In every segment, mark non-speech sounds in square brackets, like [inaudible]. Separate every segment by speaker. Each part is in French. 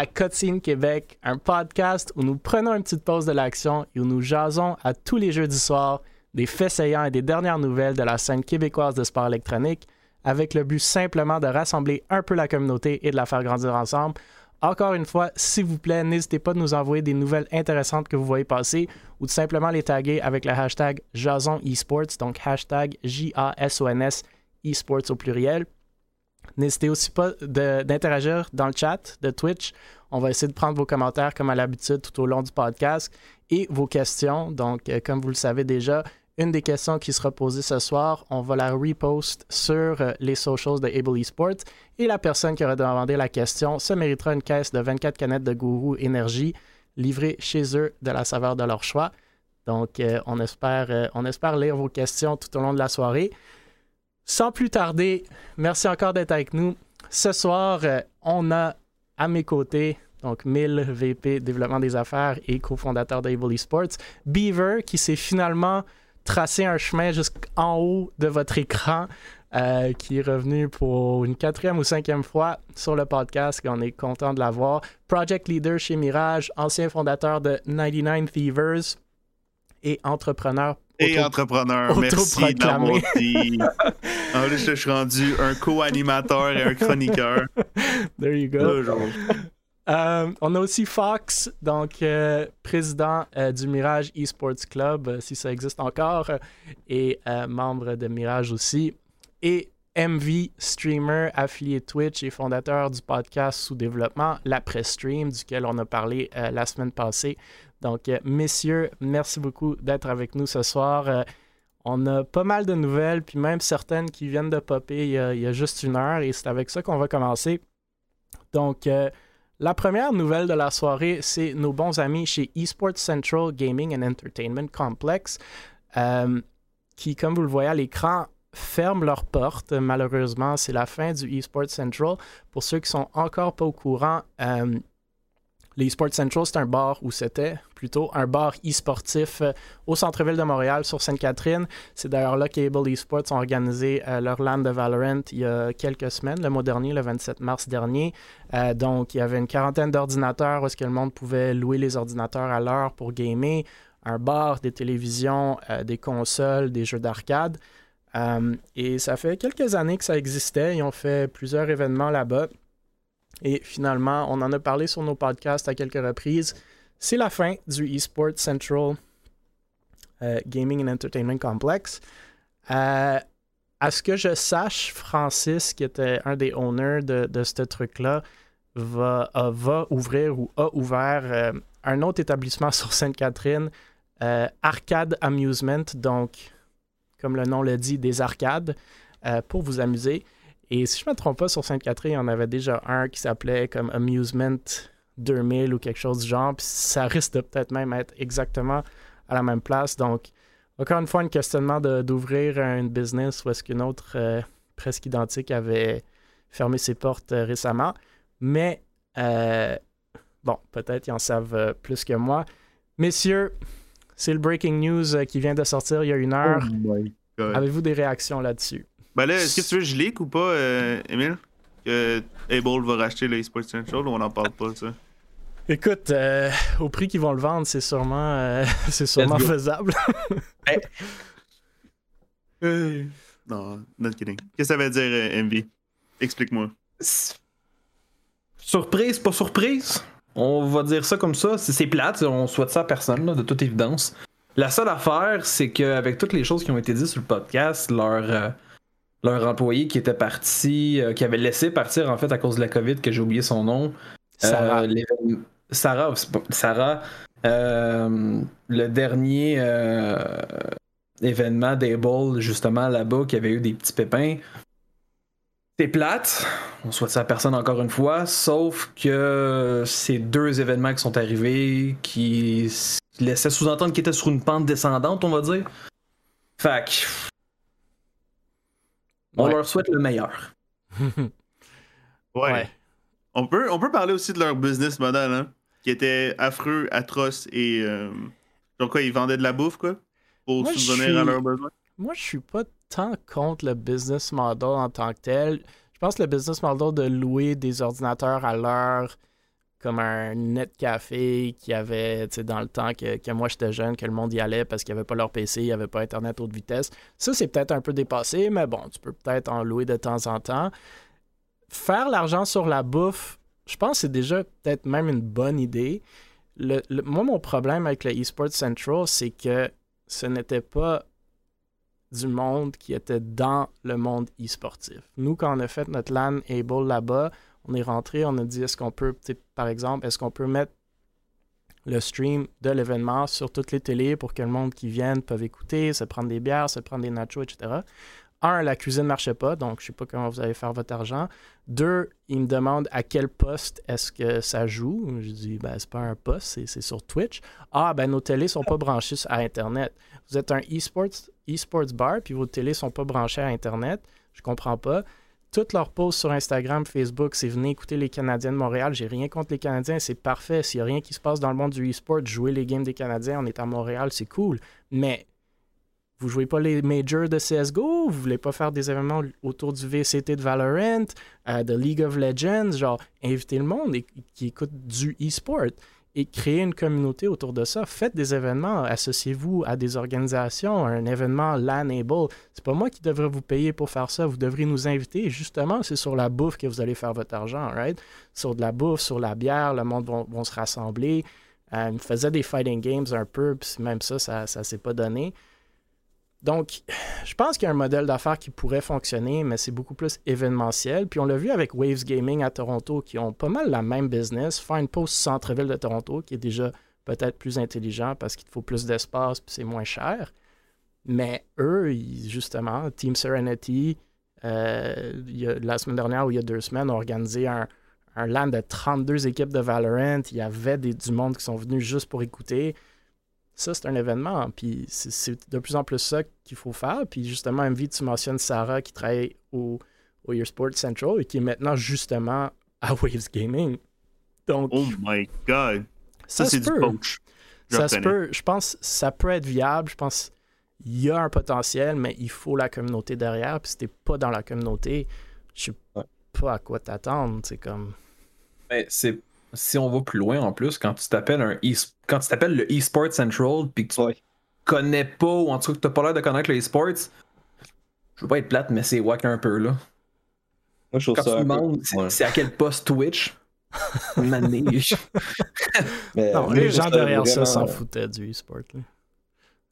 Speaker 1: la Cotine Québec, un podcast où nous prenons une petite pause de l'action et où nous jasons à tous les jeudis soirs des faits saillants et des dernières nouvelles de la scène québécoise de sport électronique avec le but simplement de rassembler un peu la communauté et de la faire grandir ensemble. Encore une fois, s'il vous plaît, n'hésitez pas à nous envoyer des nouvelles intéressantes que vous voyez passer ou tout simplement les taguer avec le hashtag Jason Esports, donc hashtag J-A-S-O-N-S esports au pluriel. N'hésitez aussi pas d'interagir dans le chat de Twitch. On va essayer de prendre vos commentaires comme à l'habitude tout au long du podcast et vos questions. Donc, euh, comme vous le savez déjà, une des questions qui sera posée ce soir, on va la repost sur euh, les socials de Able Esports et la personne qui aura demandé la question se méritera une caisse de 24 canettes de Gourou Énergie livrées chez eux de la saveur de leur choix. Donc, euh, on, espère, on espère lire vos questions tout au long de la soirée. Sans plus tarder, merci encore d'être avec nous. Ce soir, euh, on a à mes côtés, donc 1000 VP développement des affaires et cofondateur d'Able Esports, Beaver, qui s'est finalement tracé un chemin jusqu'en haut de votre écran, euh, qui est revenu pour une quatrième ou cinquième fois sur le podcast, et on est content de l'avoir. Project Leader chez Mirage, ancien fondateur de 99 Thievers et entrepreneur
Speaker 2: et entrepreneur. Merci d'avoir dit. [laughs] En plus, je suis rendu un co-animateur et un chroniqueur.
Speaker 1: There you go. Euh, on a aussi Fox, donc euh, président euh, du Mirage Esports Club, si ça existe encore, et membre de Mirage aussi. Et MV, streamer, affilié Twitch et fondateur du podcast sous développement, l'après-stream, duquel on a parlé la semaine passée. Donc, euh, messieurs, merci beaucoup d'être avec nous ce soir. Euh, on a pas mal de nouvelles, puis même certaines qui viennent de popper il y a, juste une heure, et c'est avec ça qu'on va commencer. Donc, euh, la première nouvelle de la soirée, c'est nos bons amis chez Esports Central Gaming and Entertainment Complex, qui, comme vous le voyez à l'écran, ferment leurs portes. Malheureusement, c'est la fin du Esports Central. Pour ceux qui sont encore pas au courant, les Sports Central, c'est un bar où c'était plutôt un bar e-sportif euh, au centre-ville de Montréal, sur Sainte-Catherine. C'est d'ailleurs là qu'Able Esports ont organisé euh, leur LAN de Valorant il y a quelques semaines, le mois dernier, le 27 mars dernier. Euh, donc, il y avait une quarantaine d'ordinateurs où est-ce que le monde pouvait louer les ordinateurs à l'heure pour gamer. Un bar, des télévisions, des consoles, des jeux d'arcade. et ça fait quelques années que ça existait. Ils ont fait plusieurs événements là-bas. Et finalement, on en a parlé sur nos podcasts à quelques reprises. C'est la fin du eSport Central euh, Gaming and Entertainment Complex. Euh, à ce que je sache, Francis, qui était un des owners de, ce truc-là, va, va, ouvrir ou a ouvert euh, un autre établissement [laughs] sur Sainte-Catherine, Arcade Amusement, donc, comme le nom le dit, des arcades, pour vous amuser. Et si je ne me trompe pas, sur Sainte-Catherine, il y en avait déjà un qui s'appelait comme Amusement 2000 ou quelque chose du genre. Puis ça risque de peut-être même être exactement à la même place. Donc, encore une fois, un questionnement d'ouvrir un business ou est-ce qu'une autre euh, presque identique avait fermé ses portes euh, récemment. Mais, euh, bon, peut-être ils en savent plus que moi. Messieurs, c'est le breaking news qui vient de sortir il y a une heure. Oh Avez-vous des réactions là-dessus?
Speaker 2: Ben là, est-ce que tu veux que je leak ou pas, euh, Emile? Able va racheter le eSports Central ou on n'en parle pas, ça?
Speaker 1: Écoute, euh, au prix qu'ils vont le vendre, c'est sûrement, euh, [laughs] c'est sûrement faisable. [laughs]
Speaker 2: euh, non, not kidding. Qu'est-ce que ça veut dire, euh, MV? Explique-moi.
Speaker 3: Surprise, pas surprise. On va dire ça comme ça. C'est plate, on souhaite ça à personne, là, de toute évidence. La seule affaire, c'est qu'avec toutes les choses qui ont été dites sur le podcast, leur leur employé qui était parti, euh, qui avait laissé partir en fait à cause de la COVID, que j'ai oublié son nom. Sarah. Euh, Sarah, Sarah euh, le dernier événement d'Able, justement là-bas, qui avait eu des petits pépins. C'est plate, on souhaite ça à personne encore une fois, sauf que ces deux événements qui sont arrivés, qui laissaient sous-entendre qu'ils étaient sur une pente descendante, on va dire. Fait on leur souhaite le meilleur.
Speaker 2: ouais. On, peut, on peut parler aussi de leur business model, hein, qui était affreux, atroce et. Euh, donc, quoi, ils vendaient de la bouffe, quoi, pour subvenir à leurs besoins.
Speaker 1: Moi, je suis pas tant contre le business model en tant que tel. Je pense que le business model de louer des ordinateurs à l'heure comme un net café qui avait, tu sais, dans le temps que, que moi j'étais jeune, que le monde y allait parce qu'il n'y avait pas leur PC, il n'y avait pas Internet haute vitesse. Ça, c'est peut-être un peu dépassé, mais bon, tu peux peut-être en louer de temps en temps. Faire l'argent sur la bouffe, je pense que c'est déjà peut-être même une bonne idée. Le, moi, mon problème avec le eSports Central, c'est que ce n'était pas du monde qui était dans le monde e-sportif. Nous, quand on a fait notre LAN Able là-bas, on est rentré, on a dit est-ce qu'on peut, par exemple, est-ce qu'on peut mettre le stream de l'événement sur toutes les télés pour que le monde qui vienne peut écouter, se prendre des bières, se prendre des nachos, etc. Un, la cuisine ne marchait pas, donc je ne sais pas comment vous allez faire votre argent. Deux, il me demande à quel poste est-ce que ça joue. Je dis, ben, c'est pas un poste, c'est sur Twitch. Ah, ben, nos télés sont pas branchées à Internet. Vous êtes un e-sports bar, puis vos télés sont pas branchées à Internet. Je comprends pas toutes leurs posts sur Instagram, Facebook, c'est venez écouter les Canadiens de Montréal. J'ai rien contre les Canadiens, c'est parfait. S'il n'y a rien qui se passe dans le monde du e-sport, jouer les games des Canadiens, on est à Montréal, c'est cool. Mais vous jouez pas les majors de CSGO, vous voulez pas faire des événements autour du VCT de Valorant, euh, de League of Legends, genre inviter le monde qui écoute du e-sport et créer une communauté autour de ça. Faites des événements, associez-vous à des organisations, un événement LANable. C'est pas moi qui devrais vous payer pour faire ça, vous devrez nous inviter. justement, c'est sur la bouffe que vous allez faire votre argent, right? Sur de la bouffe, sur la bière, le monde va, se rassembler. Euh, faisait des fighting games un peu, puis même ça, ça, ça s'est pas donné. Donc, je pense qu'il y a un modèle d'affaires qui pourrait fonctionner, mais c'est beaucoup plus événementiel. Puis on l'a vu avec Waves Gaming à Toronto, qui ont pas mal la même business. Faire une pause centre-ville de Toronto, qui est déjà peut-être plus intelligent parce qu'il faut plus d'espace puis c'est moins cher. Mais eux, justement, Team Serenity, euh, la semaine dernière ou il y a deux semaines, ont organisé un, un LAN de 32 équipes de Valorant. Il y avait des, du monde qui sont venus juste pour écouter ça, c'est un événement. Puis c'est de plus en plus ça qu'il faut faire. Puis justement, MV, tu mentionnes Sarah qui travaille au, au Your Sport Central et qui est maintenant justement à [laughs] Waves Gaming. Donc.
Speaker 2: Oh my god! Ça, c'est du.
Speaker 1: Ça se peut. Je pense que ça peut être viable. Je pense qu'il y a un potentiel, mais il faut la communauté derrière. Puis si t'es pas dans la communauté, je sais pas à quoi t'attendre. C'est comme.
Speaker 3: Mais c'est si on va plus loin en plus, quand tu t'appelles un e quand tu t'appelles le eSport Central puis que tu connais pas ou en tout cas que t'as pas l'air de connaître le eSports, je veux pas être plate, mais c'est wack un peu là.
Speaker 4: Moi je trouve quand ça. Tu demandes
Speaker 3: c'est à quel poste Twitch. [laughs]
Speaker 1: mais, non, les gens derrière ça s'en foutaient du eSport.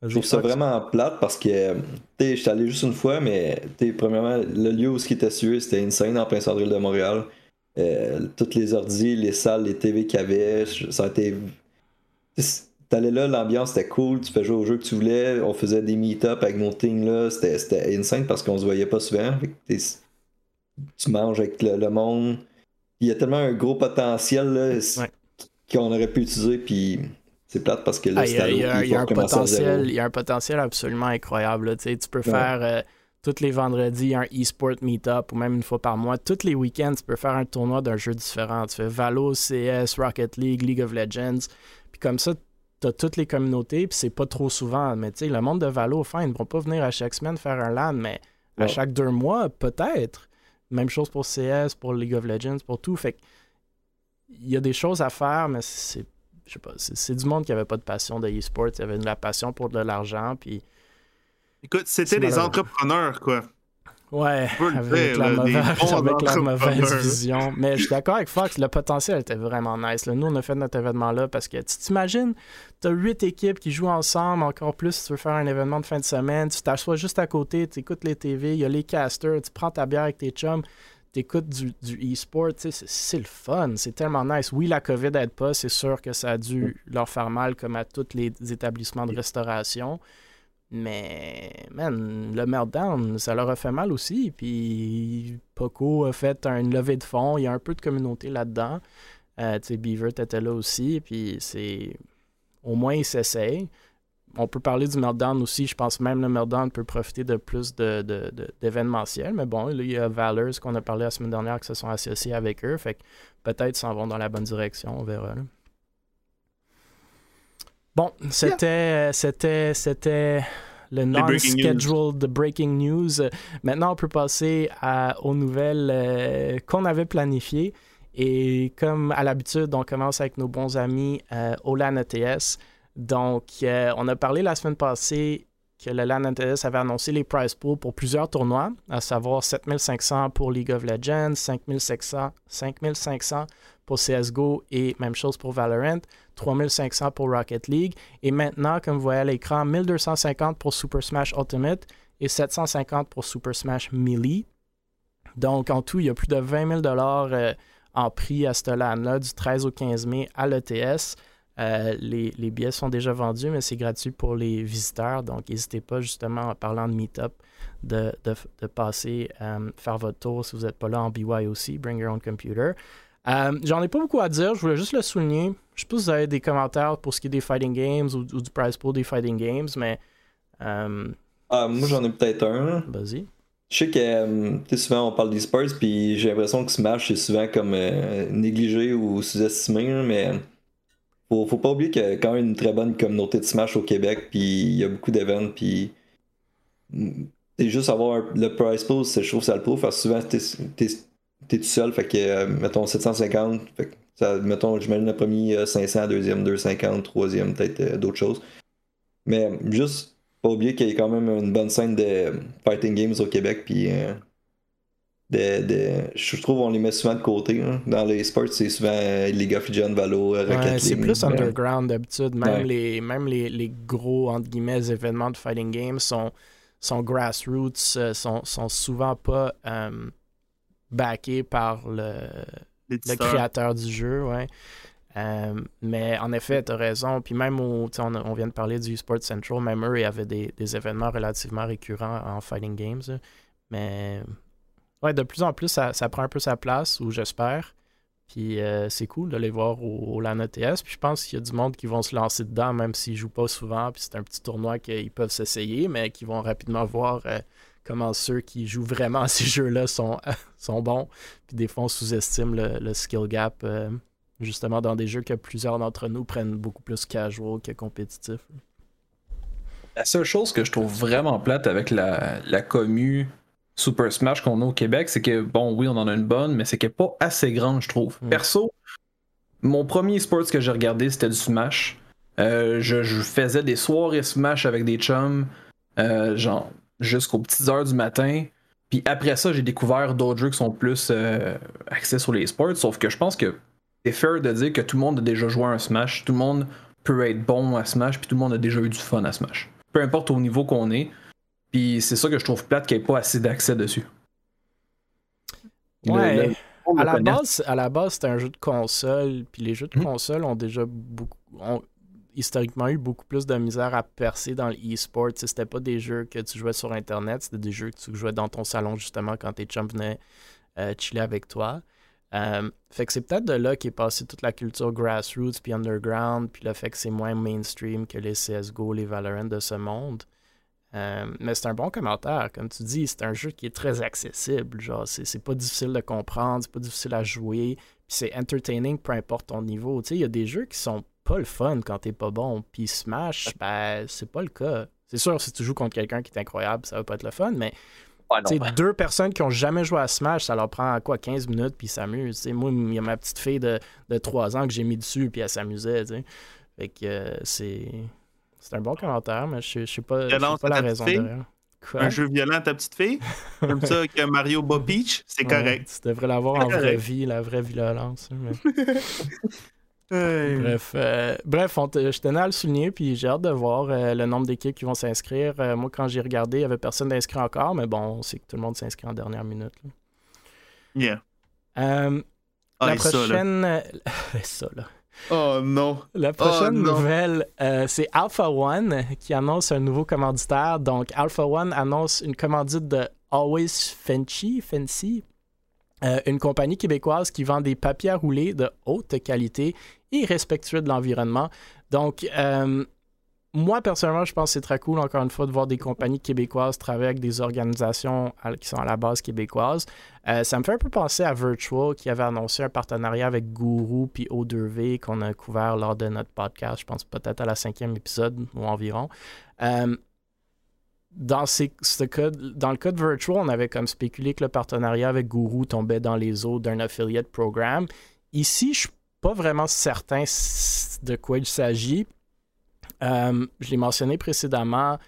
Speaker 4: Je trouve ça vraiment plate parce que je suis allé juste une fois, mais premièrement, le lieu où ce qui était situé, c'était une scène en plein centre-ville de Montréal. Euh, toutes les ordi, les salles, les TV qu'il y avait, ça a été. T'allais là, l'ambiance était cool, tu fais jouer au jeu que tu voulais, on faisait des meet-up avec mon team là, c'était insane parce qu'on se voyait pas souvent. tu manges avec le, monde. Il y a tellement un gros potentiel là, qu'on aurait pu utiliser, puis c'est plate parce que là,
Speaker 1: ah, il y, a, un potentiel, il y a un potentiel absolument incroyable. tu peux faire. Euh, tous les vendredis un e-sport meetup ou même une fois par mois. Tous les week-ends, tu peux faire un tournoi d'un jeu différent. Tu fais Valo, CS, Rocket League, League of Legends. Puis comme ça, tu as toutes les communautés, puis c'est pas trop souvent. Mais tu sais, le monde de Valo, enfin, ils ne vont pas venir à chaque semaine faire un LAN, mais à chaque deux mois, peut-être. Même chose pour CS, pour League of Legends, pour tout. Fait il y a des choses à faire, mais c'est je sais pas, c'est du monde qui avait pas de passion de e-sport, il y avait de la passion pour de l'argent, puis
Speaker 2: Écoute, c'était des entrepreneurs, quoi.
Speaker 1: Ouais, avec, la, mauvaise, vision. Mais je suis d'accord avec Fox, le potentiel était vraiment nice. Nous, on a fait notre événement-là parce que tu t'imagines, tu as huit équipes qui jouent ensemble, encore plus si tu veux faire un événement de fin de semaine, tu t'assois juste à côté, tu écoutes les TV, il y a les casters, tu prends ta bière avec tes chums, tu écoutes du, e-sport, c'est le fun, c'est tellement nice. Oui, la COVID n'aide pas, c'est sûr que ça a dû leur faire mal comme à tous les établissements de restauration. Mais, man, le meltdown, ça leur a fait mal aussi. Puis, Poco a fait une levée de fonds. Il y a un peu de communauté là-dedans. Euh, tu sais, Beaver était là aussi. Puis, c'est. Au moins, ils s'essayent. On peut parler du meltdown aussi. Je pense même le meltdown peut profiter de plus d'événementiel. De, Mais bon, il y a Valors qu'on a parlé la semaine dernière qui se sont associés avec eux. Fait que peut-être s'en vont dans la bonne direction. On verra. Bon, c'était, c'était, c'était le non-scheduled breaking news. Maintenant, on peut passer aux nouvelles euh, qu'on avait planifiées. Et comme à l'habitude, on commence avec nos bons amis au LAN ETS. Donc, on a parlé la semaine passée que le LAN ETS avait annoncé les prize pools pour plusieurs tournois, à savoir 7500 pour League of Legends, 5500, 5500 pour CSGO et même chose pour Valorant, 3500 pour Rocket League. Et maintenant, comme vous voyez à l'écran, 1250 pour Super Smash Ultimate et 750 pour Super Smash Melee. Donc, en tout, il y a plus de 20 000 euh, en prix à ce LAN-là du 13 au 15 mai à l'ETS. Euh, les, billets sont déjà vendus, mais c'est gratuit pour les visiteurs. Donc, n'hésitez pas, justement, en parlant de Meetup, de, de, passer, euh, faire votre tour si vous n'êtes pas là en BYOC, Bring Your Own Computer. Euh, j'en ai pas beaucoup à dire, je voulais juste le souligner. Je sais pas si vous avez des commentaires pour ce qui est des fighting games ou, du prize pool des fighting games, mais.
Speaker 4: Ah, moi, j'en ai peut-être un.
Speaker 1: Vas-y.
Speaker 4: Je sais que souvent on parle des sports, puis j'ai l'impression que Smash est souvent comme négligé ou sous-estimé, mais faut, faut pas oublier qu'il y a quand même une très bonne communauté de Smash au Québec, puis il y a beaucoup d'événements, puis c'est juste avoir le price pool, je trouve ça le prouve, parce que souvent t'es, es, tout seul, fait que euh, mettons 750, fait que ça, mettons, j'imagine le premier 500, euh, deuxième 250, troisième peut-être euh, d'autres choses. Mais juste pas oublier qu'il y a quand même une bonne scène de fighting games au Québec, puis je trouve qu'on les met souvent de côté. Hein. Dans les sports, c'est souvent League of Legends, Valo, Rocket
Speaker 1: C'est plus underground d'habitude. Même, les, même les, les, gros entre guillemets, événements de fighting games sont, sont grassroots, euh, sont, sont souvent pas backés par le, le créateur du jeu. Ouais. Euh, mais en effet, tu as raison. Puis même, on, on, vient de parler du Sports Central, même eux, il y avait des, des événements relativement récurrents en fighting games. Mais ouais, de plus en plus, ça, prend un peu sa place, ou j'espère. Puis euh, c'est cool de les voir au, LAN ETS. Puis je pense qu'il y a du monde qui vont se lancer dedans, même s'ils jouent pas souvent. Puis c'est un petit tournoi qu'ils peuvent s'essayer, mais qui vont rapidement voir euh, comment ceux qui jouent vraiment à ces jeux-là sont, sont bons. Puis des fois, on sous-estime le, skill gap, euh, justement, dans des jeux que plusieurs d'entre nous prennent beaucoup plus casual que compétitif.
Speaker 3: La seule chose que je trouve vraiment plate avec la, la commu Super Smash qu'on a au Québec, c'est que, bon, oui, on en a une bonne, mais c'est qu'elle n'est pas assez grande, je trouve. Mm. Perso, mon premier sport que j'ai regardé, c'était du Smash. Euh, je, faisais des soirées Smash avec des chums, euh, genre, jusqu'aux petites heures du matin. Puis après ça, j'ai découvert d'autres jeux qui sont plus euh, axés sur les sports. Sauf que je pense que c'est fair de dire que tout le monde a déjà joué à un Smash. Tout le monde peut être bon à Smash, puis tout le monde a déjà eu du fun à Smash. Peu importe au niveau qu'on est. Puis c'est ça que je trouve plate qu'il n'y ait pas assez d'accès dessus.
Speaker 1: Ouais. à, la base, à la base, c'était un jeu de console. Puis les jeux de hmm. console ont déjà beaucoup. Ont historiquement eu beaucoup plus de misère à percer dans l'e-sport. C'était pas des jeux que tu jouais sur Internet, c'était des jeux que tu jouais dans ton salon justement quand tes chums venaient euh, chiller avec toi. Euh, fait que c'est peut-être de là qu'est passé toute la culture grassroots puis underground, puis le fait que c'est moins mainstream que les CSGO, les Valorant de ce monde. Euh, mais c'est un bon commentaire. Comme tu dis, c'est un jeu qui est très accessible. Genre, c'est pas difficile de comprendre, c'est pas difficile à jouer. Puis c'est entertaining, peu importe ton niveau. Tu sais, il y a des jeux qui sont pas le fun quand t'es pas bon. Puis Smash, ben, c'est pas le cas. C'est sûr, si tu joues contre quelqu'un qui est incroyable, ça va pas être le fun, mais deux personnes qui ont jamais joué à Smash, ça leur prend quoi 15 minutes puis ils s'amusent. Moi, il y a ma petite fille de, de 3 ans que j'ai mis dessus puis elle s'amusait. Fait que euh, c'est c'est un bon commentaire, mais je ne sais pas, pas la raison derrière.
Speaker 2: Un jeu violent à ta petite fille, comme ça que Mario Bob Peach, c'est correct.
Speaker 1: Tu devrais l'avoir en vraie vie, la vraie violence. [laughs] Bref, euh, bref je tenais à le souligner, puis j'ai hâte de voir euh, le nombre d'équipes qui vont s'inscrire. Euh, moi, quand j'ai regardé, il n'y avait personne d'inscrit encore, mais bon, on sait que tout le monde s'inscrit en dernière minute.
Speaker 2: Yeah.
Speaker 1: la prochaine. [laughs] ça, là.
Speaker 2: Oh non.
Speaker 1: La prochaine oh, nouvelle, c'est Alpha One qui annonce un nouveau commanditaire. Donc, Alpha One annonce une commandite de Always Fancy, Fancy euh, une compagnie québécoise qui vend des papiers à rouler de haute qualité et respectueux de l'environnement. Donc, euh, moi, personnellement, je pense que c'est très cool, encore une fois, de voir des compagnies québécoises travailler avec des organisations qui sont à la base québécoises. Euh, ça me fait un peu penser à Virtual, qui avait annoncé un partenariat avec Guru puis O2V qu'on a couvert lors de notre podcast, je pense peut-être à la cinquième épisode ou environ. Dans, ces, ce cas, dans le cas de Virtual, on avait comme spéculé que le partenariat avec Guru tombait dans les eaux d'un affiliate programme. Ici, je suis pas vraiment certain de quoi il s'agit. Euh, je l'ai mentionné précédemment,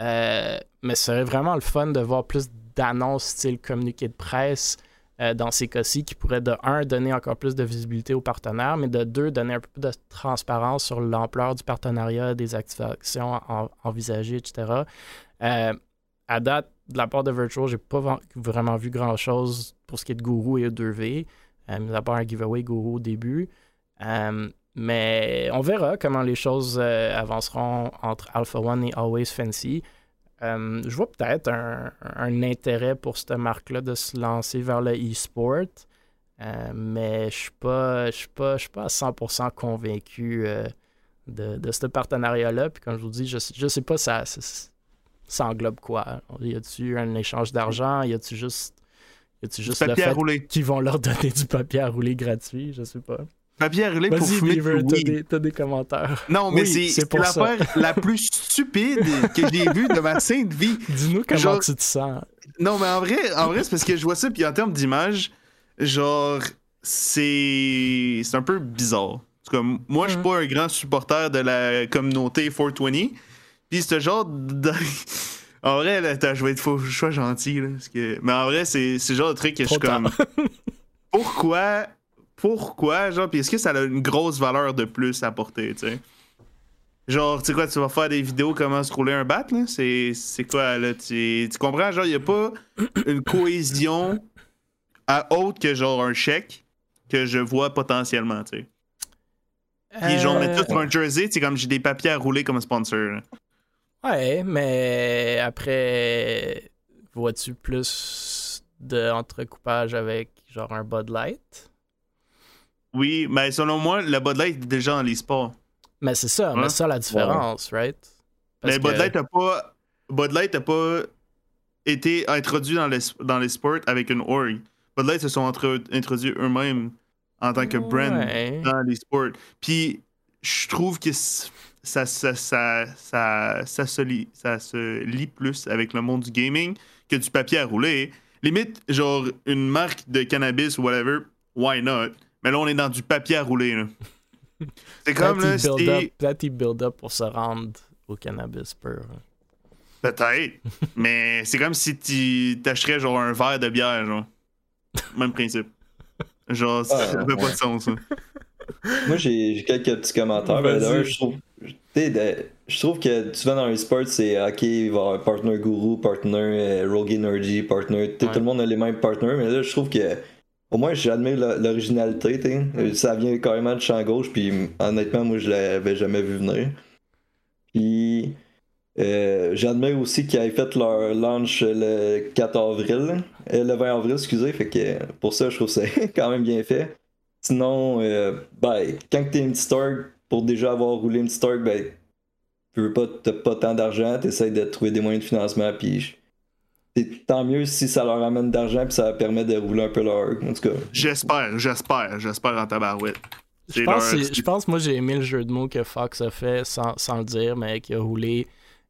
Speaker 1: euh, mais ce serait vraiment le fun de voir plus d'annonces style communiqué de presse euh, dans ces cas-ci qui pourraient de un donner encore plus de visibilité aux partenaires, mais de deux donner un peu plus de transparence sur l'ampleur du partenariat, des activations envisagées, etc. à date, de la part de Virtual, j'ai pas vraiment vu grand-chose pour ce qui est de Guru et E2V, mis à part un giveaway Guru au début. Mais on verra comment les choses euh, avanceront entre Alpha One et Always Fancy. Euh, je vois peut-être un, intérêt pour cette marque-là de se lancer vers le e-sport, euh, mais je ne suis, pas, suis pas à 100% convaincu de, ce partenariat-là. Puis comme je vous dis, je ne sais pas ça, englobe quoi? Y a-tu un échange d'argent? Y a-tu juste, y a juste le fait qu'ils vont leur donner du papier à rouler gratuit? Je sais pas.
Speaker 2: Papier à rouler pour fumer
Speaker 1: t'as des, commentaires.
Speaker 2: Non, mais c'est l'affaire la plus stupide que j'ai vue de ma sainte vie.
Speaker 1: Dis-nous comment tu te sens.
Speaker 2: Non, mais en vrai, en vrai c'est parce que je vois ça, puis en termes d'image, genre, c'est c'est un peu bizarre. Moi, je suis pas un grand supporter de la communauté 420. Puis ce genre de... [laughs] En vrai, là, je vais être faux, je suis gentil. Là, parce que... Mais en vrai, c'est le genre de truc que je suis comme. [laughs] Pourquoi pourquoi, genre, puis est-ce que ça a une grosse valeur de plus à porter, tu sais? Genre, tu sais quoi, tu vas faire des vidéos comment se rouler un bat, là? C'est, quoi, là? Tu, tu comprends? Genre, il n'y a pas une cohésion à autre que genre un chèque que je vois potentiellement, tu sais? Puis genre, mettre tout sur un jersey, c'est comme j'ai des papiers à rouler comme sponsor.
Speaker 1: Ouais, mais après, vois-tu plus d'entrecoupage avec genre un Bud Light?
Speaker 2: Oui, mais selon moi, le Bud Light est déjà dans les sports.
Speaker 1: Mais c'est ça, mais c'est ça la différence, right?
Speaker 2: mais Bud Light n'a pas. Bud Light pas été introduit dans les, dans les sports avec une org. Bud Light se sont introduits eux-mêmes en tant que brand dans les sports. Puis je trouve que ça, ça, ça, ça, ça, se lie, ça se lie plus avec le monde du gaming que du papier à rouler. Limite, genre une marque de cannabis ou whatever, why not? Mais là, on est dans du papier à rouler. [laughs]
Speaker 1: C'est comme là, Peut-être build-up pour se rendre au cannabis pur.
Speaker 2: Peut-être. [laughs] mais c'est comme si tu t'achèterais genre un verre de bière, genre. Même principe. Genre, ça fait pas de sens, ça.
Speaker 4: Moi, j'ai quelques petits commentaires. Ben, je trouve, je trouve que vas dans un sport, c'est ok, il va y avoir partner guru, partner euh, Rogue Energy, partner. Tout le monde a les mêmes partners, mais là, je trouve que au moins, j'admire l'originalité. Ça vient carrément de champ gauche, puis honnêtement, moi, je l'avais jamais vu venir. Puis, euh, j'admire aussi qu'ils aient fait leur launch le 4 avril, euh, le 20 avril, excusez. Fait que pour ça, je trouve que [laughs] c'est quand même bien fait. Sinon, euh, ben, quand t'es une store, pour déjà avoir roulé une store, ben, tu veux pas, pas tant d'argent, t'essayes de trouver des moyens de financement, puis tant mieux si ça leur amène d'argent puis ça permet de rouler un peu leur en tout cas.
Speaker 2: J'espère, j'espère, j'espère en tabarouette.
Speaker 1: Je pense, je pense, moi j'ai aimé le jeu de mots que Fox a fait sans, sans le dire, mais qui a roulé.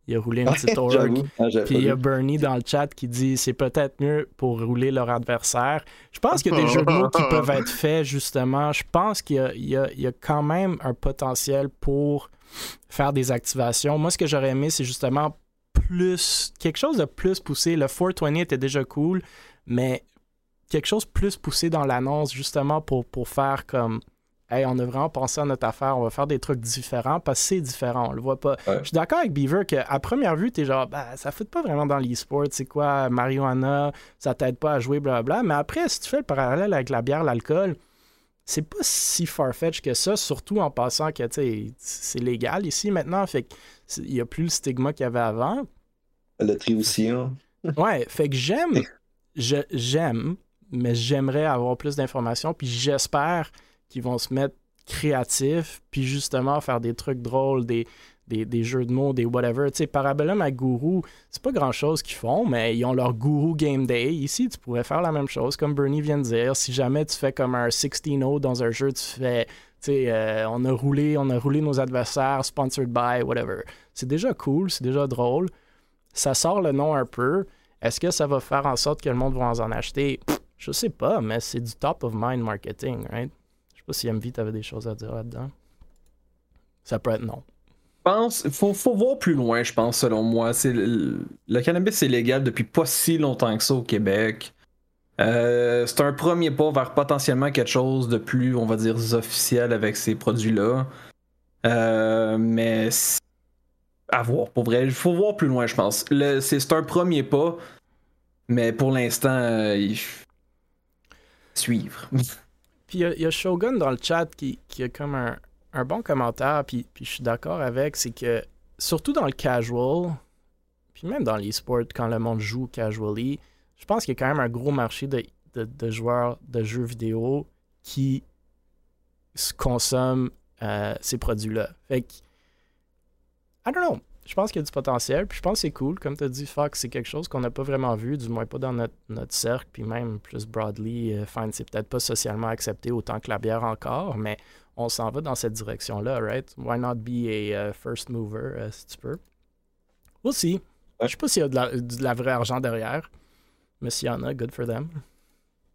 Speaker 1: Il a roulé une petite [laughs] org. Ah, puis il y a Bernie dans le chat qui dit c'est peut-être mieux pour rouler leur adversaire. Je pense qu'il y a des jeux de mots qui peuvent être faits justement. Je pense qu'il y, y, y a, quand même un potentiel pour faire des activations. Moi, ce que j'aurais aimé, c'est justement plus, quelque chose de plus poussé. Le 420 était déjà cool, mais quelque chose plus poussé dans l'annonce, justement pour, pour faire comme Hey, on a vraiment pensé à notre affaire, on va faire des trucs différents parce que c'est différent, on le voit pas. Je suis d'accord avec Beaver qu'à première vue, t'es genre, bah, ça fait pas vraiment dans l'e-sport, c'est quoi, marijuana, ça t'aide pas à jouer, blablabla. Mais après, si tu fais le parallèle avec la bière, l'alcool, c'est pas si farfetch que ça, surtout en passant que c'est légal ici maintenant, fait qu'il y a plus le stigma qu'il y avait avant.
Speaker 4: Le tri aussi, hein.
Speaker 1: ouais, fait que j'aime, j'aime, mais j'aimerais avoir plus d'informations, puis j'espère qu'ils vont se mettre créatifs, puis justement faire des trucs drôles, des, jeux de mots, des whatever. Tu sais, Parabellum à Guru, c'est pas grand chose qu'ils font, mais ils ont leur Guru Game Day. Ici, tu pourrais faire la même chose, comme Bernie vient de dire. Si jamais tu fais comme un 16-0 dans un jeu, tu fais. Euh, on a roulé, on a roulé nos adversaires, sponsored by, whatever. C'est déjà cool, c'est déjà drôle. ça sort le nom un peu. Est-ce que ça va faire en sorte que le monde va en acheter? Je sais pas, mais c'est du top of mind marketing, right? Si MV, t'avais des choses à dire là-dedans. Ça peut être non.
Speaker 3: Pense, faut, voir plus loin, je pense, selon moi. Le, cannabis est légal depuis pas si longtemps que ça au Québec. Euh, c'est un premier pas vers potentiellement quelque chose de plus, on va dire, officiel avec ces produits-là. Euh, mais à voir, pour vrai. Il faut voir plus loin, je pense. C'est un premier pas, mais pour l'instant, euh, suivre. [laughs]
Speaker 1: Puis il y, a Shogun dans le chat qui, qui a comme un, un bon commentaire, puis, je suis d'accord avec, c'est que surtout dans le casual, puis même dans l'e-sport, quand le monde joue casually, je pense qu'il y a quand même un gros marché de, de, joueurs de jeux vidéo qui consomment euh, ces produits-là. Fait que, I don't know. Je pense qu'il y a du potentiel, puis je pense que c'est cool. Comme tu as dit, Fox, c'est quelque chose qu'on n'a pas vraiment vu, du moins pas dans notre, notre cercle, puis même plus broadly, euh, c'est peut-être pas socialement accepté autant que la bière encore, mais on s'en va dans cette direction-là, right? Why not be a uh, first mover, uh, si tu peux? Aussi. Je sais pas s'il y a de la, de la vraie argent derrière, mais s'il y en a, good for them.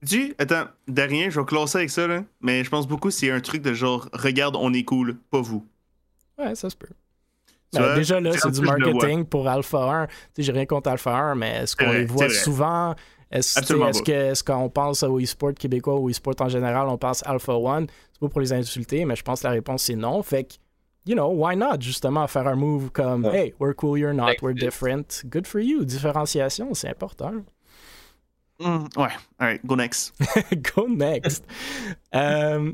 Speaker 2: Dis, attends, derrière, je vais classer avec ça, là, mais je pense beaucoup c'est un truc de genre, regarde, on est cool, pas vous.
Speaker 1: Ouais, ça se peut. Ben, déjà là, c'est du marketing pour Alpha 1. J'ai rien contre Alpha 1, mais est-ce qu'on les voit souvent? Est-ce qu'on pense au e-sport québécois ou au e-sport en général, on pense Alpha One? C'est pas pour les insulter, mais je pense que la réponse c'est non. Fait que, you know, why not justement faire un move comme Hey, we're cool, you're not, we're different. Good for you. Différenciation, c'est important.
Speaker 2: Mm, ouais, alright, go next. [laughs]
Speaker 1: go next. [laughs] Euh,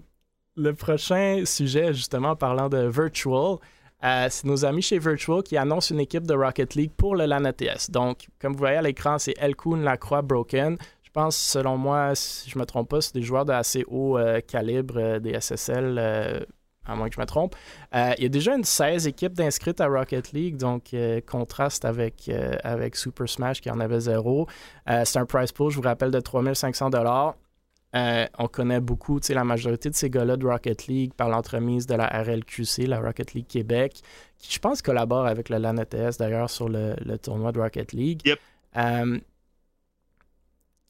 Speaker 1: le prochain sujet, justement, parlant de virtual, euh, c'est nos amis chez Virtual qui annoncent une équipe de Rocket League pour le LAN ATS. Donc, comme vous voyez à l'écran, c'est Elkun, Lacroix, Broken. Je pense, selon moi, si je ne me trompe pas, c'est des joueurs de assez haut euh, calibre, euh, des SSL, à moins que je me trompe. il y a déjà une 16 équipes d'inscrites à Rocket League, donc contraste avec, avec Super Smash qui en avait zéro. c'est un price pool, je vous rappelle, de 3500 euh, on connaît beaucoup la majorité de ces gars-là de Rocket League par l'entremise de la RLQC, la Rocket League Québec, qui je pense collabore avec le LAN ETS d'ailleurs sur le, tournoi de Rocket League. Euh,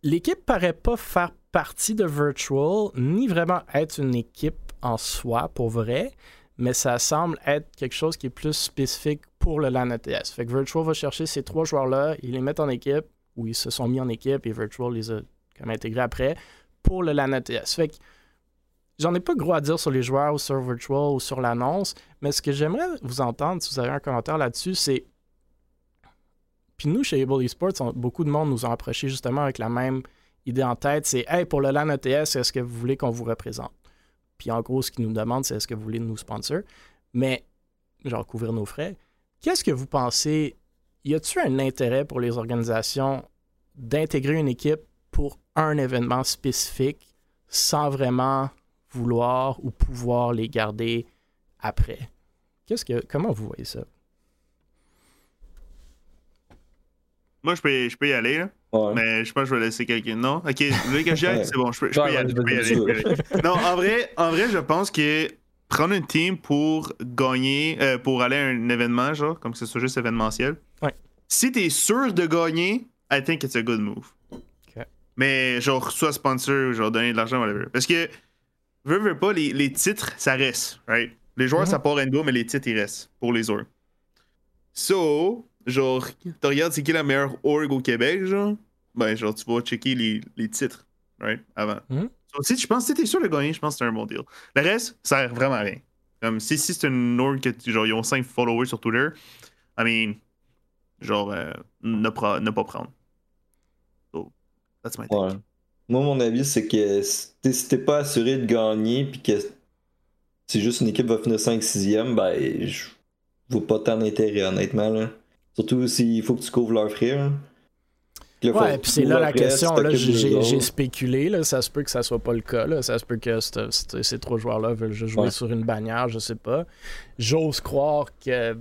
Speaker 1: l'équipe paraît pas faire partie de Virtual, ni vraiment être une équipe en soi pour vrai, mais ça semble être quelque chose qui est plus spécifique pour le LAN ETS. Fait que Virtual va chercher ces trois joueurs-là, ils les mettent en équipe, ou ils se sont mis en équipe et Virtual les a comme intégrés après pour le LAN ETS. Fait que j'en ai pas gros à dire sur les joueurs ou sur Virtual ou sur l'annonce, mais ce que j'aimerais vous entendre, si vous avez un commentaire là-dessus, c'est. Puis nous, chez Able Esports, beaucoup de monde nous a approché justement avec la même idée en tête c'est Hey, pour le LAN ETS, est-ce que vous voulez qu'on vous représente? Puis en gros, ce qu'ils nous demandent, c'est est-ce que vous voulez nous sponsor? Mais, genre, couvrir nos frais. Qu'est-ce que vous pensez? Y a-t-il un intérêt pour les organisations d'intégrer une équipe pour un événement spécifique sans vraiment vouloir ou pouvoir les garder après. Qu'est-ce que comment vous voyez ça?
Speaker 2: Moi, je peux, je peux y aller, là. Mais je pense que je vais laisser quelqu'un. Non? Ok, vous voulez que j'y aille? C'est bon, je peux, je peux y aller. Je peux y aller. non, en vrai, en vrai, je pense que prendre une team pour gagner, euh, pour aller à un événement, genre, comme que ce soit juste événementiel,
Speaker 1: ouais.
Speaker 2: si t'es sûr de gagner, I think it's a good move. Mais genre, soit sponsor ou genre donner de l'argent, whatever. Parce que, veux, veux pas, les, les titres, ça reste, right? Les joueurs, ça mhm. part Endo, mais les titres, ils restent pour les autres. So, genre, tu regardes c'est qui la meilleure org au Québec, genre, ben, genre, tu vas checker les, les titres, right? Avant.
Speaker 1: Mhm.
Speaker 2: so, si tu penses, si t'es sûr de gagner, je pense que c'est un bon deal. Le reste, ça sert vraiment à rien. Comme, si, si c'est une org que, genre, ils ont 5 followers sur Twitter, I mean, genre, euh, ne, ne pas prendre.
Speaker 4: Moi, mon avis, c'est que si t'es pas assuré de gagner, puis que si juste une équipe va finir 5-6e, ben, je vois pas tant d'intérêt, honnêtement. Là. Surtout s'il faut que tu couvres leurs frais.
Speaker 1: ouais, puis c'est là la question. Là, j'ai spéculé. Là, ça se peut que ça soit pas le cas. Là. Ça se peut que ces trois joueurs-là veulent juste jouer sur une bannière, je sais pas. J'ose croire que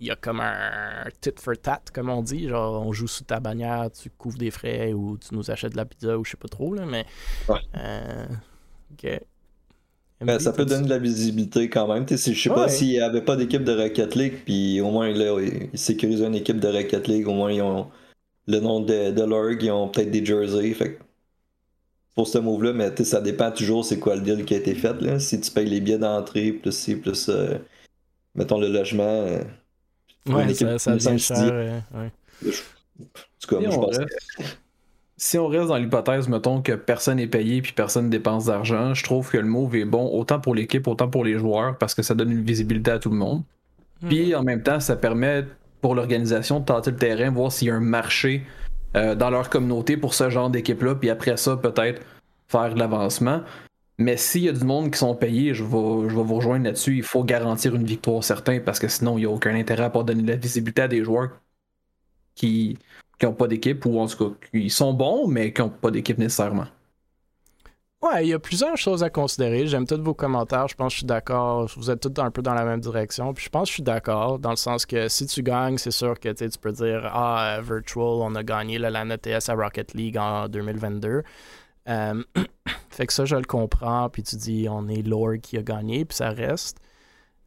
Speaker 1: il y a comme un tit for tat, comme on dit. Genre, on joue sous ta bannière, tu couvres des frais ou tu nous achètes de la pizza ou je sais pas trop, là, mais.
Speaker 4: Ouais.
Speaker 1: Euh, ok.
Speaker 4: Ben, ça peut donner de la visibilité quand même. Je sais pas s'il n'y avait pas d'équipe de Rocket League, puis au moins là, ils sécurisent une équipe de Rocket League, au moins ils ont le nom de, de l'org, ils ont peut-être des jerseys. Fait pour ce move-là, mais ça dépend toujours c'est quoi le deal qui a été fait. Là. Si tu payes les billets d'entrée, plus si, plus euh, mettons le logement. Euh,
Speaker 1: ouais, ça, ça devient cher. Euh, ouais.
Speaker 3: je pense si on reste dans l'hypothèse, mettons que personne n'est payé puis personne ne dépense d'argent, je trouve que le move est bon autant pour l'équipe, autant pour les joueurs parce que ça donne une visibilité à tout le monde. Puis en même temps, ça permet pour l'organisation de tenter le terrain, voir s'il y a un marché euh, dans leur communauté pour ce genre d'équipe-là, puis après ça, peut-être faire de l'avancement. Mais s'il y a du monde qui sont payés, je vais, je vais vous rejoindre là-dessus. Il faut garantir une victoire certaine parce que sinon, il n'y a aucun intérêt à pas donner de la visibilité à des joueurs qui n'ont pas d'équipe ou en tout cas qui sont bons, mais qui n'ont pas d'équipe nécessairement.
Speaker 1: Ouais, il y a plusieurs choses à considérer. J'aime tous vos commentaires. Je pense que je suis d'accord. Vous êtes tous un peu dans la même direction. Puis je pense que je suis d'accord dans le sens que si tu gagnes, c'est sûr que tu peux dire Ah, Virtual, on a gagné la LAN à Rocket League en 2022. Euh, [coughs] fait que ça, je le comprends. Puis tu dis On est Lord qui a gagné, puis ça reste.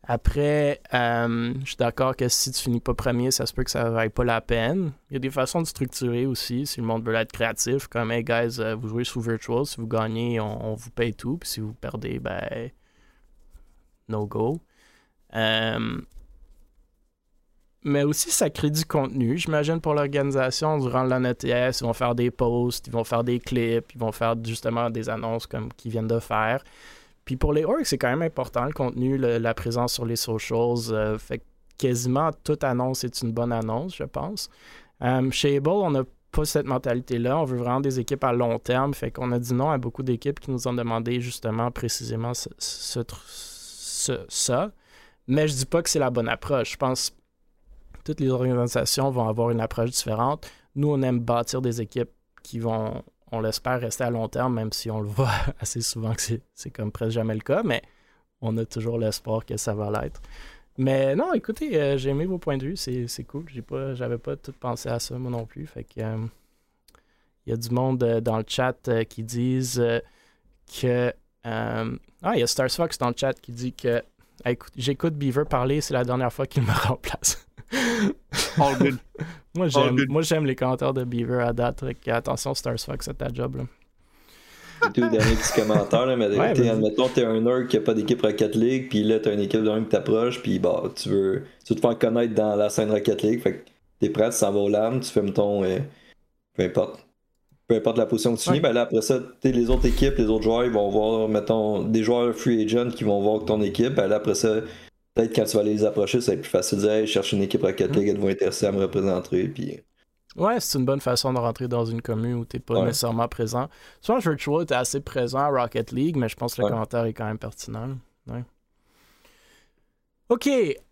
Speaker 1: Après, euh, je suis d'accord que si tu finis pas premier, ça se peut que ça vaille pas la peine. Il y a des façons de structurer aussi, si le monde veut être créatif, comme Hey guys, euh, vous jouez sous Virtual, si vous gagnez, on, vous paye tout, puis si vous perdez, ben no go. Mais aussi, ça crée du contenu. J'imagine pour l'organisation, durant l'an ETS, ils vont faire des posts, ils vont faire des clips, ils vont faire justement des annonces comme qu'ils viennent de faire. Puis pour les orgs, c'est quand même important le contenu, la présence sur les socials. Euh, fait quasiment toute annonce est une bonne annonce, je pense. Euh, chez Able, on n'a pas cette mentalité-là. On veut vraiment des équipes à long terme. Fait qu'on a dit non à beaucoup d'équipes qui nous ont demandé justement précisément ça. Mais je dis pas que c'est la bonne approche. Je pense toutes les organisations vont avoir une approche différente. Nous, on aime bâtir des équipes qui vont on l'espère rester à long terme, même si on le voit [laughs] assez souvent que c'est comme presque jamais le cas, mais on a toujours l'espoir que ça va l'être. Mais non, écoutez, euh, j'ai aimé vos points de vue, c'est cool. J'ai pas, j'avais pas tout pensé à ça moi non plus. Fait que euh, il y a du monde euh, dans le chat qui disent que ah, il y a Stars Fox dans le chat qui dit que j'écoute Beaver parler, c'est la dernière fois qu'il me [laughs] remplace.
Speaker 2: All good.
Speaker 1: moi, j'aime, moi, j'aime les commentaires de Beaver à date. Attention, Stars Fox, c'est ta job. Là.
Speaker 4: Tout dernier petit commentaire, là, mais ouais, admettons, t'es un nerd qui a pas d'équipe Rocket League, puis là, t'as une équipe de même qui t'approche, puis bah, tu veux, tu veux te faire connaître dans la scène Rocket League, fait que t'es prêt, tu s'en vas au LAN, tu fais, mettons, euh, peu importe. Peu importe la position que tu finis, ben là, après ça, les autres équipes, les autres joueurs, ils vont voir, mettons, des joueurs free agent qui vont voir ton équipe, ben là, après ça, peut-être quand tu vas aller les approcher, ça va être plus facile de dire hey, je cherche une équipe Rocket League, elles vont intéresser à me représenter. Puis...
Speaker 1: Ouais, c'est une bonne façon de rentrer dans une commune où tu n'es pas nécessairement présent. Souvent, Virtual était assez présent à Rocket League, mais je pense que le commentaire est quand même pertinent. OK,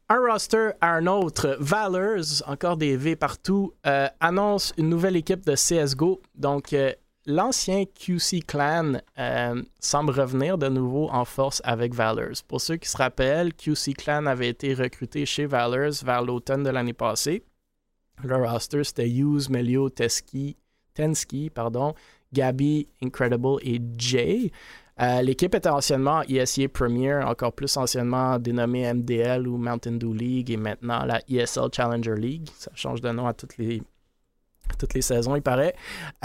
Speaker 1: un roster à un autre. Valors, encore des V partout, euh, annonce une nouvelle équipe de CSGO. Donc, euh, l'ancien QC Clan euh, semble revenir de nouveau en force avec Valors. Pour ceux qui se rappellent, QC Clan avait été recruté chez Valors vers l'automne de l'année passée. Le roster, c'était Hughes, Melio, Teski, Tensky, pardon, Gabby, Incredible et Jay. Euh, l'équipe était anciennement ESEA Premier, encore plus anciennement dénommée MDL ou Mountain Dew League et maintenant la ESL Challenger League. Ça change de nom à toutes les toutes les saisons, il paraît,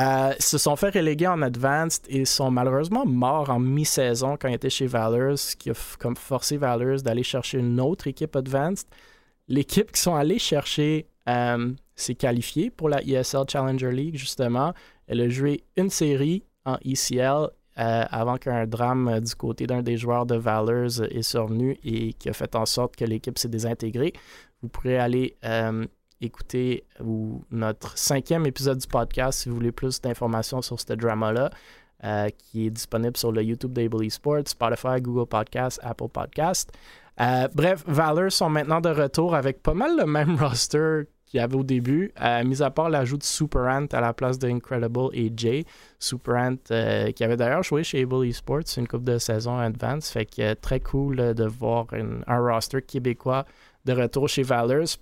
Speaker 1: euh, se sont fait reléguer en Advanced et sont malheureusement morts en mi-saison quand ils étaient chez Valors, ce qui a comme forcé Valors d'aller chercher une autre équipe Advanced. L'équipe qui sont allés chercher euh, s'est qualifiée pour la ESL Challenger League, justement. Elle a joué une série en ECL euh, avant qu'un drame du côté d'un des joueurs de Valors est survenu et qui a fait en sorte que l'équipe s'est désintégrée. Vous pourrez aller écouter ou notre cinquième épisode du podcast si vous voulez plus d'informations sur ce drama-là, euh, qui est disponible sur le YouTube d'Able Esports, Spotify, Google Podcast, Apple Podcast. Euh, bref, Valor sont maintenant de retour avec pas mal le même [laughs] roster qu'il y avait au début, euh, mis à part l'ajout de Super Ant à la place de Incredible et Jay. Super Ant, qui avait d'ailleurs joué chez Able Esports une coupe de saison advance, fait que très cool de voir un roster québécois de retour chez Valors.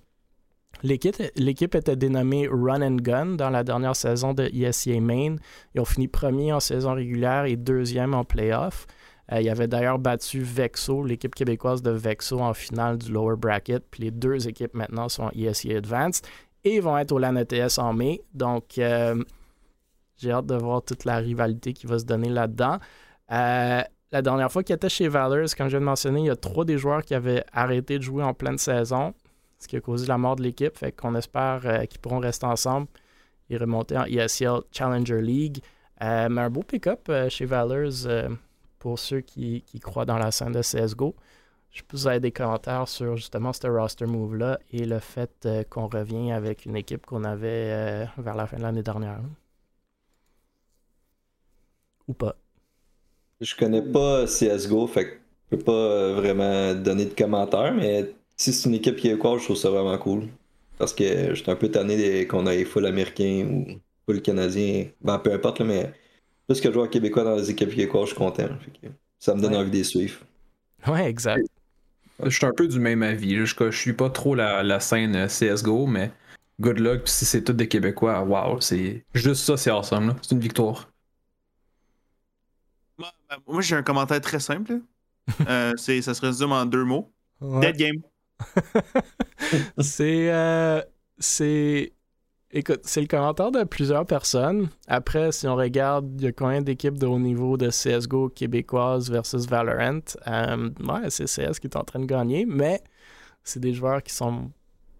Speaker 1: L'équipe était dénommée Run and Gun dans la dernière saison de ESCA Main. Ils ont fini premier en saison régulière et deuxième en playoff. il il avait d'ailleurs battu Vexo, l'équipe québécoise de Vexo en finale du lower bracket. Puis les deux équipes maintenant sont ESC Advanced et vont être au LAN ETS en mai. Donc, j'ai hâte de voir toute la rivalité qui va se donner là-dedans. la dernière fois qu'il était chez Valors, comme je viens de mentionner, il y a trois des joueurs qui avaient arrêté de jouer en pleine saison ce qui a causé la mort de l'équipe. Fait qu'on espère euh, qu'ils pourront rester ensemble et remonter en ESL Challenger League. Euh, mais un beau pick-up euh, chez Valors pour ceux qui, croient dans la scène de CSGO. Je peux vous avoir des commentaires sur justement ce roster move-là et le fait qu'on revient avec une équipe qu'on avait vers la fin de l'année dernière. Ou pas.
Speaker 4: Je connais pas CSGO, fait que je peux pas vraiment donner de commentaires, mais si c'est une équipe qui est quoi, je trouve ça vraiment cool. Parce que j'étais un peu tanné qu'on ait full américain ou full canadien. Ben, peu importe, mais plus que joueur québécois dans les équipes québécoises, je suis content. ça me donne envie de les suivre.
Speaker 1: Ouais, exact.
Speaker 3: Je suis un peu du même avis. Je, je suis pas trop la, scène euh, CSGO, mais good luck. Si c'est tout des Québécois, wow, c'est juste ça, c'est awesome. C'est une victoire.
Speaker 2: Moi, ben, j'ai un commentaire très simple. [laughs] euh, ça se résume en deux mots. Dead game. [laughs]
Speaker 1: c'est. Euh, c'est. Écoute, c'est le commentaire de plusieurs personnes. Après, si on regarde, il y a combien d'équipes de haut niveau de CSGO québécoises versus Valorant? Euh, ouais, c'est CS qui est en train de gagner, mais c'est des joueurs qui sont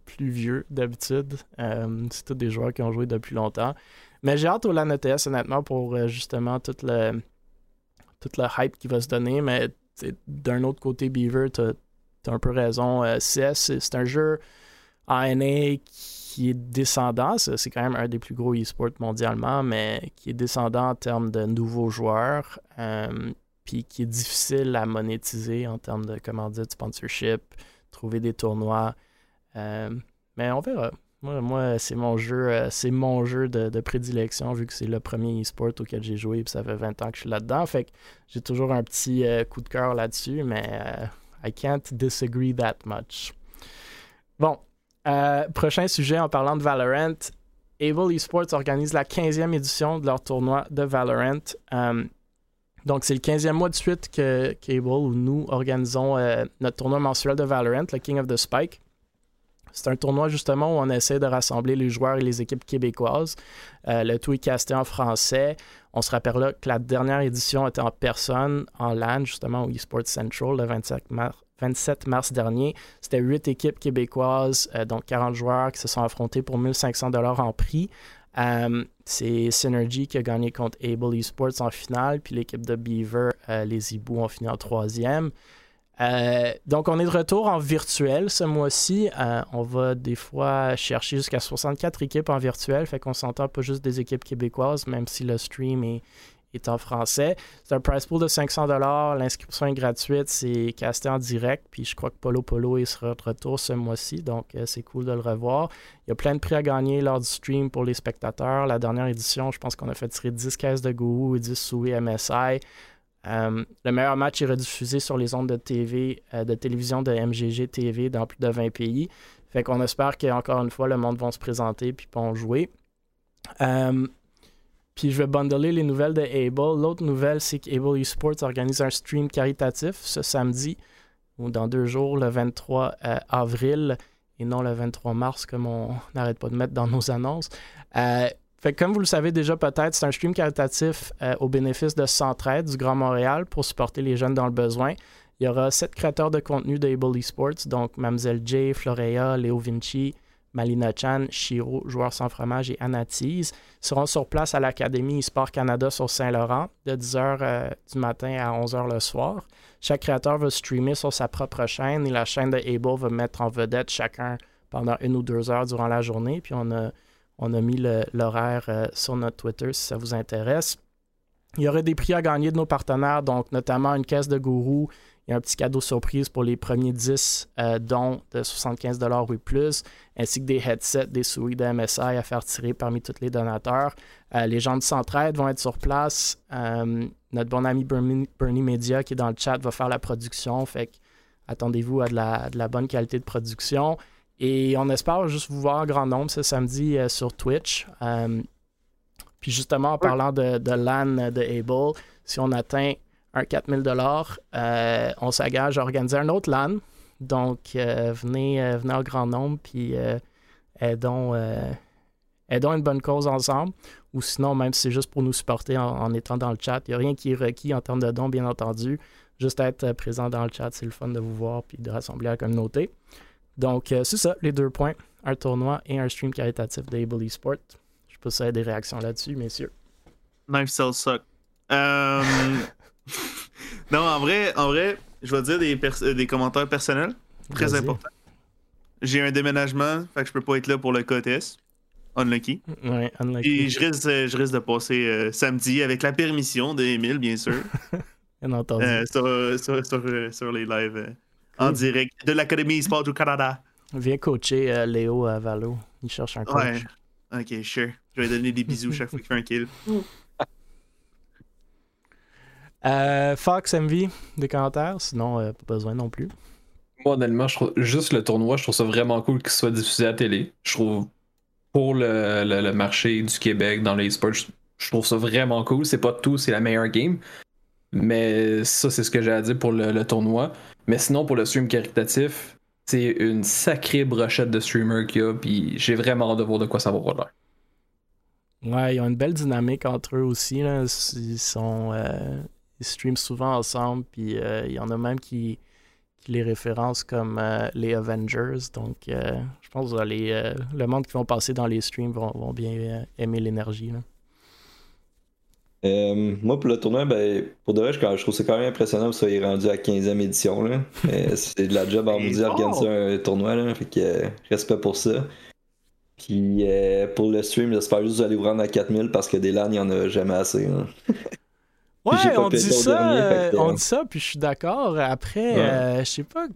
Speaker 1: plus vieux d'habitude. Euh, c'est tous des joueurs qui ont joué depuis longtemps. Mais j'ai hâte au LAN ETS, honnêtement, pour justement toute le, toute le hype qui va se donner. Mais d'un autre côté, Beaver, tu tu un peu raison. Euh, CS, c'est un jeu ANA qui est descendant. C'est quand même un des plus gros e-sports mondialement, mais qui est descendant en termes de nouveaux joueurs. Euh, puis qui est difficile à monétiser en termes de, comment dire, de sponsorship, trouver des tournois. Euh, mais on verra. Moi, c'est mon jeu, c'est mon jeu de, prédilection vu que c'est le premier e-sport auquel j'ai joué et ça fait 20 ans que je suis là-dedans. Fait que j'ai toujours un petit coup de cœur là-dessus, mais I can't disagree that much. Bon, euh, prochain sujet en parlant de Valorant. Able Esports organise la 15e édition de leur tournoi de Valorant. Euh, donc, c'est le 15e mois de suite que qu'Able ou nous organisons euh, notre tournoi mensuel de Valorant, le King of the Spike. C'est un tournoi justement où on essaie de rassembler les joueurs et les équipes québécoises. le tout est casté en français. On se rappellera que la dernière édition était en personne, en LAN, justement, au eSports Central, le 27 mars, dernier. C'était huit équipes québécoises, euh, donc 40 joueurs qui se sont affrontés pour 1500 dollars en prix. Euh, c'est Synergy qui a gagné contre Able Esports en finale, puis l'équipe de Beaver, euh, les Hiboux, ont fini en troisième. Euh, donc, on est de retour en virtuel ce mois-ci. Euh, on va des fois chercher jusqu'à 64 équipes en virtuel, fait qu'on s'entend pas juste des équipes québécoises, même si le stream est, en français. C'est un price pool de 500 L'inscription est gratuite, c'est casté en direct. Puis je crois que Polo Polo il sera de retour ce mois-ci, donc euh, c'est cool de le revoir. Il y a plein de prix à gagner lors du stream pour les spectateurs. La dernière édition, je pense qu'on a fait tirer 10 caisses de et 10 Sui MSI. Euh, le meilleur match est rediffusé sur les ondes de TV, euh, de télévision de MGG TV dans plus de 20 pays. Fait qu'on espère qu'encore une fois, le monde va se présenter puis vont jouer. Euh, puis je vais bundler les nouvelles de Able. L'autre nouvelle, c'est qu'Able Esports organise un stream caritatif ce samedi ou dans deux jours, le 23 avril et non le 23 mars comme on [laughs] n'arrête pas de mettre dans nos annonces comme vous le savez déjà peut-être, c'est un stream caritatif euh, au bénéfice de Centraide du Grand Montréal pour supporter les jeunes dans le besoin. Il y aura sept créateurs de contenu d'Able Esports, donc Mamselle J, Florea, Léo Vinci, Malina Chan, Shiro, joueur sans fromage et Anatise seront sur place à l'Académie eSport Canada sur Saint-Laurent de 10h euh, du matin à 11h le soir. Chaque créateur va streamer sur sa propre chaîne et la chaîne de Able va mettre en vedette chacun pendant une ou deux heures durant la journée. Puis on a on a mis l'horaire euh, sur notre Twitter si ça vous intéresse. Il y aurait des prix à gagner de nos partenaires, donc notamment une caisse de gourou et un petit cadeau surprise pour les premiers 10 euh, dons de 75 ou plus, ainsi que des headsets, des souris de MSI à faire tirer parmi tous les donateurs. Euh, les gens de Centraide vont être sur place. notre bon ami Bernie, Media qui est dans le chat va faire la production, fait attendez-vous à de la bonne qualité de production. Et on espère juste vous voir en grand nombre ce samedi euh, sur Twitch. Euh, puis justement, en parlant de, de LAN de Able, si on atteint un 4000 dollars. on s'engage à organiser un autre LAN. Donc, venez, venez en grand nombre, puis aidons, aidons une bonne cause ensemble. Ou sinon, même si c'est juste pour nous supporter en, étant dans le chat, il n'y a rien qui est requis en termes de dons, bien entendu. Juste être présent dans le chat, c'est le fun de vous voir puis de rassembler la communauté. Donc, c'est ça, les deux points un tournoi et un stream caritatif d'Able Esport. Je peux ça des réactions là-dessus, messieurs.
Speaker 2: Knife Cell suck. Euh, [laughs] non, en vrai, en vrai, je vais dire des, des commentaires personnels. Très important. J'ai un déménagement, fait que je peux pas être là pour le KTS. Unlucky.
Speaker 1: Ouais, unlucky.
Speaker 2: Et je risque, je risque de passer euh, samedi avec la permission d'Emile, bien sûr. [laughs]
Speaker 1: bien entendu.
Speaker 2: Euh, sur, sur, sur, les lives en direct de l'Académie Sport du Canada.
Speaker 1: Viens coacher euh, Léo à Valo. Il cherche un coach. Ouais.
Speaker 2: Ok, sure. Je vais donner des bisous chaque fois qu'il fait un kill. [laughs]
Speaker 1: Euh, Fox, MV, des commentaires? Sinon, euh, pas besoin non plus.
Speaker 3: Moi, honnêtement, je trouve juste le tournoi, je trouve ça vraiment cool qu'il soit diffusé à la télé. Je trouve pour le, marché du Québec dans les sports, je, trouve ça vraiment cool. C'est pas tout, c'est la meilleure game. Mais ça, c'est ce que j'ai à dire pour le, tournoi. Mais sinon, pour le stream caritatif, c'est une sacrée brochette de streamers qu'il y a, puis j'ai vraiment hâte de voir de quoi ça va avoir
Speaker 1: Ouais, ils ont une belle dynamique entre eux aussi. Là. Ils sont. Euh, ils streament souvent ensemble, puis euh, il y en a même qui, qui les référencent comme euh, les Avengers. Donc, je pense que les, le monde qui vont passer dans les streams vont, vont bien aimer l'énergie.
Speaker 4: Euh, moi, pour le tournoi, ben, pour de vrai, je, trouve c'est quand même impressionnant que vous soyez rendu à 15e édition. Là. [laughs] c'est de la job à vous organiser un tournoi. Là, fait que euh, respect pour ça. Puis euh, pour le stream, j'espère juste que vous allez vous rendre à 4000 parce que des LAN, il n'y en a jamais assez.
Speaker 1: Ouais, on dit ça, on dit ça, puis je suis d'accord. Après, je sais pas,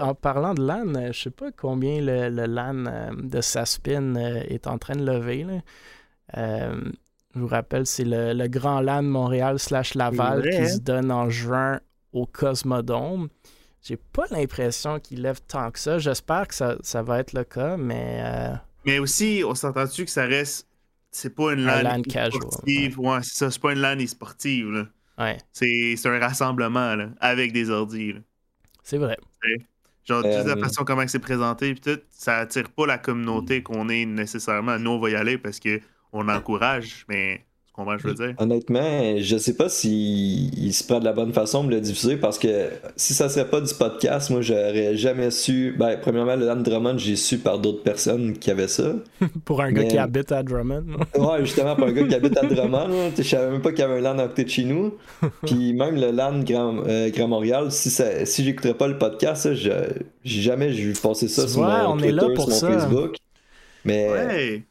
Speaker 1: en parlant de LAN, je sais pas combien le, le LAN de Saspin est en train de lever. Là. Je vous rappelle, c'est le, Grand LAN Montréal slash Laval qui hein? se donne en juin au Cosmodome. J'ai pas l'impression qu'il lève tant que ça. J'espère que ça, va être le cas, mais. Euh,
Speaker 2: mais aussi, on s'entend-tu que ça reste. C'est pas une LAN, sportive. Ouais, c'est ça. C'est pas une LAN sportive. Là.
Speaker 1: Ouais.
Speaker 2: C'est un rassemblement là, avec des ordi.
Speaker 1: C'est vrai.
Speaker 2: Genre, de la euh, façon comment c'est présenté, tout, ça attire pas la communauté qu'on est nécessairement. Nous, on va y aller parce que on encourage, mais tu comprends je veux dire?
Speaker 4: Honnêtement, je sais pas s'il se prend de la bonne façon de le diffuser parce que si ça serait pas du podcast, moi j'aurais jamais su. Ben, premièrement, le LAN Drummond, j'ai su par d'autres personnes qui avaient ça. [laughs]
Speaker 1: pour un gars qui habite à Drummond. [laughs]
Speaker 4: ouais, justement, pour un gars qui habite à Drummond. Je savais même pas qu'il y avait un LAN à côté de chez nous. [laughs] Puis même le LAN Grand, euh, Grand Montréal, si, ça, si j'écouterais pas le podcast, j'ai jamais vu passer ça sur mon Twitter, sur mon Facebook. Mais.
Speaker 2: Ouais.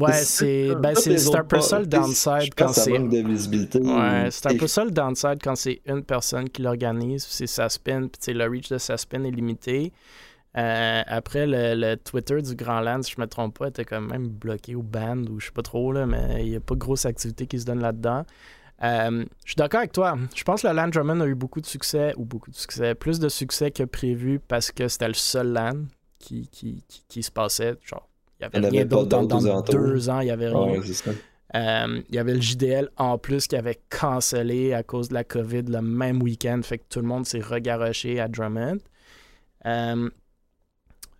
Speaker 1: Ouais, c'est ben, un peu ça le downside quand c'est. Ouais, c'est un peu ça le downside quand c'est une personne qui l'organise, c'est sa spin, puis le reach de sa spin est limité. Euh, après, le, Twitter du Grand Land, si je me trompe pas, était quand même bloqué ou banned ou je sais pas trop, là, mais il n'y a pas de grosse activité qui se donne là-dedans. Euh, je suis d'accord avec toi. Je pense que le LAN Drummond a eu beaucoup de succès, ou beaucoup de succès, plus de succès que prévu parce que c'était le seul LAN qui, qui, qui, qui se passait. Genre, il n'y avait rien d'autre dans, deux ans, il n'y avait rien. Euh, il y avait le JDL en plus qui avait cancellé à cause de la COVID le même week-end. Fait que tout le monde s'est regaroché à Drummond. Euh,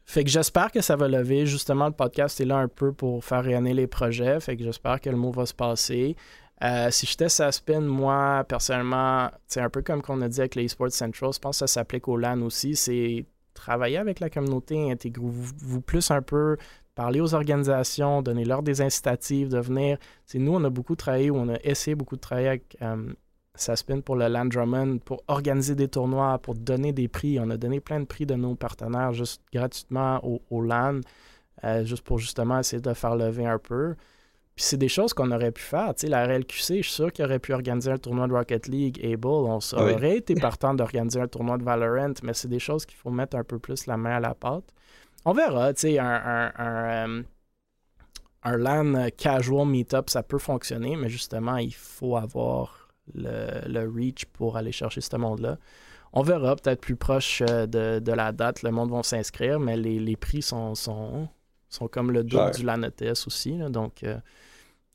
Speaker 1: fait que j'espère que ça va lever. Justement, le podcast est là un peu pour faire rayonner les projets. Fait que j'espère que le mot va se passer. Euh, si j'étais Saspin, moi, personnellement, c'est un peu comme qu'on a dit avec les eSports Central, je pense que ça s'applique au LAN aussi. C'est travailler avec la communauté, intégrez-vous plus un peu parler aux organisations, donner leur des incitatives de venir. Nous, on a beaucoup travaillé, ou on a essayé beaucoup de travailler avec euh, Saspin pour le Land Drummond, pour organiser des tournois, pour donner des prix. On a donné plein de prix de nos partenaires juste gratuitement au, Land, euh, juste pour justement essayer de faire lever un peu. Puis c'est des choses qu'on aurait pu faire. Tu sais, la RLQC, je suis sûr qu'il aurait pu organiser un tournoi de Rocket League, Able. On ah aurait été partant d'organiser un tournoi de Valorant, mais c'est des choses qu'il faut mettre un peu plus la main à la pâte. On verra, tu sais, un, un, un, euh, LAN casual meetup, ça peut fonctionner, mais justement, il faut avoir le, reach pour aller chercher ce monde-là. On verra, peut-être plus proche euh, de, la date, le monde va s'inscrire, mais les, prix sont, sont, sont comme le double du LAN ETS aussi. donc, euh,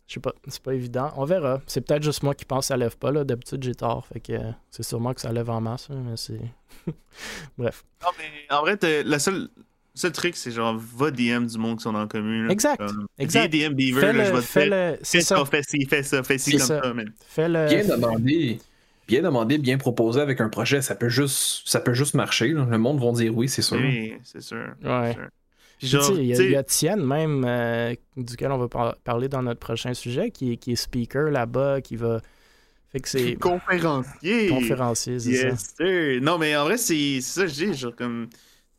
Speaker 1: je sais pas, c'est pas évident. On verra. C'est peut-être juste moi qui pense que ça lève pas. Là. D'habitude, j'ai tort. Fait que c'est sûrement que ça lève en masse. mais c'est. [laughs] Bref.
Speaker 2: Non, mais en vrai, la seule. Le seul truc, c'est genre, va DM du monde qui sont dans la commune.
Speaker 1: Exact. exact.
Speaker 2: DM Beaver,
Speaker 1: fais le,
Speaker 2: je vais te
Speaker 1: fais le,
Speaker 2: fais ça, fais ci, fais ça, fais ci comme ça, man.
Speaker 1: Fais le...
Speaker 3: Bien demandé, bien demandé, bien proposé avec un projet, ça peut juste, ça peut juste marcher. Là. Le monde va dire oui, c'est sûr.
Speaker 2: Oui, c'est sûr.
Speaker 1: Ouais.
Speaker 2: Sûr.
Speaker 1: Il y, a Tienne même, euh, duquel on va par parler dans notre prochain sujet, qui est, qui est speaker là-bas, qui va. Fait que c'est.
Speaker 2: Conférencier.
Speaker 1: Conférencier, c'est
Speaker 2: yes,
Speaker 1: ça.
Speaker 2: Sir. Non, mais en vrai, c'est ça que je dis. Genre, comme.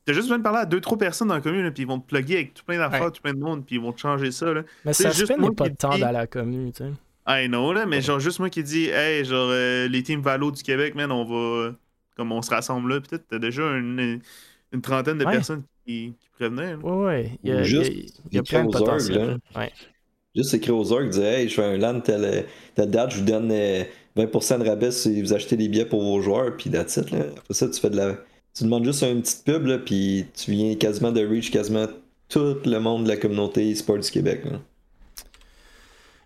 Speaker 2: T'as juste besoin de parler à deux, trois personnes dans la commune, puis ils vont te plugger avec tout plein d'affaires,
Speaker 1: Ouais.
Speaker 2: tout plein de monde, puis ils vont te changer ça. Là.
Speaker 1: Mais
Speaker 2: C'est
Speaker 1: ça
Speaker 2: juste
Speaker 1: se
Speaker 2: moi
Speaker 1: n'est pas
Speaker 2: qui
Speaker 1: de temps dans la commune, tu sais.
Speaker 2: I know, là, mais genre, juste moi qui dis, hey, genre, euh, les teams Valo du Québec, man, on va. Comme on se rassemble là, peut-être t'as déjà une, une trentaine de
Speaker 1: Ouais.
Speaker 2: personnes qui, qui venir. là.
Speaker 1: Ouais, ouais. Il y a,
Speaker 4: juste
Speaker 1: il y a- il y a
Speaker 4: écrire
Speaker 1: plein de
Speaker 4: aux orgues,
Speaker 1: potentiel.
Speaker 4: là.
Speaker 1: Ouais.
Speaker 4: Juste écrire aux orgues, dire Hey, je fais un LAN telle, telle date, je vous donne euh, 20% de rabais si vous achetez des billets pour vos joueurs, puis that's it, là. Après ça, tu fais de la. Tu demandes juste une petite pub, là, puis tu viens quasiment de reach quasiment tout le monde de la communauté e-sport du Québec.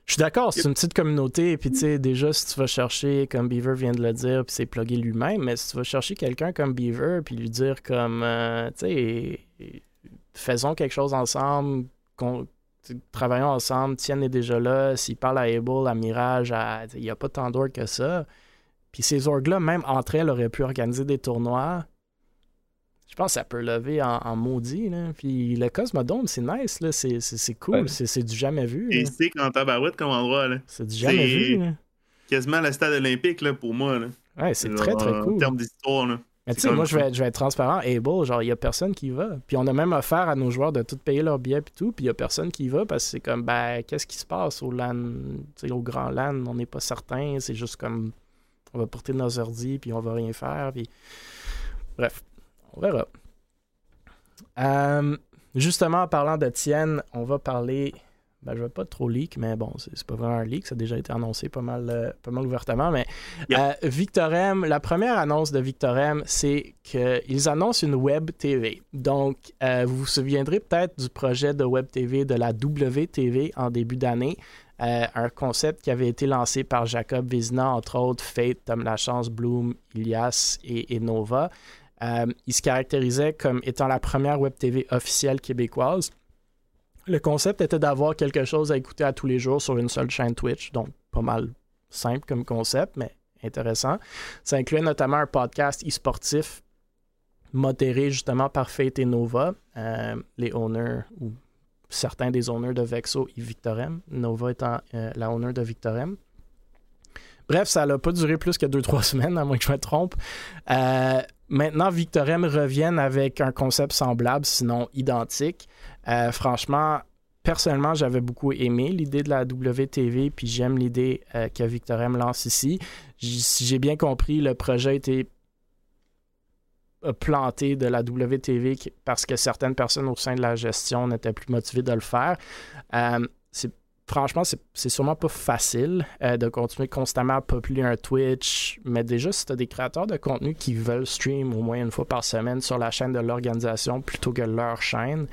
Speaker 1: Je suis d'accord, c'est une petite communauté, puis tu sais, déjà, si tu vas chercher, comme Beaver vient de le dire, puis c'est plugué lui-même, mais si tu vas chercher quelqu'un comme Beaver, puis lui dire comme, euh, tu sais, faisons quelque chose ensemble, travaillons ensemble, Tienne est déjà là, s'il parle à Able, à Mirage, il n'y a pas tant d'orgues que ça. Puis ces orgues-là, même entre elles, auraient pu organiser des tournois. Je pense que ça peut lever en, en maudit. Là. Puis le Cosmodome, c'est nice, là. C'est, c'est, c'est cool,
Speaker 4: Ouais.
Speaker 1: c'est, c'est du jamais vu.
Speaker 2: Et c'est qu'en tabarouette comme endroit, là.
Speaker 1: C'est du jamais
Speaker 2: C'est-
Speaker 1: vu. là.
Speaker 2: Quasiment le stade olympique, là, pour moi, là.
Speaker 1: Ouais, c'est
Speaker 2: Genre,
Speaker 1: très très
Speaker 2: En
Speaker 1: cool.
Speaker 2: termes d'histoire, là.
Speaker 1: Mais tu sais, moi je vais, je vais être transparent. Able, genre, il y a personne qui y va. Puis on a même offert à nos joueurs de tout payer leur billet et tout. Puis il y a personne qui y va parce que c'est comme, ben, qu'est-ce qui se passe au LAN, tu sais, au grand LAN? On n'est pas certain. C'est juste comme, on va porter nos ordi puis on va rien faire. Puis... Bref, on verra. Euh, justement, en parlant de Tienne, on va parler. Ben, je vais pas trop leak, mais bon, c'est pas vraiment un leak, ça a déjà été annoncé pas mal, euh, pas mal ouvertement. Mais
Speaker 2: Yep.
Speaker 1: euh, Victorem, la première annonce de Victorem, c'est qu'ils annoncent une Web TV. Donc, vous vous souviendrez peut-être du projet de Web TV de la WTV en début d'année. Euh, un concept qui avait été lancé par Jacob Vézina, entre autres Fate, Tom Lachance, Bloom, Ilias et, et Nova. Euh, il se caractérisait comme étant la première Web TV officielle québécoise. Le concept était d'avoir quelque chose à écouter à tous les jours sur une seule chaîne Twitch, donc pas mal simple comme concept, mais intéressant. Ça incluait notamment un podcast e-sportif modéré justement par Fate et Nova, euh, les owners ou certains des owners de Vexo et Victorem, Nova étant euh, la owner de Victorem. Bref, ça n'a pas duré plus que 2-3 [laughs] semaines, à moins que je me trompe. Maintenant, Victorem reviennent avec un concept semblable, sinon identique. Euh, franchement, personnellement, j'avais beaucoup aimé l'idée de la WTV, puis j'aime l'idée euh, que Victorem lance ici. Si j'ai bien compris, le projet a été planté de la WTV parce que certaines personnes au sein de la gestion n'étaient plus motivées de le faire. Euh, c'est franchement, c'est sûrement pas facile euh, de continuer constamment à populer un Twitch, mais déjà, si tu des créateurs de contenu qui veulent stream au moins une fois par semaine sur la chaîne de l'organisation plutôt que leur chaîne,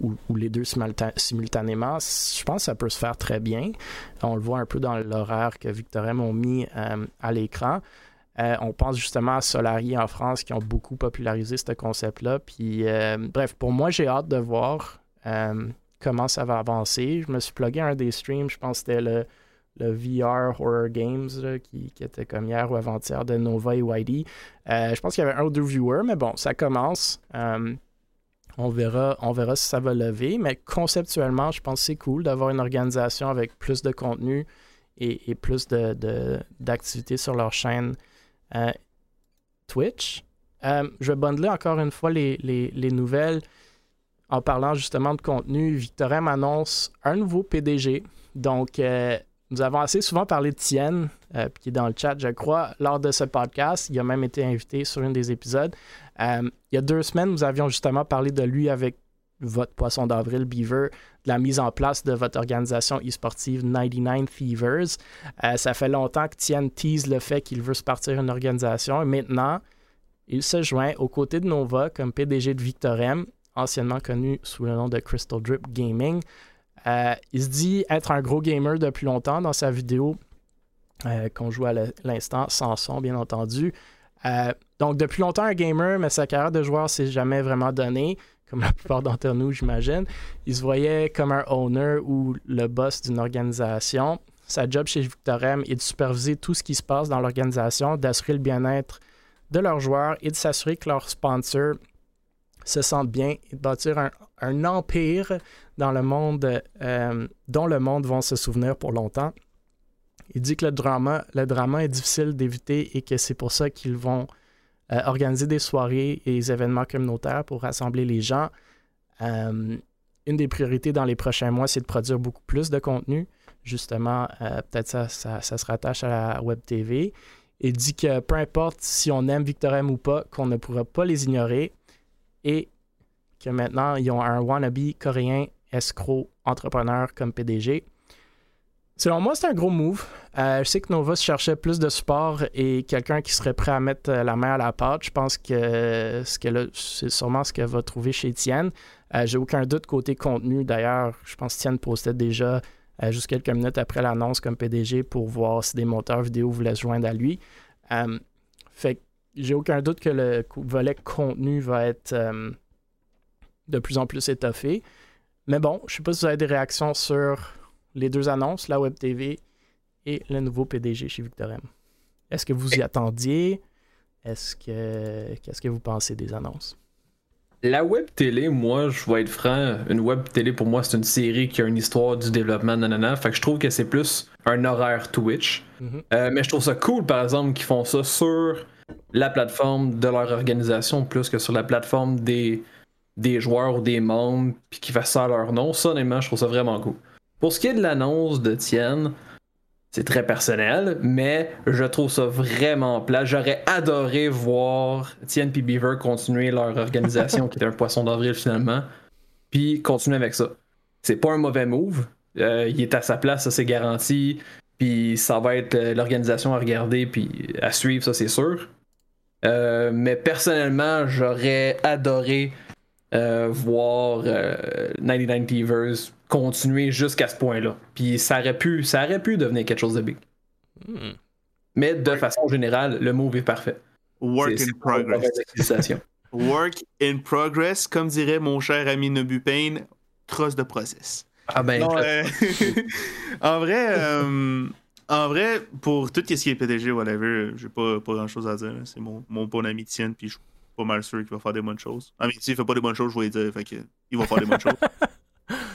Speaker 1: ou, les deux simulta- simultanément, je pense que ça peut se faire très bien. On le voit un peu dans l'horaire que Victorem ont mis euh, à l'écran. Euh, on pense justement à Solari en France qui ont beaucoup popularisé ce concept-là. Puis, bref, pour moi, j'ai hâte de voir comment ça va avancer. Je me suis plugué à un des streams, je pense que c'était le, le VR Horror Games qui, était comme hier ou avant-hier de Nova et YD. Euh, je pense qu'il y avait un ou deux viewers, mais bon, ça commence. Euh, on verra, on verra si ça va lever, mais conceptuellement, je pense que c'est cool d'avoir une organisation avec plus de contenu et, plus de, de- d'activités sur leur chaîne euh, Twitch. Je vais bundler encore une fois les- les nouvelles en parlant justement de contenu. Victorem annonce un nouveau PDG. Donc, euh, nous avons assez souvent parlé de Tienne, euh, qui est dans le chat, je crois, lors de ce podcast. Il a même été invité sur un des épisodes. Euh, il y a deux semaines, nous avions justement parlé de lui avec votre poisson d'avril, Beaver, de la mise en place de votre organisation e-sportive 99 Thievers. Ça fait longtemps que Tien tease le fait qu'il veut se partir une organisation maintenant, il se joint aux côtés de Nova comme PDG de Victorem, anciennement connu sous le nom de Crystal Drip Gaming. Euh, il se dit être un gros gamer depuis longtemps dans sa vidéo euh, qu'on joue à l'instant, sans bien entendu. Euh, donc, depuis longtemps, un gamer, mais sa carrière de joueur s'est jamais vraiment donnée, comme la plupart d'entre nous, j'imagine. Il se voyait comme un owner ou le boss d'une organisation. Sa job chez Victorem est de superviser tout ce qui se passe dans l'organisation, d'assurer le bien-être de leurs joueurs et de s'assurer que leurs sponsors se sentent bien et de bâtir un, empire dans le monde euh, dont le monde va se souvenir pour longtemps. Il dit que le drama, le drama est difficile d'éviter et que c'est pour ça qu'ils vont euh, organiser des soirées et des événements communautaires pour rassembler les gens. Euh, une des priorités dans les prochains mois, c'est de produire beaucoup plus de contenu. Justement, peut-être ça, ça, ça, se rattache à la Web TV. Il dit que peu importe si on aime Victor M ou pas, qu'on ne pourra pas les ignorer et que maintenant, ils ont un wannabe coréen escroc entrepreneur comme PDG. Selon moi, c'est un gros move. Euh, je sais que Nova cherchait plus de support et quelqu'un qui serait prêt à mettre euh, la main à la pâte. Je pense que, c'est sûrement ce qu'elle va trouver chez Tienne. Euh, j'ai aucun doute côté contenu. D'ailleurs, je pense que Tienne postait déjà juste quelques minutes après l'annonce comme PDG pour voir si des monteurs vidéo voulaient se joindre à lui. fait j'ai aucun doute que le volet contenu va être euh, de plus en plus étoffé. Mais bon, je ne sais pas si vous avez des réactions sur les deux annonces, la Web TV et le nouveau PDG chez Victorem. Est-ce que vous y attendiez? Est-ce que qu'est-ce que vous pensez des annonces?
Speaker 3: La web télé, moi, je vais être franc, une web télé pour moi, c'est une série qui a une histoire du développement, nanana. Fait que je trouve que c'est plus un horaire Twitch. Mm-hmm. Euh, mais je trouve ça cool, par exemple, qu'ils font ça sur la plateforme de leur organisation plus que sur la plateforme des, joueurs ou des membres, puis qu'ils fassent ça à leur nom. Ça, honnêtement, je trouve ça vraiment cool. Pour ce qui est de l'annonce de Tienne, c'est très personnel, mais je trouve ça vraiment plat. J'aurais adoré voir Tienne et Beaver continuer leur organisation, qui était un poisson d'avril finalement, puis continuer avec ça. C'est pas un mauvais move. Euh, il est à sa place, ça c'est garanti. Puis ça va être euh, l'organisation à regarder puis à suivre, ça c'est sûr. Euh, mais personnellement, j'aurais adoré euh, voir 99 Thieves continuer jusqu'à ce point-là. Puis ça aurait pu, ça aurait pu devenir quelque chose de big. Hmm. Mais de façon générale, le move est parfait.
Speaker 2: Work in progress. [laughs] Work in progress, comme dirait mon cher ami Nobu Payne, cross de process.
Speaker 3: Ah ben.
Speaker 2: Euh, [laughs] en vrai, euh, en vrai, pour tout ce qui est PDG, whatever, j'ai pas, pas grand chose à dire. C'est mon, mon bon ami Tienne, puis je suis pas mal sûr qu'il va faire des bonnes choses. Ah, mais s'il fait pas des bonnes choses, je vais dire, fait que, il va faire des bonnes choses. [laughs]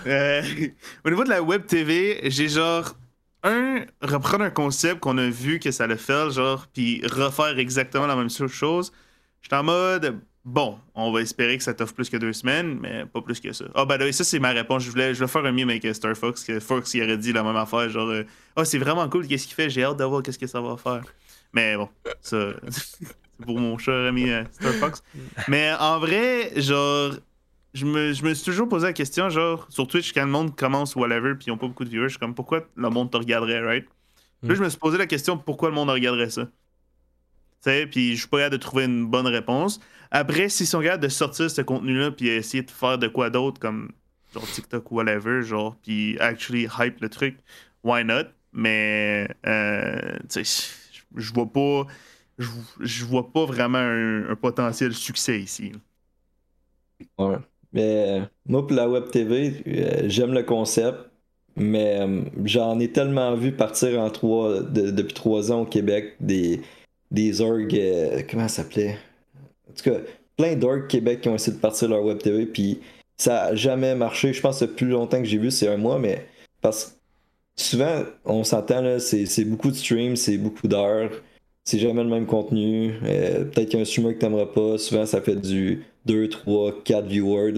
Speaker 2: Euh, [laughs] au niveau de la web TV, j'ai genre un reprendre un concept qu'on a vu que ça le fait, genre, puis refaire exactement la même chose. J'étais en mode Bon, on va espérer que ça t'offre plus que deux semaines, mais pas plus que ça. Ah, bah ben ça, c'est ma réponse. Je voulais, je voulais faire un mime avec euh, Star Fox, que Fox il aurait dit la même affaire. Genre, euh, ah, c'est vraiment cool, qu'est-ce qu'il fait, j'ai hâte d'avoir qu'est-ce que ça va faire. Mais bon, ça, c'est [laughs] pour mon cher ami euh, Star Fox. Mais en vrai, genre, je me, je me suis toujours posé la question, genre, sur Twitch, quand le monde commence whatever, puis ils ont pas beaucoup de viewers, je suis comme, pourquoi le monde te regarderait, right? Là, je me suis posé la question, pourquoi le monde regarderait ça? Tu sais, puis je suis pas capable de trouver une bonne réponse. Après, s'ils sont capables de sortir ce contenu-là puis essayer de faire de quoi d'autre comme genre TikTok ou whatever, genre, puis actually hype le truc, why not? Mais, euh, tu sais, je vois pas. Je vois pas vraiment un, potentiel succès ici.
Speaker 4: Ouais. Mais moi, pour la Web TV, euh, j'aime le concept, mais euh, j'en ai tellement vu partir en trois, depuis trois ans au Québec des, des orgs. comment ça s'appelait? Tout cas, plein d'orgs Québec qui ont essayé de partir leur web TV, puis ça a jamais marché. Je pense que le plus longtemps que j'ai vu, c'est un mois, mais parce que souvent, on s'entend, c'est beaucoup de streams, c'est beaucoup d'heures, c'est jamais le même contenu. Euh, peut-être qu'il y a un streamer que t'aimeras pas. Souvent, ça fait du 2, 3, 4 viewers.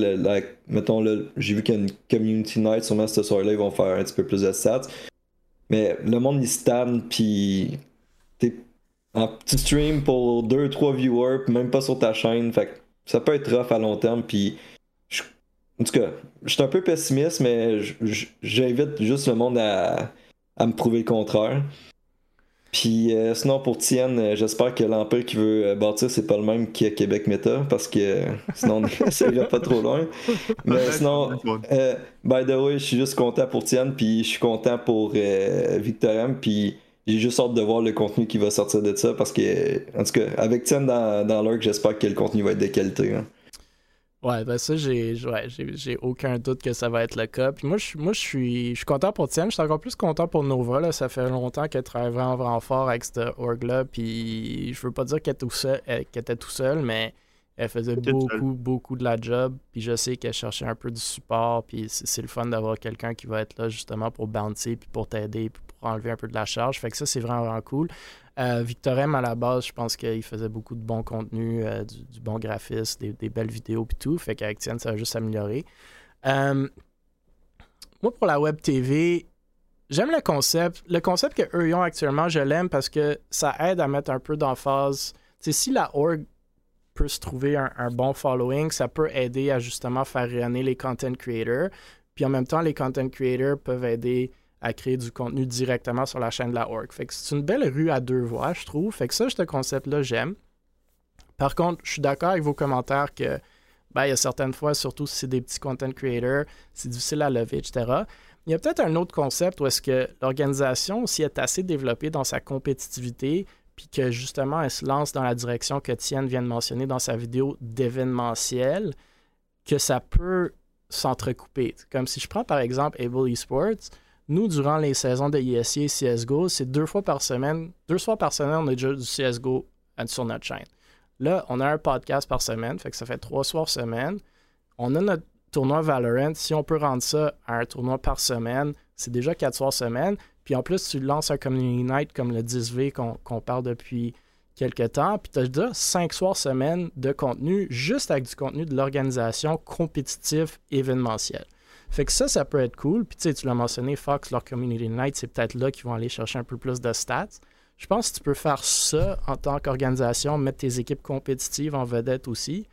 Speaker 4: mettons, là, j'ai vu qu'il y a une community night, sûrement ce soir-là, ils vont faire un petit peu plus de stats. Mais le monde, il stagne, puis un petit stream pour 2-3 viewers, même pas sur ta chaîne. Fait ça peut être rough à long terme. Puis, en tout cas, je suis un peu pessimiste, mais j'invite juste le monde à, me prouver le contraire. Puis euh, sinon pour Tienne, euh, j'espère que l'empire qui veut euh, bâtir, c'est pas le même qui a Québec Meta, parce que sinon [laughs] ça ira pas trop loin. Mais sinon, by the way, je suis juste content pour Tienne, puis je suis content pour Victor M, puis j'ai juste hâte de voir le contenu qui va sortir de ça, parce que, en tout cas, avec Tienne dans, dans l'org, j'espère que le contenu va être de qualité. Hein.
Speaker 1: Ouais, ben ça, j'ai aucun doute que ça va être le cas. Puis moi, je suis content pour Tienne. Je suis encore plus content pour Nova. Là. Ça fait longtemps qu'elle travaille vraiment, vraiment fort avec cette org-là. Puis je veux pas dire qu'elle seul, était tout seul, mais elle faisait beaucoup, beaucoup de la job. Puis je sais qu'elle cherchait un peu du support. Puis c'est le fun d'avoir quelqu'un qui va être là justement pour bouncer, puis pour t'aider, puis pour enlever un peu de la charge. Fait que ça, c'est vraiment, vraiment cool. Euh, Victor M, à la base, je pense qu'il faisait beaucoup de bon contenu, euh, du, bon graphisme, des, belles vidéos et tout. Fait qu'avec Tienne, ça va juste s'améliorer. Euh, moi, pour la web TV, j'aime le concept. Le concept qu'eux ont actuellement, je l'aime parce que ça aide à mettre un peu d'emphase. sais, si la org peut se trouver un, bon following, ça peut aider à justement faire rayonner les content creators. Puis en même temps, les content creators peuvent aider à créer du contenu directement sur la chaîne de la org. Fait que c'est une belle rue à deux voies, je trouve. Fait que ça, ce concept-là, j'aime. Par contre, je suis d'accord avec vos commentaires que ben, il y a certaines fois, surtout si c'est des petits content creators, c'est difficile à lever, etc. Il y a peut-être un autre concept où est-ce que l'organisation, si est assez développée dans sa compétitivité, puis que justement elle se lance dans la direction que Tienne vient de mentionner dans sa vidéo d'événementiel, que ça peut s'entrecouper. Comme si je prends par exemple Able Esports, nous, durant les saisons de ISI et CSGO, c'est deux fois par semaine. Deux soirs par semaine, on a déjà du CSGO sur notre chaîne. Là, on a un podcast par semaine, fait que ça fait trois soirs semaine. On a notre tournoi Valorant. Si on peut rendre ça à un tournoi par semaine, c'est déjà quatre soirs semaine. Puis en plus, tu lances un Community Night comme le 10V qu'on parle depuis quelques temps. Puis tu as déjà cinq soirs semaine de contenu, juste avec du contenu de l'organisation compétitif événementiel. Fait que ça, ça peut être cool. Puis tu sais, tu l'as mentionné, Fox, leur Community Night, c'est peut-être là qu'ils vont aller chercher un peu plus de stats. Je pense que tu peux faire ça en tant qu'organisation, mettre tes équipes compétitives en vedette aussi.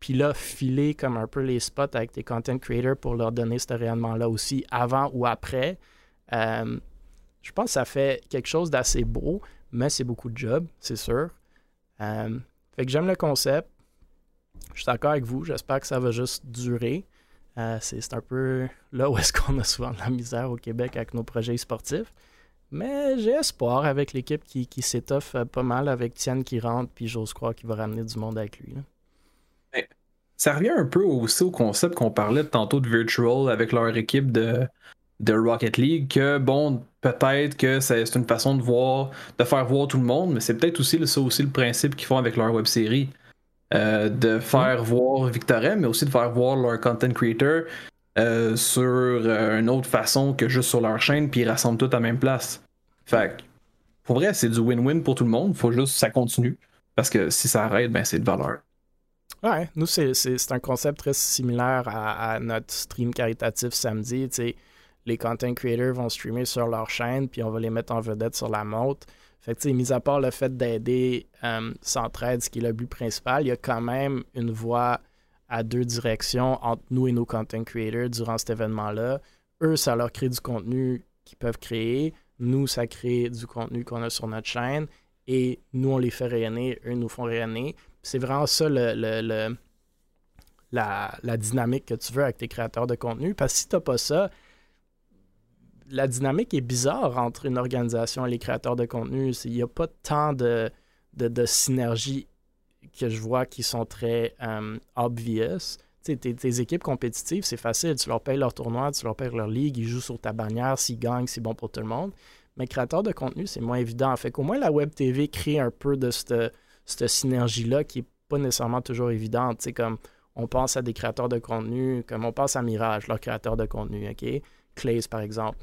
Speaker 1: Puis là, filer comme un peu les spots avec tes content creators pour leur donner ce rayonnement-là aussi, avant ou après. Euh, je pense que ça fait quelque chose d'assez beau, mais c'est beaucoup de job, c'est sûr. Euh, fait que j'aime le concept. Je suis d'accord avec vous. J'espère que ça va juste durer. Euh, c'est un peu là où est-ce qu'on a souvent de la misère au Québec avec nos projets sportifs. Mais j'ai espoir avec l'équipe qui, s'étoffe euh, pas mal avec Tienne qui rentre, puis j'ose croire qu'il va ramener du monde avec lui.
Speaker 3: Ça revient un peu aussi au concept qu'on parlait tantôt de Virtual avec leur équipe de, de Rocket League, que bon, peut-être que c'est une façon de voir, de faire voir tout le monde, mais c'est peut-être aussi ça aussi le principe qu'ils font avec leur web série. Euh, de faire voir Victoria, mais aussi de faire voir leur content creator euh, sur euh, une autre façon que juste sur leur chaîne, puis ils rassemblent tout à la même place. Fait pour vrai, c'est du win-win pour tout le monde. Faut juste que ça continue. Parce que si ça arrête, ben c'est de valeur.
Speaker 1: Ouais, nous, c'est un concept très similaire à, notre stream caritatif samedi. Les content creators vont streamer sur leur chaîne, puis on va les mettre en vedette sur la montre. Fait que, mis à part le fait d'aider euh, Centraide, ce qui est le but principal, il y a quand même une voie à deux directions entre nous et nos content creators durant cet événement-là. Eux, ça leur crée du contenu qu'ils peuvent créer. Nous, ça crée du contenu qu'on a sur notre chaîne. Et nous, on les fait rayonner. Eux nous font rayonner. C'est vraiment ça le, la, la, dynamique que tu veux avec tes créateurs de contenu. Parce que si tu n'as pas ça, la dynamique est bizarre entre une organisation et les créateurs de contenu. Il n'y a pas tant de, de, synergie que je vois qui sont très um, obvious. Tes, tes, équipes compétitives, c'est facile. Tu leur payes leur tournoi, tu leur payes leur ligue, ils jouent sur ta bannière, s'ils gagnent, c'est bon pour tout le monde. Mais créateurs de contenu, c'est moins évident. Fait qu'au moins, la Web TV crée un peu de cette, cette synergie-là qui n'est pas nécessairement toujours évidente. sais comme on pense à des créateurs de contenu, comme on pense à Mirage, leur créateur de contenu, OK? Clays, par exemple.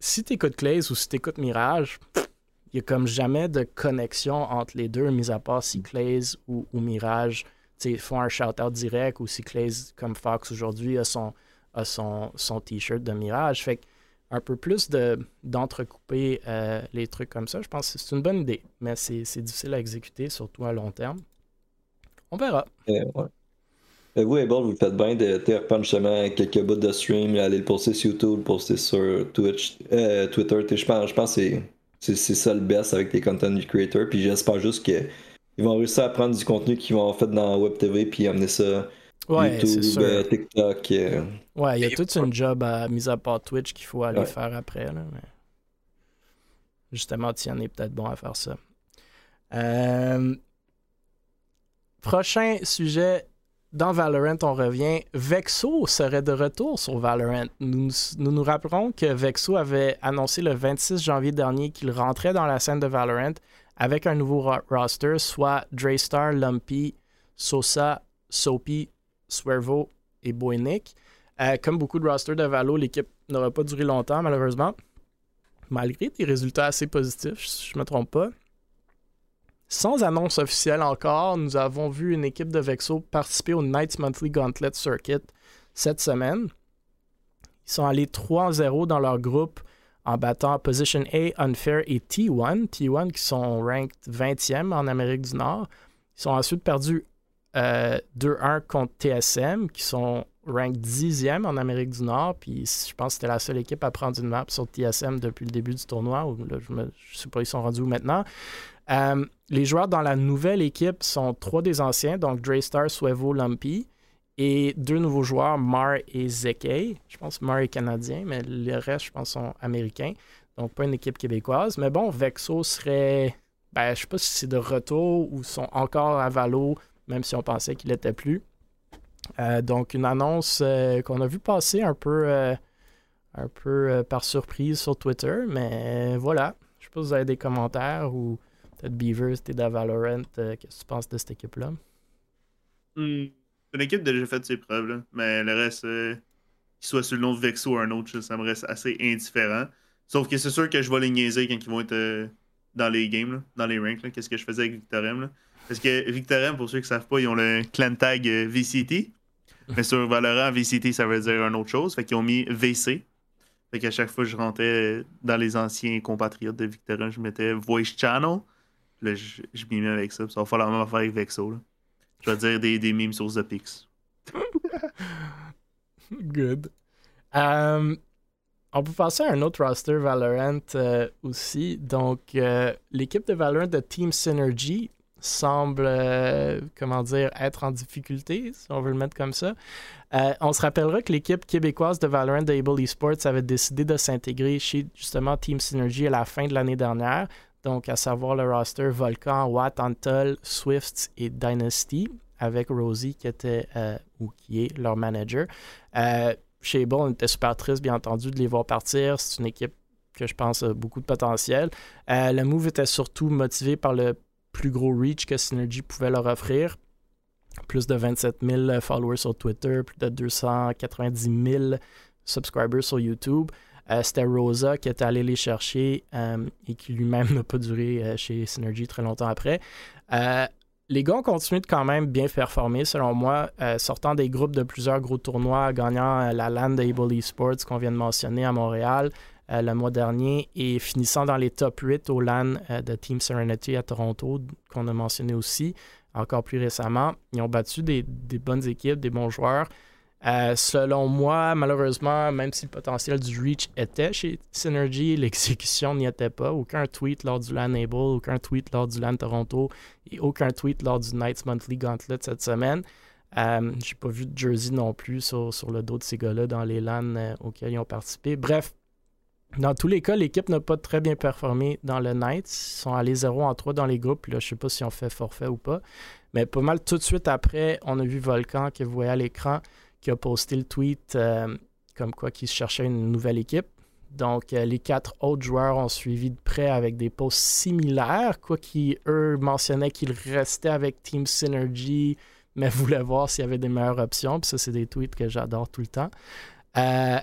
Speaker 1: Si tu écoutes Clays ou si tu écoutes Mirage, il n'y a comme jamais de connexion entre les deux, mis à part si Clays ou, Mirage font un shout-out direct ou si Clays, comme Fox aujourd'hui, a son t-shirt de Mirage. Fait un peu plus d'entrecouper euh, les trucs comme ça, je pense que c'est une bonne idée, mais c'est difficile à exécuter, surtout à long terme. On verra.
Speaker 4: Euh, vous, Able, vous faites bien de reprendre justement quelques bouts de stream, aller le poster sur YouTube, le poster sur Twitch, euh, Twitter. Je pense, je pense que c'est ça le best avec les content creators. Puis j'espère juste qu'ils vont réussir à prendre du contenu qu'ils vont fait dans Web TV puis amener ça
Speaker 1: ouais, YouTube,
Speaker 4: euh, TikTok. Euh.
Speaker 1: Ouais, il y a toute une job à mise à part Twitch qu'il faut aller faire après. Là, mais... Justement, Tian est peut-être bon à faire ça. Euh, prochain sujet. Dans Valorant, on revient. Vexo serait de retour sur Valorant. Nous nous, rappellerons que Vexo avait annoncé le 26 janvier dernier qu'il rentrait dans la scène de Valorant avec un nouveau roster, soit Draystar, Lumpy, Sosa, Soapy, Swervo et Boynick. Euh, comme beaucoup de rosters de Valo, l'équipe n'aura pas duré longtemps, malheureusement. Malgré des résultats assez positifs, si je ne me trompe pas. Sans annonce officielle encore, nous avons vu une équipe de Vexo participer au Knights Monthly Gauntlet Circuit cette semaine. Ils sont allés 3-0 dans leur groupe en battant Position A, Unfair et T1. T1 qui sont ranked 20e en Amérique du Nord. Ils sont ensuite perdus 2-1 euh, contre TSM qui sont ranked 10e en Amérique du Nord. Puis je pense que c'était la seule équipe à prendre une map sur TSM depuis le début du tournoi. je ne sais pas, ils sont rendus où maintenant. Euh, les joueurs dans la nouvelle équipe sont trois des anciens, donc Draystar, Suevo, Lumpy, et deux nouveaux joueurs, Mar et Zeke. Je pense que Mar est canadien, mais le reste, je pense, sont américains. Donc, pas une équipe québécoise. Mais bon, Vexo serait. Ben, je sais pas si c'est de retour ou sont encore à Valo, même si on pensait qu'il n'était plus. Euh, donc, une annonce euh, qu'on a vu passer un peu, peu par surprise sur Twitter. Mais voilà. Je sais pas si vous avez des commentaires ou Peut-être Beavers, t'es dans Valorant. Euh, qu'est-ce que tu penses de cette équipe-là?
Speaker 2: Hmm. Une équipe a déjà fait ses preuves, là. mais le reste, euh, qu'il soit sur le nom de Vexo ou un autre, ça me reste assez indifférent. Sauf que c'est sûr que je vais les niaiser quand ils vont être euh, dans les games, dans les ranks. Qu'est-ce que je faisais avec Victorem. Parce que Victorem, pour ceux qui ne savent pas, ils ont le clan tag VCT. Mais sur Valorant, VCT, ça veut dire une autre chose. Fait qu'ils ont mis VC. Fait qu'à chaque fois que je rentrais dans les anciens compatriotes de Victorem, je mettais Voice Channel. Là, je, je m'y avec ça. Ça va faire la même affaire avec Vexo. Je vais dire des, des mimes sources de Pix. [laughs]
Speaker 1: Good. Um, on peut passer à un autre roster Valorant euh, aussi. Donc, euh, l'équipe de Valorant de Team Synergy semble, euh, comment dire, être en difficulté, si on veut le mettre comme ça. on se rappellera que l'équipe québécoise de Valorant de Able Esports avait décidé de s'intégrer chez justement Team Synergy à la fin de l'année dernière donc à savoir le roster Volcan, Watt, Antol, Swift et Dynasty, avec Rosie qui était euh, ou qui est leur manager. Euh, chez Bon, on était super triste, bien entendu, de les voir partir. C'est une équipe que je pense a beaucoup de potentiel. Euh, le move était surtout motivé par le plus gros reach que Synergy pouvait leur offrir. Plus de 27 000 followers sur Twitter, plus de 290 000 subscribers sur YouTube. Euh, c'était Rosa qui est allé les chercher euh, et qui lui-même [laughs] n'a pas duré euh, chez Synergy très longtemps après. les gars ont continué de quand même bien performer, selon moi, sortant des groupes de plusieurs gros tournois, gagnant la LAN de Able Esports qu'on vient de mentionner à Montréal le mois dernier et finissant dans les top 8 au LAN de Team Serenity à Toronto, qu'on a mentionné aussi encore plus récemment. Ils ont battu des bonnes équipes, des bons joueurs. Euh, selon moi, malheureusement, même si le potentiel du reach était chez Synergy, [laughs] l'exécution n'y était pas. Aucun tweet lors du LAN Able, aucun tweet lors du LAN Toronto et aucun tweet lors du Knights Monthly Gauntlet cette semaine. Euh, J'ai pas vu de jersey non plus sur, le dos de ces gars-là dans les LAN euh, auxquels ils ont participé. Bref, dans tous les cas, l'équipe n'a pas très bien performé dans le Knights. Ils sont allés 0 en 3 dans les groupes. Je sais pas si on fait forfait ou pas. Mais pas mal tout de suite après, on a vu Volcan que vous voyez à l'écran qui a posté le tweet euh, comme quoi qu'il cherchait une nouvelle équipe. Donc, euh, les quatre autres joueurs ont suivi de près avec des posts similaires, quoi qui, eux, mentionnaient qu'ils restaient avec Team Synergy, mais [laughs] voulaient voir s'il y avait des meilleures options. Puis ça, c'est des tweets que j'adore tout le temps. Euh,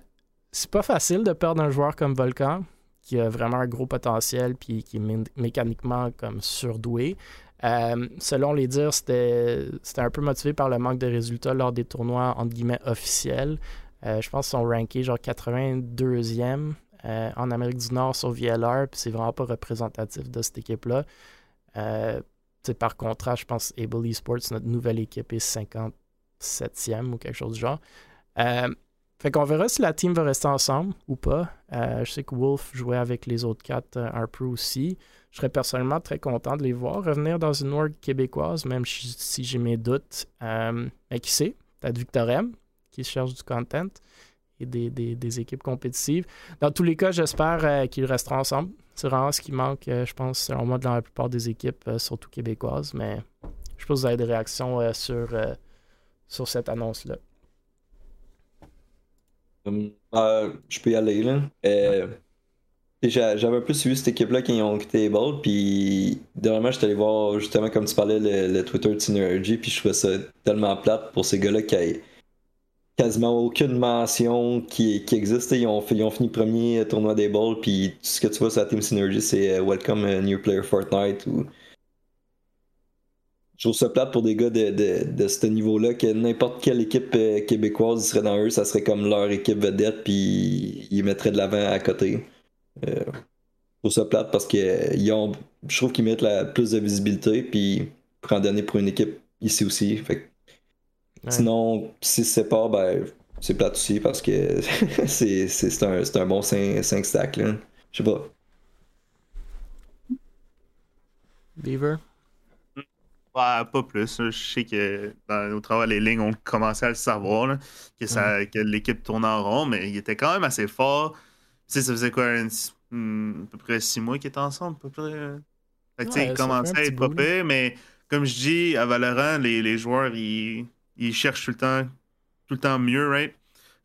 Speaker 1: c'est pas facile de perdre un joueur comme Volcan, qui a vraiment un gros potentiel, puis qui est mécaniquement comme surdoué. Euh, selon les dires, c'était un peu motivé par le manque de résultats lors des tournois entre guillemets officiels. Euh, je pense qu'ils sont rankés genre 82e euh, en Amérique du Nord sur VLR, puis c'est vraiment pas représentatif de cette équipe-là. par contraste, je pense Able Esports, notre nouvelle équipe, est 57e ou quelque chose du genre. Fait qu'on verra si la team va rester ensemble ou pas. je sais que Wolf jouait avec les autres quatre Harper aussi. Je serais personnellement très content de les voir revenir dans une org québécoise, même si j'ai mes doutes. mais qui sait? Peut-être Victor M, qui cherche du content et des, équipes compétitives. Dans tous les cas, j'espère qu'ils resteront ensemble. C'est vraiment ce qui manque, je pense, selon moi, dans la plupart des équipes, surtout québécoises. Mais je pense que vous avez des réactions euh, sur, euh, sur cette annonce-là.
Speaker 4: Euh, je peux y aller, là. J'avais un peu suivi cette équipe-là ils ont quitté Ball, puis dernièrement, j'étais allé voir, justement, comme tu parlais, le, Twitter de Synergy, puis je trouvais ça tellement plate pour ces gars-là qui a quasiment aucune mention qui, qui existe. Ils ont, fini premier tournoi des Balls, puis tout ce que tu vois sur la Team Synergy, c'est Welcome a New Player Fortnite ou je trouve ça plate pour des gars de, de, de ce niveau-là, que n'importe quelle équipe euh, québécoise serait dans eux, ça serait comme leur équipe vedette, puis ils mettraient de l'avant à côté. Euh, je trouve ça plate parce que euh, ont, je trouve qu'ils mettent la, plus de visibilité, puis prendre donner pour une équipe ici aussi. Fait Sinon, si c'est pas, ben, c'est plate aussi parce que [laughs] c'est un, un, bon 5, 5 stack. Je sais pas.
Speaker 1: Beaver?
Speaker 2: Pas plus. Je sais que dans nos travaux, les lignes ont commencé à le savoir, que, ça, que l'équipe tournait en rond, mais il était quand même assez fort. Tu sais, ça faisait quoi, hmm, à peu près six mois qu'ils étaient ensemble, à peu près. Fait que, il commençait à être popé, mais comme je dis, à Valorant, les, les joueurs, ils, ils, cherchent tout le temps tout le temps mieux, right?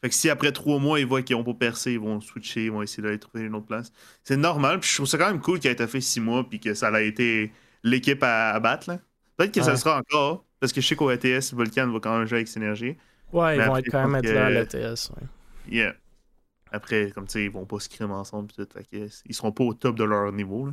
Speaker 2: Fait que si après trois mois, ils voient qu'ils n'ont pas percé, ils vont switcher, ils vont essayer d'aller trouver une autre place. C'est normal, puis je trouve ça quand même cool qu'il ait été fait six mois, puis que ça a été l'équipe à, à battre, là. Peut-être que ça sera encore, parce que je sais qu'au ETS, Vulcan va quand même jouer avec Synergie.
Speaker 1: Ouais, ils vont être quand même être là à l'ETS. Ouais.
Speaker 2: Yeah. Après, comme tu sais, ils vont pas se crimer ensemble. Tout, ils seront pas au top de leur niveau.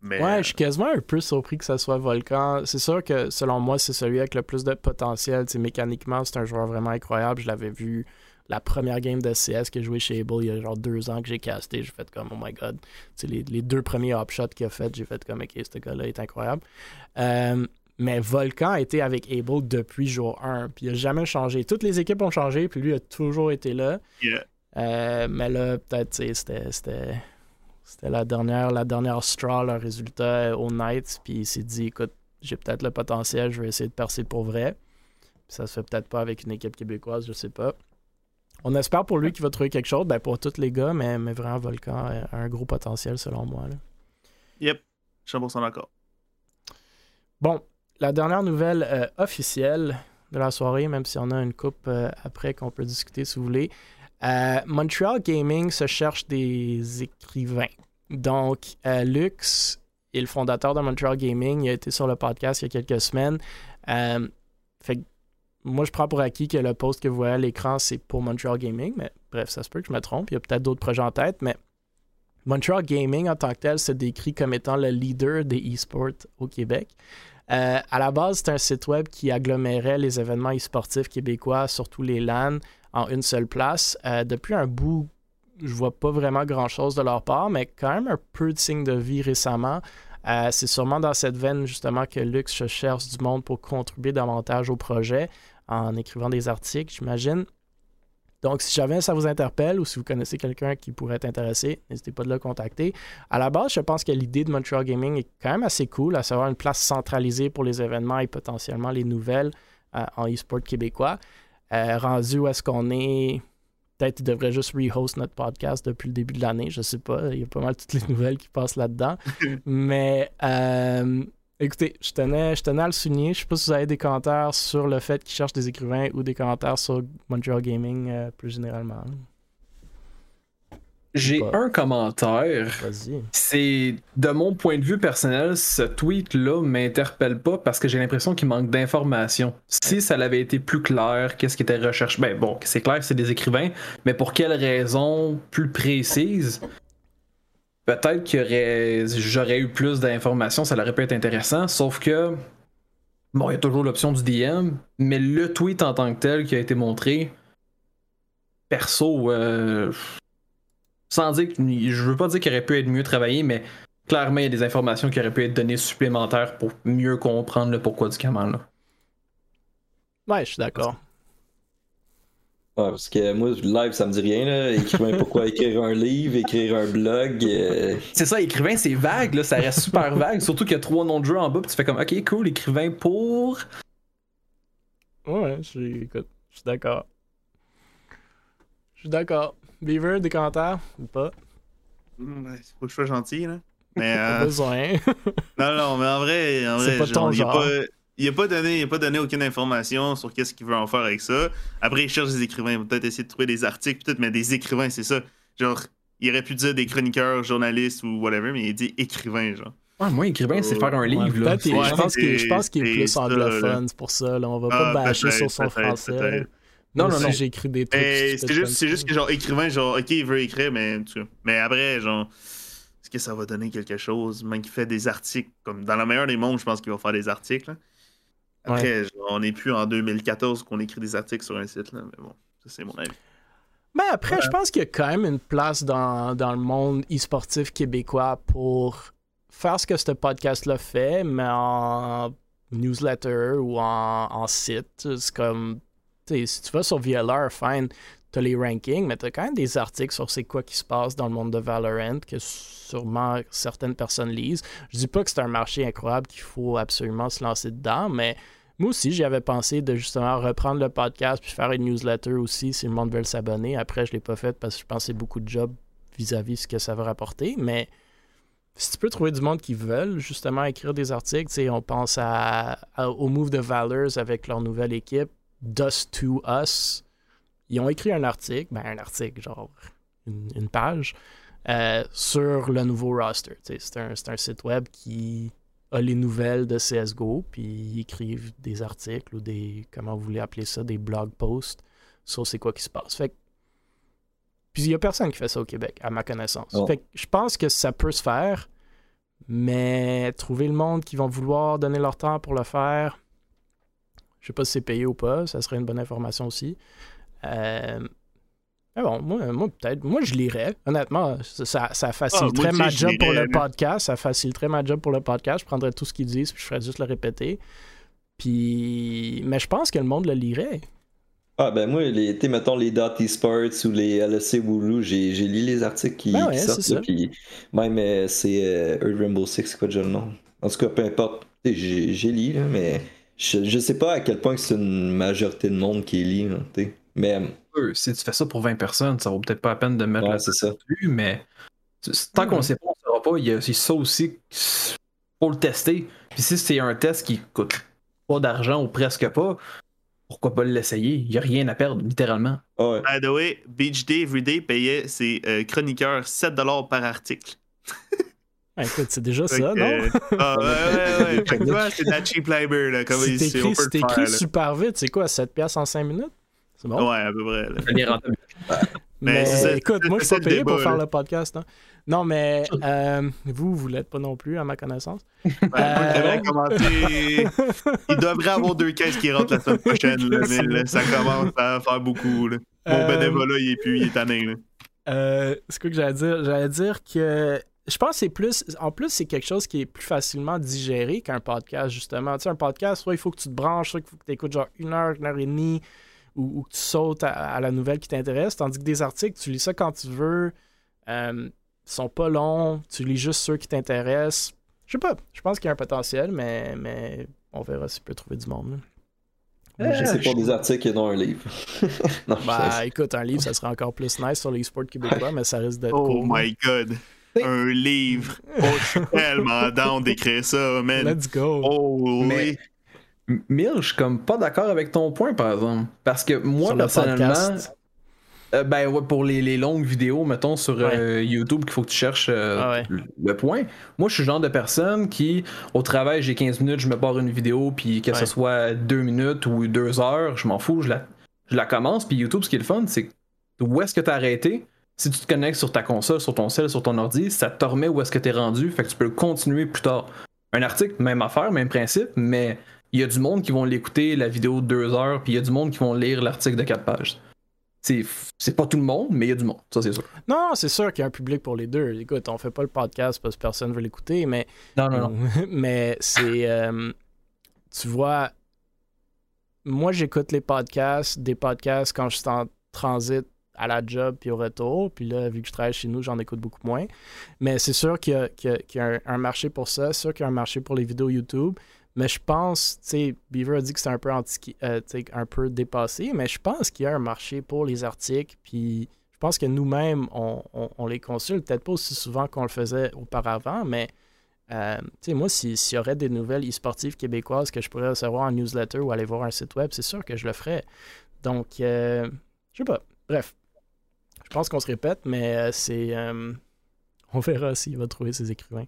Speaker 1: Mais, ouais, je suis quasiment un peu surpris que ça soit Volcan. C'est sûr que selon moi, c'est celui avec le plus de potentiel. T'sais, mécaniquement, c'est un joueur vraiment incroyable. Je l'avais vu la première game de CS que j'ai joué chez Able il y a genre deux ans que j'ai casté. J'ai fait comme, oh my god. Les, les, deux premiers hop-shots qu'il a fait, j'ai fait comme, ok, ce gars-là est incroyable. Euh, mais Volcan a été avec Able depuis jour 1. Puis il n'a jamais changé. Toutes les équipes ont changé, puis lui a toujours été là. Euh, mais là, peut-être, c'était, c'était, la dernière, la dernière straw, le résultat au Knights. Puis il s'est dit, écoute, j'ai peut-être le potentiel, je vais essayer de percer pour vrai. Puis ça se fait peut-être pas avec une équipe québécoise, je sais pas. On espère pour lui qu'il va trouver quelque chose, ben pour tous les gars, mais, mais vraiment, Volcan a un gros potentiel selon moi. Là.
Speaker 2: Yep, 100% d'accord.
Speaker 1: Bon, la dernière nouvelle euh, officielle de la soirée, même si on a une coupe euh, après qu'on peut discuter si vous voulez. Euh, Montreal Gaming se cherche des écrivains. Donc, Lux est le fondateur de Montreal Gaming. Il a été sur le podcast il y a quelques semaines. fait moi, je prends pour acquis que le post que vous voyez à l'écran, c'est pour Montreal Gaming. Mais bref, ça se peut que je me trompe. Il y a peut-être d'autres projets en tête. Mais Montreal Gaming, en tant que tel, se décrit comme étant le leader des e-sports au Québec. Euh, à la base, c'est un site web qui agglomérait les événements e-sportifs québécois, surtout les LAN, en une seule place. Euh, depuis un bout, je vois pas vraiment grand-chose de leur part, mais quand même un peu de signe de vie récemment. Euh, c'est sûrement dans cette veine justement que Lux cherche du monde pour contribuer davantage au projet en écrivant des articles, j'imagine. Donc, si jamais ça vous interpelle ou si vous connaissez quelqu'un qui pourrait être intéressé, n'hésitez pas de le contacter. À la base, je pense que l'idée de Montreal Gaming est quand même assez cool, à savoir une place centralisée pour les événements et potentiellement les nouvelles euh, en e-sport québécois. Euh, rendu où est-ce qu'on est, peut-être qu'il devrait juste rehost notre podcast depuis le début de l'année, je sais pas. Il y a pas mal toutes les [laughs] nouvelles qui passent là-dedans. [laughs] Mais euh, Écoutez, je tenais, je tenais à le souligner. Je sais pas si vous avez des commentaires sur le fait qu'ils cherchent des écrivains ou des commentaires sur Montreal Gaming euh, plus généralement.
Speaker 3: J'ai un commentaire. C'est de mon point de vue personnel, ce tweet-là m'interpelle pas parce que j'ai l'impression qu'il manque d'informations. Si ça avait été plus clair, qu'est-ce qui était recherché Ben bon, c'est clair, c'est des écrivains, mais pour quelles raisons plus précises peut-être que j'aurais eu plus d'informations, ça aurait pu être intéressant, sauf que bon, il y a toujours l'option du DM, mais le tweet en tant que tel qui a été montré, perso, euh, sans dire que je veux pas dire qu'il aurait pu être mieux travaillé, mais clairement il y a des informations qui auraient pu être données supplémentaires pour mieux comprendre le pourquoi du comment là.
Speaker 1: Ouais, je suis d'accord.
Speaker 4: Ouais, parce que moi, live, ça me dit rien. Là. Écrivain, pourquoi écrire un livre, écrire un blog euh,
Speaker 3: C'est ça, écrivain, c'est vague, là, ça reste super vague. Surtout qu'il y a trois noms de jeu en bas, puis tu fais comme, ok, cool, écrivain pour.
Speaker 1: Ouais, je suis, écoute, je suis d'accord. Je suis d'accord. Beaver, des commentaires ou pas?
Speaker 2: Mm, faut que je sois gentil, là. Mais. [laughs]
Speaker 1: Pas
Speaker 2: Euh...
Speaker 1: besoin.
Speaker 2: non, non, mais en vrai, en
Speaker 1: C'est
Speaker 2: vrai
Speaker 1: pas
Speaker 2: genre,
Speaker 1: ton genre.
Speaker 2: pas. Il a pas donné, il a pas donné aucune information sur qu'est-ce qu'il veut en faire avec ça. Après, il cherche des écrivains. Il va peut-être essayer de trouver des articles, peut-être, mais des écrivains, c'est ça. Genre, il aurait pu dire des chroniqueurs, journalistes ou whatever, mais il dit écrivain, genre.
Speaker 3: Ouais, moi, écrivain, c'est faire un
Speaker 1: Ouais,
Speaker 3: livre, là.
Speaker 1: peut-être, il-
Speaker 2: Ouais,
Speaker 1: je pense qu'il je pense qu'il est
Speaker 2: c'est
Speaker 1: plus anglophone, c'est pour ça. Là. On va pas
Speaker 2: Ah,
Speaker 1: bâcher sur son
Speaker 2: peut-être,
Speaker 1: français.
Speaker 2: peut-être.
Speaker 3: Non, non, non.
Speaker 1: j'ai écrit des trucs.
Speaker 2: C'est juste, juste que, genre, écrivain, genre, ok, il veut écrire, mais, cas. mais après, genre, est-ce que ça va donner quelque chose? Même qu'il fait des articles, comme dans le meilleur des mondes, je pense qu'il va faire des articles. là. Après, genre, on n'est plus en 2014 qu'on écrit des articles sur un site, là, mais bon, ça, c'est mon avis.
Speaker 1: Mais après, je pense qu'il y a quand même une place dans, dans le monde e-sportif québécois pour faire ce que ce podcast-là fait, mais en newsletter ou en, en site. C'est comme, tu sais, si tu vas sur VLR, fine, t'as les rankings, mais t'as quand même des articles sur c'est quoi qui se passe dans le monde de Valorant que sûrement certaines personnes lisent. Je dis pas que c'est un marché incroyable qu'il faut absolument se lancer dedans, mais moi aussi, j'y avais pensé de justement reprendre le podcast puis faire une newsletter aussi si le monde veut s'abonner. Après, je l'ai pas fait parce que je pensais beaucoup de job vis-à-vis ce que ça va rapporter. Mais si tu peux trouver du monde qui veulent justement écrire des articles, on pense à- au Move de Valors avec leur nouvelle équipe, Dust to Us. Ils ont écrit un article, ben un article, genre une, une page, euh, sur le nouveau roster. C'est un, un site web qui a les nouvelles de CSGO, puis ils écrivent des articles ou des, comment vous voulez appeler ça, des blog posts sur c'est quoi qui se passe. Fait que- puis il y a personne qui fait ça au Québec, à ma connaissance. Fait que je pense que ça peut se faire, mais trouver le monde qui vont vouloir donner leur temps pour le faire, je sais pas si c'est payé ou pas, ça serait une bonne information aussi. Euh, mais bon, moi, moi peut-être, moi je lirais, honnêtement, ça, ça, ça faciliterait ma job pour le podcast, ça faciliterait ma job pour le podcast, je prendrais tout ce qu'ils disent, puis je ferais juste le répéter. Puis, mais je pense que le monde le lirait.
Speaker 4: Ah ben moi, les, mettons les Dot Esports ou les LEC Wooloo, j'ai j'ai lu les articles qui,
Speaker 1: Ben ouais,
Speaker 4: qui sortent, là, puis même euh, c'est euh, Earth Rainbow Six, c'est quoi déjà le nom? En tout cas, peu importe, j'ai j'ai lu, là, mais je, je sais pas à quel point que c'est une majorité de monde qui lit, là, t'sais. Mais
Speaker 3: Si tu fais ça pour 20 personnes, ça vaut peut-être pas la peine de mettre
Speaker 4: ouais,
Speaker 3: la
Speaker 4: ça.
Speaker 3: dessus, mais tant qu'on
Speaker 1: Mhm.
Speaker 3: sait pas, on saura pas. Il y a c'est ça aussi pour le tester. Puis si c'est un test qui coûte pas d'argent ou presque pas, pourquoi pas l'essayer? Il y a rien à perdre, littéralement.
Speaker 4: Ah ouais.
Speaker 2: By the way, Beach Day Everyday payait ses euh, chroniqueurs 7$ par article. [laughs]
Speaker 1: Ah, écoute, c'est déjà ça, non?
Speaker 2: euh, ah, ouais, ouais, ouais. [laughs] C'est de la cheap labor, là. Comme
Speaker 1: C'est écrit,
Speaker 2: peut
Speaker 1: c'est
Speaker 2: le
Speaker 1: écrit super vite, c'est quoi, 7 piastres en 5 minutes? C'est bon?
Speaker 2: Ouais, à peu près, là.
Speaker 3: Ça devient rentable. [laughs]
Speaker 1: Mais
Speaker 2: Mais c'est ça-
Speaker 1: écoute, moi je suis
Speaker 2: c'est
Speaker 1: pas payé
Speaker 2: débat,
Speaker 1: pour faire
Speaker 2: là.
Speaker 1: le podcast. hein. Non, mais [laughs] euh, vous, vous l'êtes pas non plus, à ma connaissance. [laughs] Euh.
Speaker 2: Il devrait avoir deux caisses qui rentrent la semaine prochaine, là, mais là, ça commence à faire beaucoup. Là. Mon
Speaker 1: Euh,
Speaker 2: bénévolat, il est plus, il est tanné.
Speaker 1: Euh, c'est quoi que j'allais dire? J'allais dire que je pense que c'est plus. En plus, c'est quelque chose qui est plus facilement digéré qu'un podcast, justement. Tu sais, un podcast, soit il faut que tu te branches, soit il faut que tu écoutes genre une heure, une heure et demie, ou, ou que tu sautes à, à la nouvelle qui t'intéresse. Tandis que des articles, tu lis ça quand tu veux. Euh, ils sont pas longs, tu lis juste ceux qui t'intéressent. Je sais pas, je pense qu'il y a un potentiel, mais, mais on verra si peut trouver du monde. là. J'ai-
Speaker 4: C'est pour des articles et non un livre. [laughs] non,
Speaker 1: Bah écoute, un livre, ça serait encore plus nice sur les sports québécois, mais ça risque d'être
Speaker 2: Oh my god. Un livre. Oh, je suis tellement down d'écrire ça, man.
Speaker 1: Let's go.
Speaker 2: Oh,
Speaker 3: Mais- Mille, je suis comme pas d'accord avec ton point, par exemple. Parce que moi, personnellement, euh, ben ouais, pour les, les longues vidéos, mettons, sur euh, YouTube, qu'il faut que tu cherches euh,
Speaker 1: Ah ouais.
Speaker 3: le, le point. Moi, je suis le genre de personne qui, au travail, j'ai 15 minutes, je me barre une vidéo, puis que
Speaker 1: Ouais.
Speaker 3: ce soit 2 minutes ou 2 heures, je m'en fous, je la, je la commence. Puis YouTube, ce qui est le fun, c'est où est-ce que tu as arrêté? Si tu te connectes sur ta console, sur ton cell, sur ton ordi, ça te remet où est-ce que tu es rendu, fait que tu peux continuer plus tard. Un article, même affaire, même principe, mais il y a du monde qui vont l'écouter, la vidéo de deux heures, puis il y a du monde qui vont lire l'article de quatre pages. C'est, pas tout le monde, mais il y a du monde, ça c'est sûr.
Speaker 1: Non, c'est sûr qu'il y a un public pour les deux. Écoute, on fait pas le podcast parce que personne veut l'écouter, mais,
Speaker 3: Non, non, non. [laughs]
Speaker 1: mais c'est. euh, tu vois, moi, j'écoute les podcasts, des podcasts quand je suis en transit à la job puis au retour. Puis là, vu que je travaille chez nous, j'en écoute beaucoup moins. Mais c'est sûr qu'il y a, un, marché pour ça. C'est sûr qu'il y a un marché pour les vidéos YouTube. Mais je pense, tu sais, Beaver a dit que c'est un peu euh, un peu dépassé, mais je pense qu'il y a un marché pour les articles. Puis je pense que nous-mêmes, on, les consulte, peut-être pas aussi souvent qu'on le faisait auparavant, mais euh, sais, moi, s'il y aurait des nouvelles e-sportives québécoises que je pourrais recevoir en newsletter ou aller voir un site web, c'est sûr que je le ferais. Donc, euh, je sais pas. Bref, je pense qu'on se répète, mais euh, c'est. Euh, on verra s'il va trouver ses écrivains.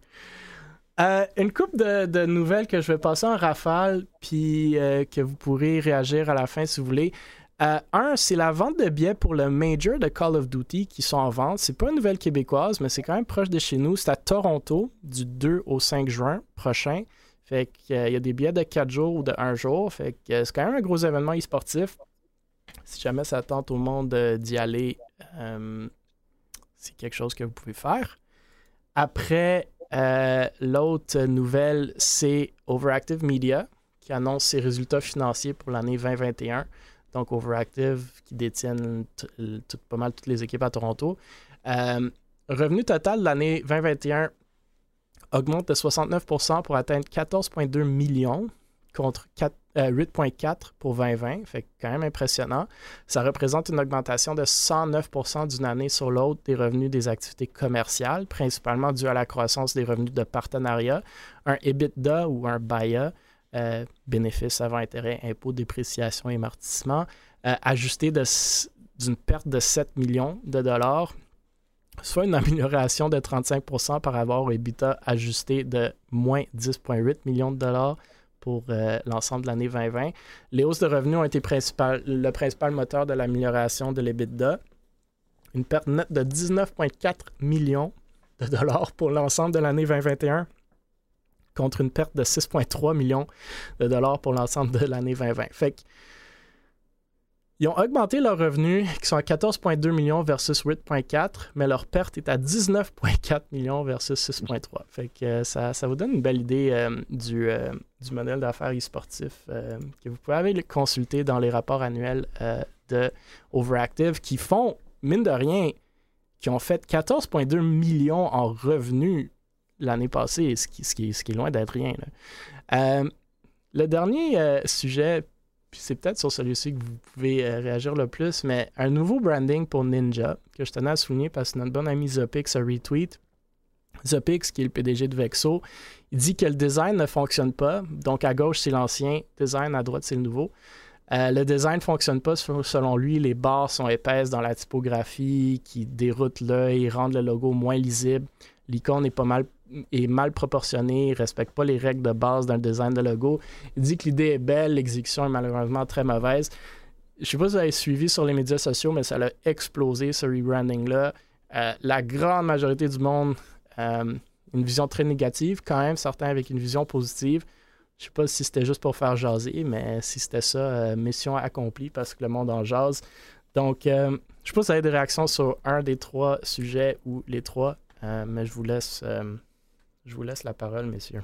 Speaker 1: Euh, une coupe de, nouvelles que je vais passer en rafale, puis que vous pourrez réagir à la fin si vous voulez. un, c'est la vente de billets pour le Major de Call of Duty qui sont en vente. C'est pas une nouvelle québécoise, mais c'est quand même proche de chez nous. C'est à Toronto du 2 au 5 juin prochain. Fait qu'il y a des billets de 4 jours ou de 1 jour. Fait que c'est quand même un gros événement e-sportif. Si jamais ça tente au monde d'y aller, euh, c'est quelque chose que vous pouvez faire. Après, euh, l'autre nouvelle, c'est Overactive Media qui annonce ses résultats financiers pour l'année 2021. Donc, Overactive qui détiennent pas mal toutes les équipes à Toronto. Euh, revenu total de l'année 2021 augmente de 69% pour atteindre 14,2 millions contre 4, 8,4 euh, pour 2020, fait quand même impressionnant. Ça représente une augmentation de 109% d'une année sur l'autre des revenus des activités commerciales, principalement dû à la croissance des revenus de partenariat, un EBITDA ou un BAYA, euh, bénéfice avant intérêt, impôt, dépréciation et amortissement, euh, ajusté d'une perte de 7 millions de dollars, soit une amélioration de 35% par rapport au EBITDA ajusté de moins 10,8 millions de dollars pour euh, l'ensemble de l'année 2020. Les hausses de revenus ont été le principal moteur de l'amélioration de l'EBITDA. Une perte nette de 19,4 millions de dollars pour l'ensemble de l'année 2021 contre une perte de 6,3 millions de dollars pour l'ensemble de l'année 2020. Fait ils ont augmenté leurs revenus, qui sont à 14,2 millions versus 8,4, mais leur perte est à 19,4 millions versus 6,3. Fait que euh, ça, vous donne une belle idée euh, du, euh, du, modèle d'affaires e-sportif que vous pouvez aller consulter dans les rapports annuels de Overactive qui font, mine de rien, qui ont fait 14,2 millions en revenus l'année passée, ce qui, est loin d'être rien. le dernier sujet, puis c'est peut-être sur celui-ci que vous pouvez euh, réagir le plus, mais un nouveau branding pour Ninja, que je tenais à souligner parce que notre bon ami Zopix a retweet. Zopix, qui est le PDG de Vexo, il dit que le design ne fonctionne pas. Donc à gauche, c'est l'ancien design, à droite, c'est le nouveau. Euh, le design ne fonctionne pas selon lui. Les barres sont épaisses dans la typographie qui déroutent l'œil, rendent le logo moins lisible. L'icône est pas mal est mal proportionné, il respecte pas les règles de base dans le design de logo. Il dit que l'idée est belle, l'exécution est malheureusement très mauvaise. Je sais pas si vous avez suivi sur les médias sociaux, mais ça a explosé ce rebranding-là. Euh, la grande majorité du monde, euh, une vision très négative, quand même, certains avec une vision positive. Je sais pas si c'était juste pour faire jaser, mais si c'était ça, euh, mission accomplie parce que le monde en jase. Donc, je sais pas si vous avez des réactions sur un des trois sujets ou les trois, mais je vous laisse je vous laisse la parole, messieurs.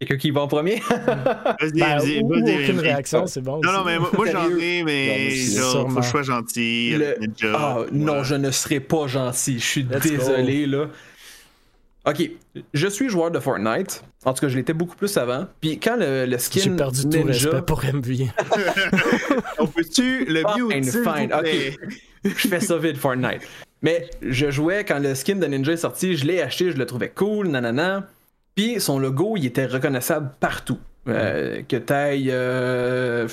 Speaker 3: Quelqu'un qui va en premier? [laughs]
Speaker 1: vas-y, ben, vas-y. aucune réaction, c'est bon.
Speaker 2: Non, non, mais moi, j'en ai, mais genre, faut que je sois gentil.
Speaker 3: Ah, non, je ne serai pas gentil. Je suis désolé, là. Ok, je suis joueur de Fortnite. En tout cas, je l'étais beaucoup plus avant. Puis quand le, le skin.
Speaker 1: J'ai perdu tout respect pour MV. [laughs]
Speaker 2: On peut-tu le
Speaker 3: mute? Fine, fine. Ok. je fais ça vite, Fortnite. Mais je jouais quand le skin de Ninja est sorti, je l'ai acheté, je le trouvais cool, nanana. Puis son logo, il était reconnaissable partout. Euh, que t'ailles euh,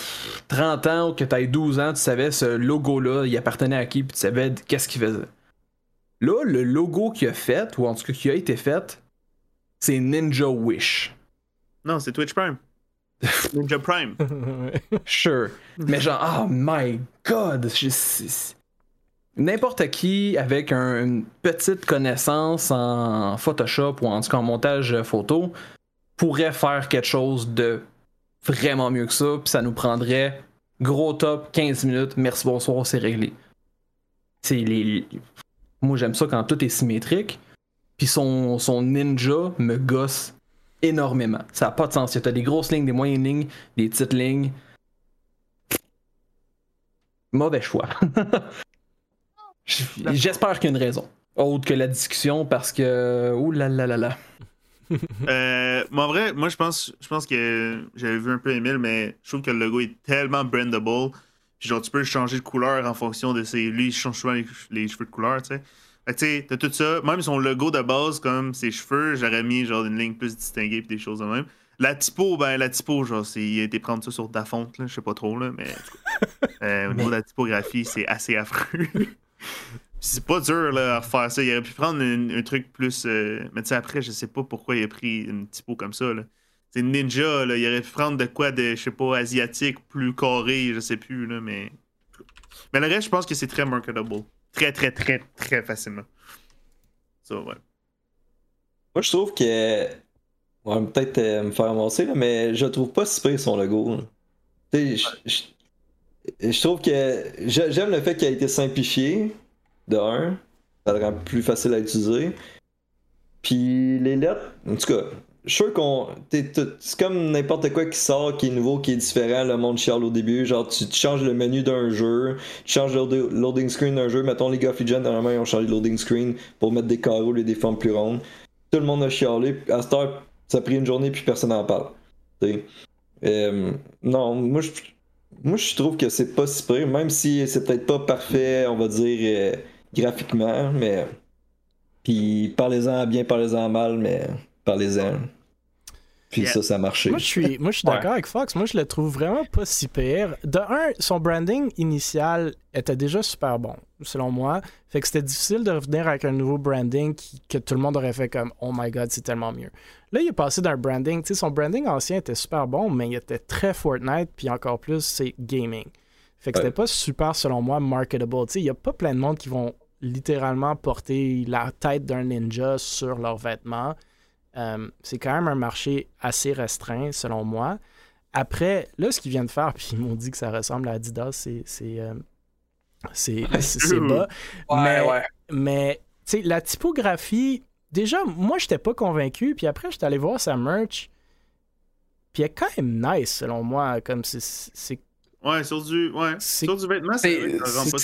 Speaker 3: 30 ans ou que t'ailles 12 ans, tu savais ce logo-là, il appartenait à qui, puis tu savais qu'est-ce qu'il faisait. Là, le logo qu'il a fait, ou en tout cas qui a été fait, c'est Ninja Wish.
Speaker 2: Non, c'est Twitch Prime. [laughs] Ninja Prime. [laughs]
Speaker 3: sure. Mais genre, oh my god, n'importe qui avec une petite connaissance en Photoshop ou en tout cas en montage photo pourrait faire quelque chose de vraiment mieux que ça, puis ça nous prendrait gros top 15 minutes, merci bonsoir, c'est réglé. C'est les... Moi j'aime ça quand tout est symétrique, puis son, son ninja me gosse énormément. Ça n'a pas de sens. Tu as des grosses lignes, des moyennes lignes, des petites lignes. Mauvais choix. [laughs] J'espère qu'il y a une raison. Autre que la discussion, parce que. Ouh là là là là. [laughs]
Speaker 2: euh, mais en vrai, moi je pense, je pense que j'avais vu un peu Emile, mais je trouve que le logo est tellement brandable. Genre, tu peux changer de couleur en fonction de ses. Lui, il change souvent les, cheveux de couleur, tu sais. Fait que tu sais, t'as tout ça. Même son logo de base, comme ses cheveux, j'aurais mis genre une ligne plus distinguée et des choses de même. La typo, ben la typo, genre, c'est, il a été prendre ça sur Dafont, là, je sais pas trop, là, mais [laughs] euh, au niveau de la typographie, c'est assez affreux. [laughs] c'est pas dur là, à faire ça. Il aurait pu prendre un, truc plus. Euh, mais tu sais, après, je sais pas pourquoi il a pris une typo comme ça. Là. C'est ninja, là. Il aurait pu prendre de quoi de, je sais pas, asiatique, plus carré, je sais plus, là, mais. Mais le reste, je pense que c'est très marketable. Très, très, très, très facilement. Ça, ouais.
Speaker 4: Moi, je trouve que va peut-être euh, me faire avancer, mais je trouve pas si pire son logo. Je, je, trouve que j'aime le fait qu'il a été simplifié, de un. Ça le rend plus facile à utiliser. Puis les lettres, en tout cas, je suis sûr qu'on. C'est comme n'importe quoi qui sort, qui est nouveau, qui est différent, le monde chiale au début. Genre, tu, changes le menu d'un jeu, tu changes le loading screen d'un jeu. Mettons, les of Legends, normalement, ils ont changé le loading screen pour mettre des carreaux et des formes plus rondes. Tout le monde a chialé. À cette heure, ça a pris une journée puis personne n'en parle. Euh, non, moi je, moi je trouve que c'est pas si pire, même si c'est peut-être pas parfait, on va dire, euh, graphiquement, mais. Puis parlez-en bien, parlez-en mal, mais parlez-en. Puis ça, ça a marché.
Speaker 1: Moi, je suis, moi, je suis d'accord avec Fox. Moi, je le trouve vraiment pas si pire. De un, son branding initial était déjà super bon, selon moi. Fait que c'était difficile de revenir avec un nouveau branding que tout le monde aurait fait comme Oh my god, c'est tellement mieux. Là, il est passé d'un branding. Tu sais, son branding ancien était super bon, mais il était très Fortnite, puis encore plus, c'est gaming. Fait que c'était pas super, selon moi, marketable. Tu sais, il y a pas plein de monde qui vont littéralement porter la tête d'un ninja sur leurs vêtements. Euh, c'est quand même un marché assez restreint, selon moi. Après, là, ce qu'ils viennent de faire, [laughs] puis ils m'ont dit que ça ressemble à Adidas, c'est. C'est euh, [laughs] bas. mais, mais tu sais, la typographie, déjà, moi, j'étais pas convaincu, puis après, j'étais allé voir sa merch, puis elle est quand même nice, selon moi. Comme c'est.
Speaker 2: Ouais, sur du, ouais. sur du vêtement,
Speaker 3: c'est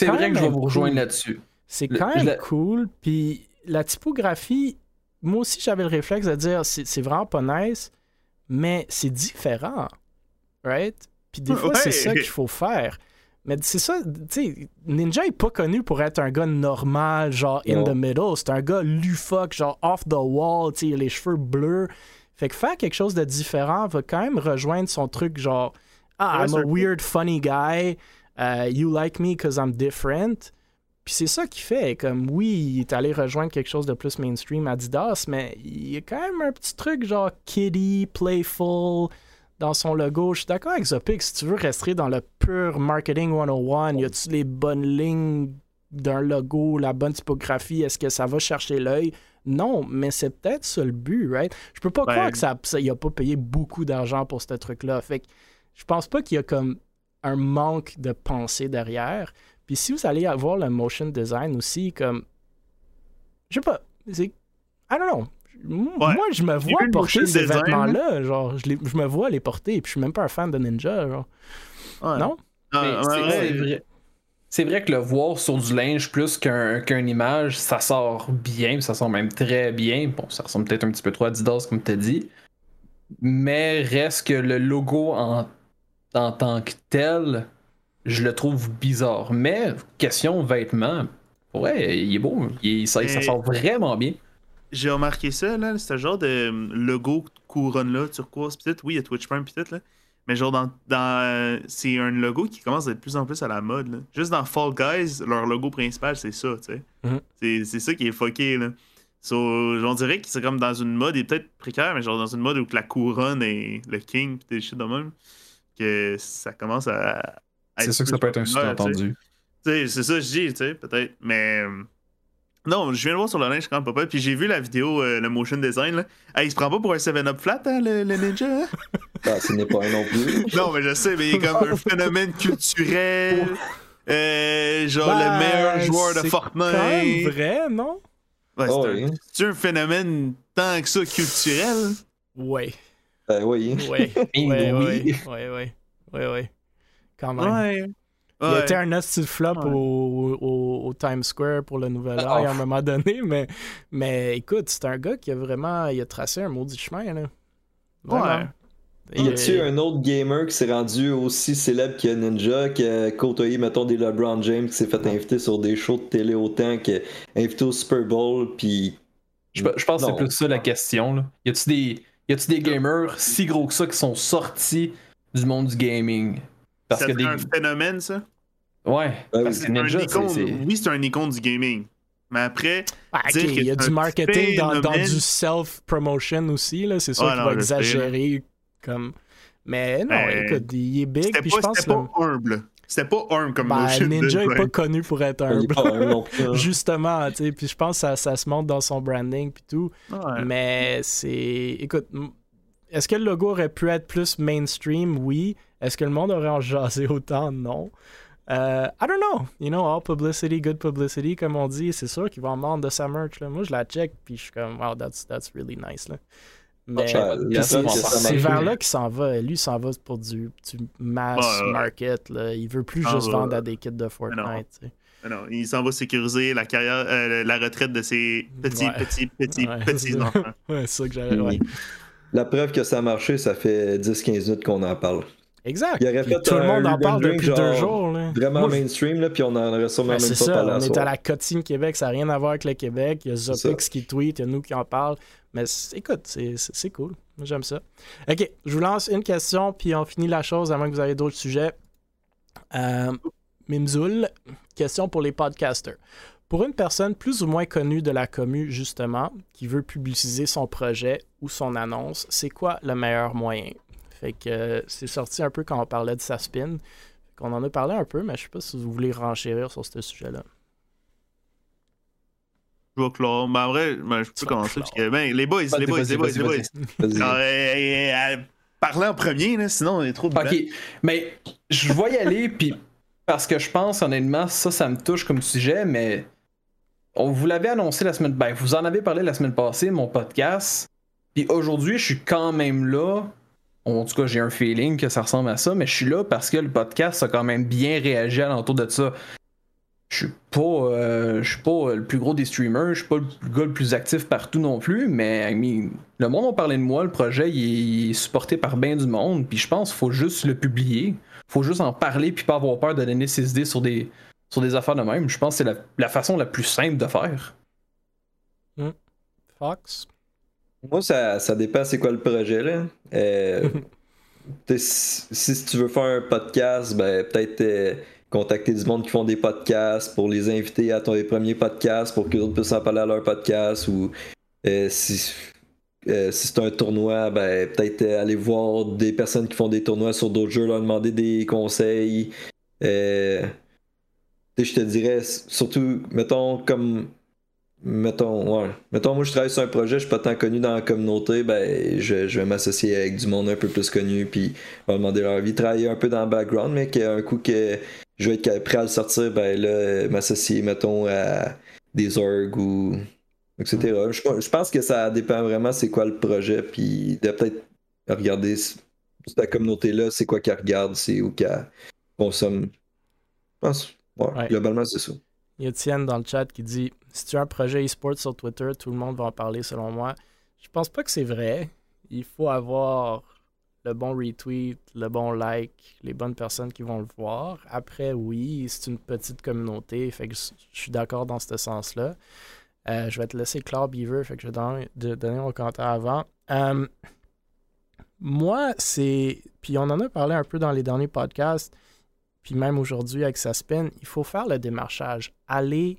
Speaker 3: vrai que je vais vous rejoindre là-dessus.
Speaker 1: C'est quand même cool, puis la typographie, moi aussi, j'avais le réflexe de dire c'est vraiment pas nice, mais c'est différent. Right? Puis des [laughs] fois, c'est ça qu'il faut faire. Mais c'est ça, tu sais, Ninja est pas connu pour être un gars normal, genre in the middle. C'est un gars lufoc, genre off the wall, tu sais, les cheveux bleus. Fait que faire quelque chose de différent va quand même rejoindre son truc, genre, ah, I'm a weird, funny guy. Uh, you like me because I'm different. Puis c'est ça qui fait, comme oui, il est allé rejoindre quelque chose de plus mainstream Adidas, mais il y a quand même un petit truc genre kiddie, playful dans son logo. Je suis d'accord avec Zopic, si tu veux rester dans le pur marketing 101, y a-tu les bonnes lignes d'un logo, la bonne typographie, est-ce que ça va chercher l'œil? Non, mais c'est peut-être ça le but, right? Je peux pas croire que ça, ça il a pas payé beaucoup d'argent pour ce truc-là. Fait que je pense pas qu'il y a comme un manque de pensée derrière. Puis si vous allez avoir le motion design aussi, comme. Je sais pas. C'est. I don't know. Moi, je me vois porter ces vêtements-là. Genre, je, je, me vois les porter. Puis je suis même pas un fan de Ninja. Genre. Non?
Speaker 3: Ah, c'est vrai. C'est vrai que le voir sur du linge plus qu'une image, ça sort bien, ça sort même très bien. Bon, ça ressemble peut-être un petit peu trop à Adidas, comme tu as dit. Mais reste que le logo en, en tant que tel, je le trouve bizarre. Mais, question vêtements, ouais, il est beau. ça, sort vraiment bien.
Speaker 2: J'ai remarqué ça, là, ce genre de hum, logo couronne-là, turquoise, peut-être, oui, il y a Twitch Prime, peut-être, là. Mais genre, dans, dans c'est un logo qui commence à être de plus en plus à la mode. Là. Juste dans Fall Guys, leur logo principal, c'est ça, tu sais. Mm-hmm. C'est ça qui est fucké, là. So, on dirait que c'est comme dans une mode, et peut-être précaire, mais genre dans une mode où la couronne est le king, pis des shit de même, que ça commence à,
Speaker 3: c'est sûr que ça peut être un sous-entendu.
Speaker 2: C'est ça que je dis, tu sais, peut-être. Mais. Non, je viens de voir sur le linge quand papa, puis j'ai vu la vidéo, euh, le motion design. Là. il se prend pas pour un 7-up flat, hein, le, ninja. Hein? [laughs]
Speaker 4: bah, ce n'est pas un non plus. [laughs]
Speaker 2: non, mais je sais, mais il est comme un phénomène culturel. Euh, genre le ben, meilleur joueur de Fortnite.
Speaker 1: C'est vrai, non?
Speaker 2: Ouais, c'est oh, un, un, phénomène tant que ça culturel?
Speaker 1: Ouais.
Speaker 4: Ben oui.
Speaker 1: Ouais. [laughs] ouais, ouais, ouais, ouais, ouais, ouais.
Speaker 2: Ouais.
Speaker 1: Il a été un nasty flop au, Times Square pour le nouvel ah, an à un moment donné, mais, mais écoute, c'est un gars qui a vraiment il a tracé un maudit chemin. Là.
Speaker 4: Ouais. Y a-tu un autre gamer qui s'est rendu aussi célèbre que Ninja, qui a côtoyé, mettons, des LeBron James, qui s'est fait inviter sur des shows de télé autant, qui a invité au Super Bowl, puis.
Speaker 3: Je, pense que c'est plus ça la question. Là. Y a-tu des, y a-tu des gamers si gros que ça qui sont sortis du monde du gaming?
Speaker 2: Parce que un phénomène, ça?
Speaker 3: Ouais.
Speaker 2: parce que Ninja, Oui, c'est un icône du gaming. Mais après,
Speaker 1: ah, il y a du marketing dans, dans, du self-promotion aussi. Là. C'est sûr qu'il va exagérer comme. Mais non, ben, écoute, il est big. Puis je pense
Speaker 2: C'était pas humble. C'était pas humble comme
Speaker 1: ben, Ninja est pas connu pour être humble. [laughs] Justement, tu sais. Puis je pense que ça, ça, se montre dans son branding puis tout. Mais c'est. Écoute, est-ce que le logo aurait pu être plus mainstream? Oui. Est-ce que le monde aurait en jasé autant? Non. Uh, I don't know. You know, all publicity, good publicity, comme on dit. C'est sûr qu'il va en vendre de sa merch. Là. Moi, je la check, puis je suis comme, wow, that's, that's really nice. Là. Mais c'est vers là qu'il s'en va. Lui, il s'en va pour du, du mass market. Là. Il veut plus ah, juste vendre à des kits de Fortnite.
Speaker 2: Non, il s'en va sécuriser la carrière, euh, la retraite de ses petits, petits, petits, petits enfants. [laughs]
Speaker 1: ouais, c'est ça que j'avais.
Speaker 4: La preuve que ça a marché, ça fait 10-15 minutes qu'on en parle.
Speaker 1: Exact. tout le monde en parle depuis deux jours.
Speaker 4: Vraiment mainstream, là, puis on en aurait sûrement ben, même
Speaker 1: pas
Speaker 4: parlé
Speaker 1: On est à la Cotine Québec, ça n'a rien à voir avec le Québec. Il y a Zopix qui tweet, il y a nous qui en parlent. Mais écoute, c'est cool. J'aime ça. OK, je vous lance une question, puis on finit la chose avant que vous ayez d'autres sujets. Euh, Mimzoul, question pour les podcasters. Pour une personne plus ou moins connue de la commu, justement, qui veut publiciser son projet ou son annonce, c'est quoi le meilleur moyen? Fait que euh, c'est sorti un peu quand on parlait de sa spin. On en a parlé un peu, mais je sais pas si vous voulez renchérir sur ce sujet-là.
Speaker 2: Je vais clore. Mais en vrai, ben, je peux commencer. Parce que, ben, les boys, les boys, les boys, les boys. Euh, parler en premier, là, sinon on est trop de
Speaker 3: Ok, mais je vais y aller, puis parce que je pense, honnêtement, ça, ça me touche comme sujet, mais on vous l'avait annoncé la semaine. Ben, vous en avez parlé la semaine passée, mon podcast. Puis aujourd'hui, je suis quand même là en tout cas, j'ai un feeling que ça ressemble à ça, mais je suis là parce que le podcast a quand même bien réagi à l'entour de ça. Je suis pas, euh, je suis pas le plus gros des streamers, je suis pas le gars le plus actif partout non plus, mais le monde a parlé de moi, le projet est supporté par bien du monde, puis je pense qu'il faut juste le publier, faut juste en parler puis pas avoir peur de donner ses idées sur des, sur des affaires de même. Je pense que c'est la, façon la plus simple de faire.
Speaker 1: Hmm. Fox?
Speaker 4: Moi, ça, ça dépend c'est quoi le projet. Là. Euh, [laughs] si, tu veux faire un podcast, ben, peut-être euh, contacter du monde qui font des podcasts pour les inviter à ton premier podcast pour que d'autres puissent en parler à leur podcast. Ou euh, si, si c'est un tournoi, ben, peut-être aller voir des personnes qui font des tournois sur d'autres jeux, leur demander des conseils. je te dirais, surtout, mettons, comme Mettons, ouais. Mettons, moi, je travaille sur un projet, je suis pas tant connu dans la communauté, ben, je, vais m'associer avec du monde un peu plus connu, puis on va demander leur avis, travailler un peu dans le background, mais qu'un coup que je vais être prêt à le sortir, ben là, m'associer, mettons, à des orgs ou. etc. Je, pense que ça dépend vraiment c'est quoi le projet, puis de peut-être regarder cette communauté-là, c'est quoi qu'elle regarde, c'est où qu'elle consomme. Je pense, ouais, globalement, c'est ça.
Speaker 1: Il y a Étienne dans le chat qui dit si tu as un projet e-sport sur Twitter, tout le monde va en parler selon moi. Je pense pas que c'est vrai. Il faut avoir le bon retweet, le bon like, les bonnes personnes qui vont le voir. Après, oui, c'est une petite communauté, fait que je, suis d'accord dans ce sens-là. Euh, je vais te laisser Claude Beaver, fait que je vais donner, mon commentaire avant. Euh, moi, c'est. Puis on en a parlé un peu dans les derniers podcasts, puis même aujourd'hui avec sa spin, il faut faire le démarchage. Aller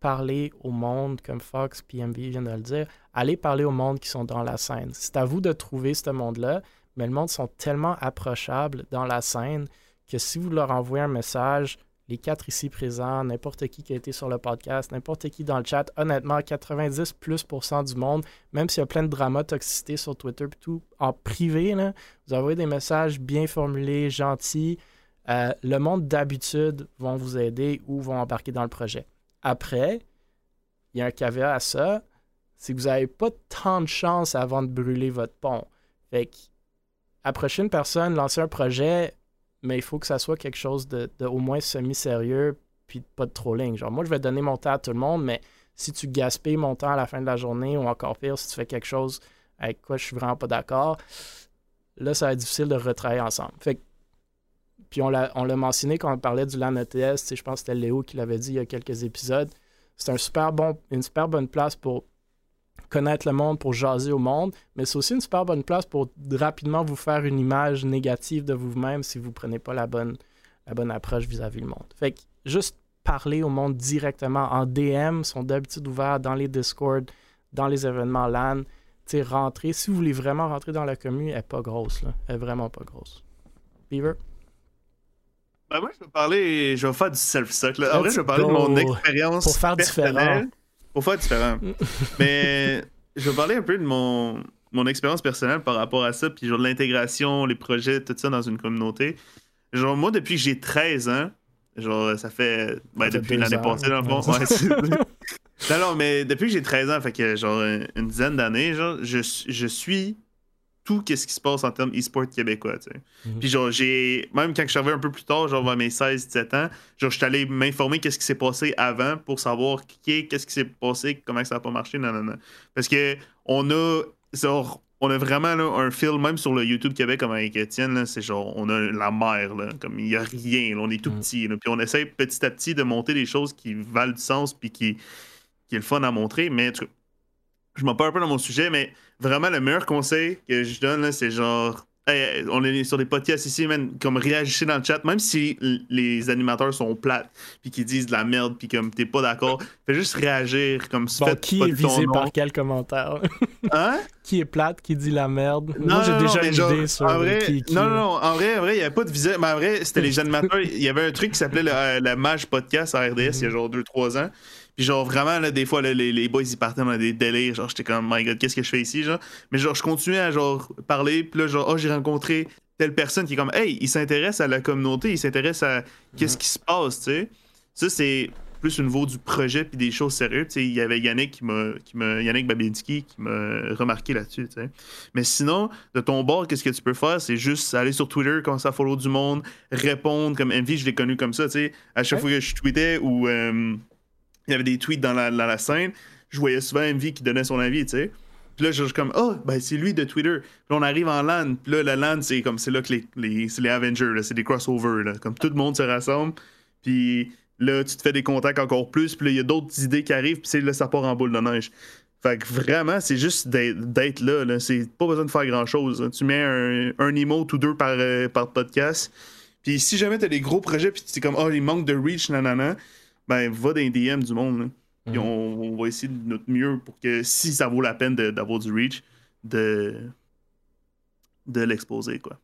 Speaker 1: parler au monde, comme Fox PMV vient de le dire, allez parler au monde qui sont dans la scène. C'est à vous de trouver ce monde-là, mais le monde sont tellement approchables dans la scène que si vous leur envoyez un message, les quatre ici présents, n'importe qui qui a été sur le podcast, n'importe qui dans le chat, honnêtement, 90 plus du monde, même s'il y a plein de drama, toxicité sur Twitter tout, en privé, vous envoyez des messages bien formulés, gentils. Euh, le monde d'habitude vont vous aider ou vont embarquer dans le projet. Après, il y a un caveat à ça, c'est que vous n'avez pas tant de chance avant de brûler votre pont. Fait que, approcher une personne, lancer un projet, mais il faut que ça soit quelque chose de, au moins semi-sérieux, puis pas de trolling. Genre, moi, je vais donner mon temps à tout le monde, mais si tu gaspilles mon temps à la fin de la journée, ou encore pire, si tu fais quelque chose avec quoi je suis vraiment pas d'accord, là, ça va être difficile de retravailler ensemble. Fait puis on l'a, on l'a mentionné quand on parlait du LAN ETS, je pense que c'était Léo qui l'avait dit il y a quelques épisodes. C'est un super bon, une super bonne place pour connaître le monde, pour jaser au monde, mais c'est aussi une super bonne place pour rapidement vous faire une image négative de vous-même si vous ne prenez pas la bonne, la bonne approche vis-à-vis du monde. Fait que juste parler au monde directement en DM sont d'habitude ouverts dans les Discord, dans les événements LAN. sais, rentrer, si vous voulez vraiment rentrer dans la commune, elle n'est pas grosse. Elle est vraiment pas grosse. Beaver?
Speaker 2: Ben moi, je vais parler, je vais faire du self-suck. En vrai, je vais parler de mon expérience.
Speaker 1: Pour faire différent.
Speaker 2: Pour faire différent. [laughs] Mais je vais parler un peu de mon, mon expérience personnelle par rapport à ça, puis genre l'intégration, les projets, tout ça dans une communauté. Genre, moi, depuis que j'ai 13 ans, genre, ça fait. Ben, depuis l'année passée, dans le fond. [laughs] non, non, mais depuis que j'ai 13 ans, fait que genre une dizaine d'années, genre, je, je suis tout ce qui se passe en termes e-sport québécois. Tu sais. Mhm. Puis genre, j'ai. Même quand je suis arrivé un peu plus tard, genre vers mes 16-17 ans, genre, je suis allé m'informer qu'est-ce qui s'est passé avant pour savoir qui qu'est-ce qui s'est passé, comment ça n'a pas marché, non, non, non. Parce que on a. Genre, on a vraiment là, un film, même sur le YouTube Québec, comme avec Étienne, c'est genre, on a la mer, là, comme il n'y a rien, on est tout mhm. petit. puis on essaie petit à petit de monter des choses qui valent du sens, puis qui, qui est le fun à montrer. Mais je m'en parle un peu dans mon sujet, mais vraiment, le meilleur conseil que je donne, c'est genre. on est sur des podcasts ici, man, comme réagissez dans le chat, même si les animateurs sont plates, puis qu'ils disent de la merde, puis comme t'es pas d'accord, fais juste réagir, comme
Speaker 1: bon, qui est visé par quel commentaire? [laughs]
Speaker 2: Hein?
Speaker 1: Qui est plate, qui dit la merde? Moi, j'ai déjà une idée sur
Speaker 2: vrai,
Speaker 1: qui,
Speaker 2: Non, non, en vrai, en vrai, il n'y avait pas de visée, mais en vrai, c'était les [laughs] animateurs. Il y avait un truc qui s'appelait le, Mage Podcast à RDS il y a genre 2-3 ans. Puis genre, vraiment, là, des fois, les, les, boys, ils partaient dans des délires. Genre, j'étais comme, my god, qu'est-ce que je fais ici, genre? Mais genre, je continuais à, genre, parler. Puis là, genre, oh, j'ai rencontré telle personne qui est comme, hey, il s'intéresse à la communauté, il s'intéresse à qu'est-ce qui se passe, tu sais. Ça, c'est plus au niveau du projet puis des choses sérieuses. Tu sais, il y avait Yannick qui m'a, qui m'a Yannick Babinski qui m'a remarqué là-dessus. Tu sais. Mais sinon, de ton bord, qu'est-ce que tu peux faire, c'est juste aller sur Twitter, commencer à follow du monde, répondre comme MV, je l'ai connu comme ça. Tu sais, à chaque fois que je tweetais ou euh, il y avait des tweets dans la, scène, je voyais souvent MV qui donnait son avis, tu sais. Puis là, je suis comme, oh, ben c'est lui de Twitter. Puis on arrive en LAN. Puis là, la LAN, c'est comme, c'est là que les, les, c'est les Avengers, c'est des crossovers, là. Comme tout le monde se rassemble. Puis là, tu te fais des contacts encore plus. Puis là, il y a d'autres idées qui arrivent. Puis là, ça part en boule de neige. Fait que vraiment, c'est juste d'être là. là. C'est pas besoin de faire grand chose. Tu mets un, un emote ou deux par, euh, par podcast. Puis si jamais t'as des gros projets, puis tu es comme, oh, il manque de reach, nanana ben va dans les DM du monde. Mhm. on, va essayer de notre mieux pour que si ça vaut la peine d'avoir du reach, de, de l'exposer. quoi.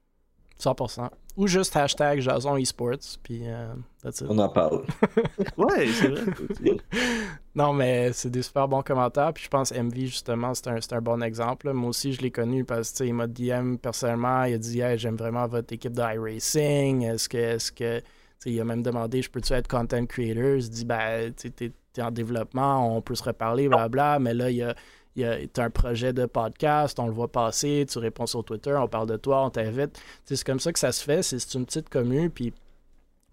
Speaker 1: 100%. Ou juste hashtag Jason Esports, puis euh,
Speaker 4: On en parle. [laughs]
Speaker 2: ouais, c'est vrai. [laughs]
Speaker 1: non, mais c'est des super bons commentaires, puis je pense MV, justement, c'est un, un, bon exemple. Moi aussi, je l'ai connu parce qu'il m'a DM personnellement, il a dit hey, j'aime vraiment votre équipe de iRacing, est-ce que, est-ce que il a même demandé Je peux-tu être content creator? Il dit Ben, tu es, en développement, on peut se reparler, blablabla, mais là, il y a. Tu as un projet de podcast, on le voit passer, tu réponds sur Twitter, on parle de toi, on t'invite. C'est comme ça que ça se fait, c'est une petite commune, puis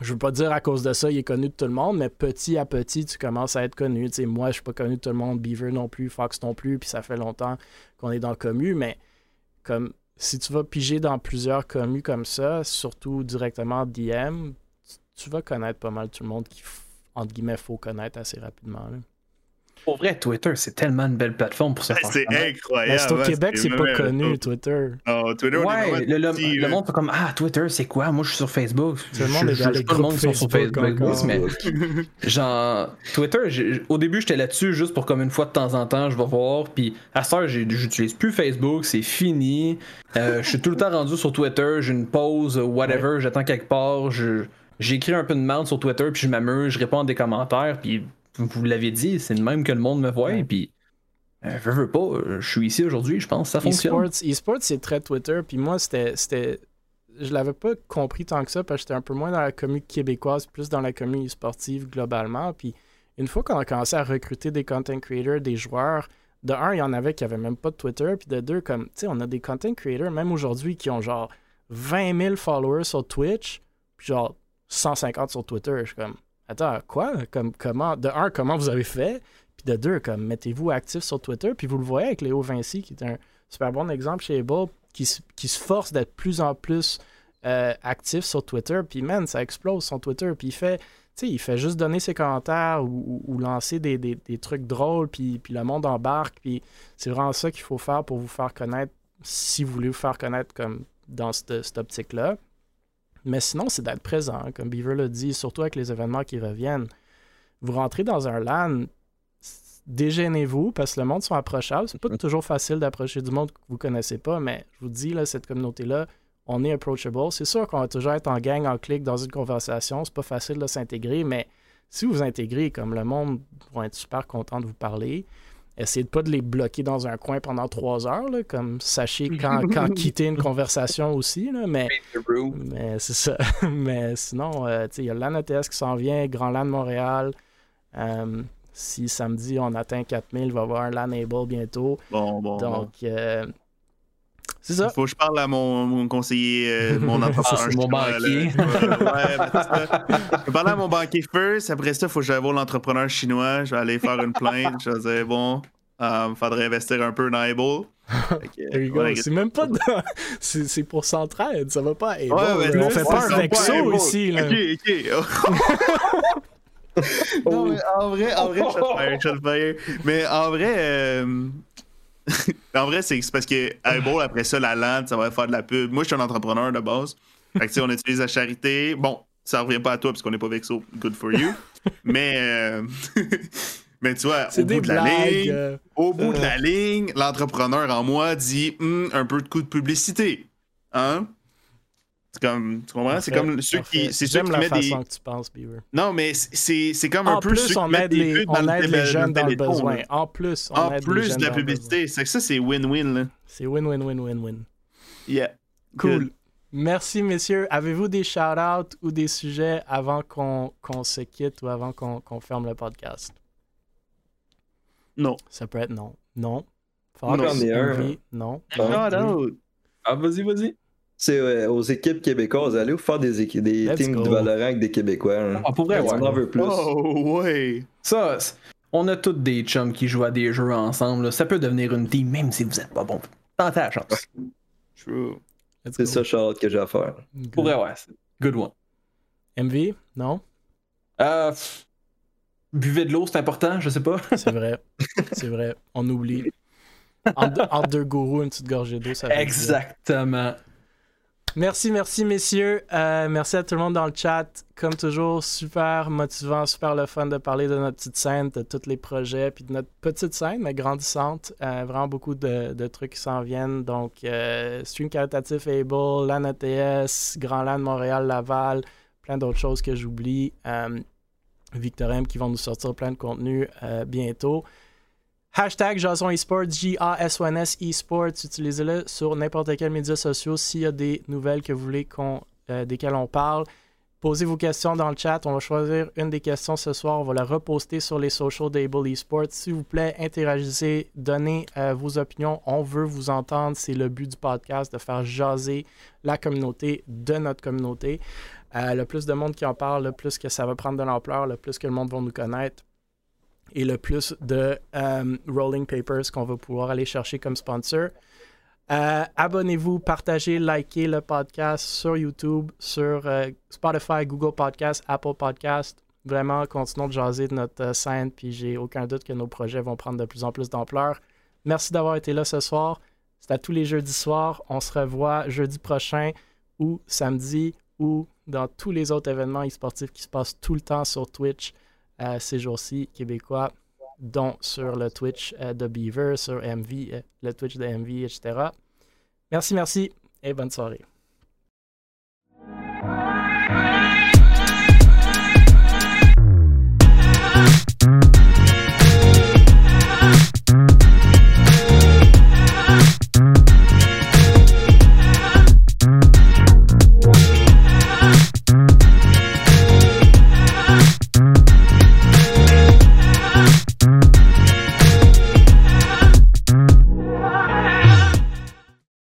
Speaker 1: je veux pas dire à cause de ça, il est connu de tout le monde, mais petit à petit, tu commences à être connu. moi, je suis pas connu de tout le monde, Beaver non plus, Fox non plus, puis ça fait longtemps qu'on est dans le commu, mais comme si tu vas piger dans plusieurs communes comme ça, surtout directement DM, tu vas connaître pas mal tout le monde qui, entre guillemets, faut connaître assez rapidement.
Speaker 3: Pour vrai, Twitter, c'est tellement une belle plateforme pour se faire
Speaker 2: C'est incroyable.
Speaker 1: Mais au Québec, c'est pas connu, Twitter.
Speaker 2: Non, Twitter,
Speaker 3: ouais, le, le, monde fait comme Ah, Twitter, c'est quoi? Moi, je suis sur Facebook. Tout le monde est dans les Tout le monde sur Facebook. mais [laughs] genre, Twitter, au début, j'étais là-dessus juste pour comme une fois de temps en temps, je vais voir. Puis à ce heure, j'utilise plus Facebook, c'est fini. Euh, je suis tout le temps rendu sur Twitter, j'ai une pause, whatever, j'attends quelque part. Je j'écris un peu de merde sur Twitter, puis je m'amuse, je réponds à des commentaires, puis vous l'avez dit, c'est le même que le monde me voit, puis euh, je veux pas, je suis ici aujourd'hui, je pense que ça fonctionne.
Speaker 1: E-sports, c'est très Twitter, puis moi, c'était. Je l'avais pas compris tant que ça, parce que j'étais un peu moins dans la communauté québécoise, plus dans la communauté sportive globalement, puis une fois qu'on a commencé à recruter des content creators, des joueurs, de un, il y en avait qui avaient même pas de Twitter, puis de deux, comme, tu sais, on a des content creators, même aujourd'hui, qui ont genre 20 000 followers sur Twitch, genre 150 sur Twitter. Je suis comme, attends, quoi? Comme, comment, de un, comment vous avez fait? Puis de deux, comme, mettez-vous actif sur Twitter. Puis vous le voyez avec Léo Vinci, qui est un super bon exemple chez Able, qui, qui se force d'être plus en plus euh, actif sur Twitter. Puis, man, ça explose son Twitter. Puis il fait, il fait juste donner ses commentaires ou, lancer des, trucs drôles. Puis, puis le monde embarque. Puis c'est vraiment ça qu'il faut faire pour vous faire connaître, si vous voulez vous faire connaître comme dans cette, cette optique-là. Mais sinon, c'est d'être présent, comme Beaver l'a dit, surtout avec les événements qui reviennent. Vous rentrez dans un LAN, déjeunez-vous parce que le monde sont approchables. C'est pas mm. toujours facile d'approcher du monde que vous connaissez pas, mais je vous dis, là, cette communauté-là, on est approachable. C'est sûr qu'on va toujours être en gang, en clic dans une conversation. C'est pas facile de s'intégrer, mais si vous vous intégrez, comme le monde va être super content de vous parler. Essayez de pas de les bloquer dans un coin pendant trois heures, comme sachez [laughs] quand, quand quitter une conversation aussi, là, mais, mais c'est ça. [laughs] mais sinon, euh, il y a l'AN ETS qui s'en vient, Grand LAN de Montréal. Euh, si samedi on atteint 4000, il va y avoir un LAN Able bientôt.
Speaker 2: Bon, bon.
Speaker 1: Donc, euh, c'est ça.
Speaker 2: Il faut que je parle à mon, conseiller, euh, mon [laughs] entrepreneur.
Speaker 3: mon banquier.
Speaker 2: ouais, je vais parler à mon banquier first. Après ça, il faut que j'aille voir l'entrepreneur chinois. Je vais aller faire une plainte. Je vais dire, bon, il euh, faudrait investir un peu dans Able.
Speaker 1: c'est même pas [laughs] c'est pour Centraide, ça va pas. Ouais, on fait pas un Vexo ici. Là.
Speaker 2: Ok, ok. [laughs] non, mais en vrai, en vrai, je Mais en vrai, euh, en vrai, c'est parce que après ça, la lente, ça va faire de la pub. Moi, je suis un entrepreneur de base. Fait que, on utilise la charité. Bon, ça revient pas à toi parce qu'on n'est pas vexo. Good for you. [laughs] mais, euh, [laughs] mais tu vois, au bout de la ligne, euh. au bout de la ligne, l'entrepreneur en moi dit hum, un peu de coup de publicité. Hein? C'est comme, tu comprends? C'est comme ceux qui, c'est ceux qui
Speaker 1: mettent
Speaker 2: des.
Speaker 1: Que tu penses, Beaver.
Speaker 2: Non, mais c'est, c'est comme un
Speaker 1: en
Speaker 2: peu
Speaker 1: plus, ceux on qui des les, on aide les jeunes dans le besoin. En plus, on
Speaker 2: en
Speaker 1: aide
Speaker 2: plus
Speaker 1: les jeunes
Speaker 2: de la publicité. C'est que ça, c'est win-win.
Speaker 1: C'est win-win-win-win-win.
Speaker 2: Yeah.
Speaker 1: Cool. Good. Merci, messieurs. Avez-vous des shout-outs ou des sujets avant qu'on, qu'on se quitte ou avant qu'on, qu'on ferme le podcast?
Speaker 2: Non.
Speaker 1: Ça peut être non. Non.
Speaker 4: Fox, non.
Speaker 1: Non.
Speaker 2: Shout-out.
Speaker 3: Ah, vas-y, vas-y.
Speaker 4: C'est euh, aux équipes québécoises. Allez vous faire des, des teams de Valorant avec des Québécois. Hein.
Speaker 3: Ah, pour vrai, ouais.
Speaker 4: On en veut plus.
Speaker 2: Oh, ouais.
Speaker 3: Ça, on a tous des chums qui jouent à des jeux ensemble. Ça peut devenir une team, même si vous êtes pas bon. Tentez la chance.
Speaker 2: True.
Speaker 4: C'est ça, Charles, que j'ai à faire.
Speaker 3: Pour vrai, ouais. Good one.
Speaker 1: MV, non?
Speaker 3: Euh. Buvez de l'eau, c'est important, je sais pas. [laughs]
Speaker 1: c'est vrai. C'est vrai. On oublie. [laughs] Entre, deux gourous, une petite gorgée d'eau, ça
Speaker 3: Exactement.
Speaker 1: Merci, merci, messieurs. Euh, merci à tout le monde dans le chat. Comme toujours, super motivant, super le fun de parler de notre petite scène, de tous les projets, puis de notre petite scène, mais grandissante. Euh, vraiment beaucoup de, trucs qui s'en viennent. Donc, euh, Stream Caritatif Able, LAN ETS, Grand LAN Montréal, Laval, plein d'autres choses que j'oublie. Victor M qui vont nous sortir plein de contenu bientôt. Hashtag Jason Esports, J-A-S-O-N-S Esports. Utilisez-le sur n'importe quel média social s'il y a des nouvelles que vous voulez qu'on, euh, desquelles on parle. Posez vos questions dans le chat. On va choisir une des questions ce soir. On va la reposter sur les socials d'Able Esports. S'il vous plaît, interagissez, donnez euh, vos opinions. On veut vous entendre. C'est le but du podcast, de faire jaser la communauté de notre communauté. Euh, le plus de monde qui en parle, le plus que ça va prendre de l'ampleur, le plus que le monde va nous connaître et le plus de euh, rolling papers qu'on va pouvoir aller chercher comme sponsor. Euh, abonnez-vous, partagez, likez le podcast sur YouTube, sur euh, Spotify, Google Podcast, Apple Podcast. Vraiment, continuons de jaser de notre scène, puis j'ai aucun doute que nos projets vont prendre de plus en plus d'ampleur. Merci d'avoir été là ce soir. C'est à tous les jeudis soirs. On se revoit jeudi prochain ou samedi ou dans tous les autres événements e-sportifs qui se passent tout le temps sur Twitch ces jours-ci québécois, dont sur le Twitch euh, de Beaver, sur MV, euh, le Twitch de MV, etc. Merci, merci et bonne soirée.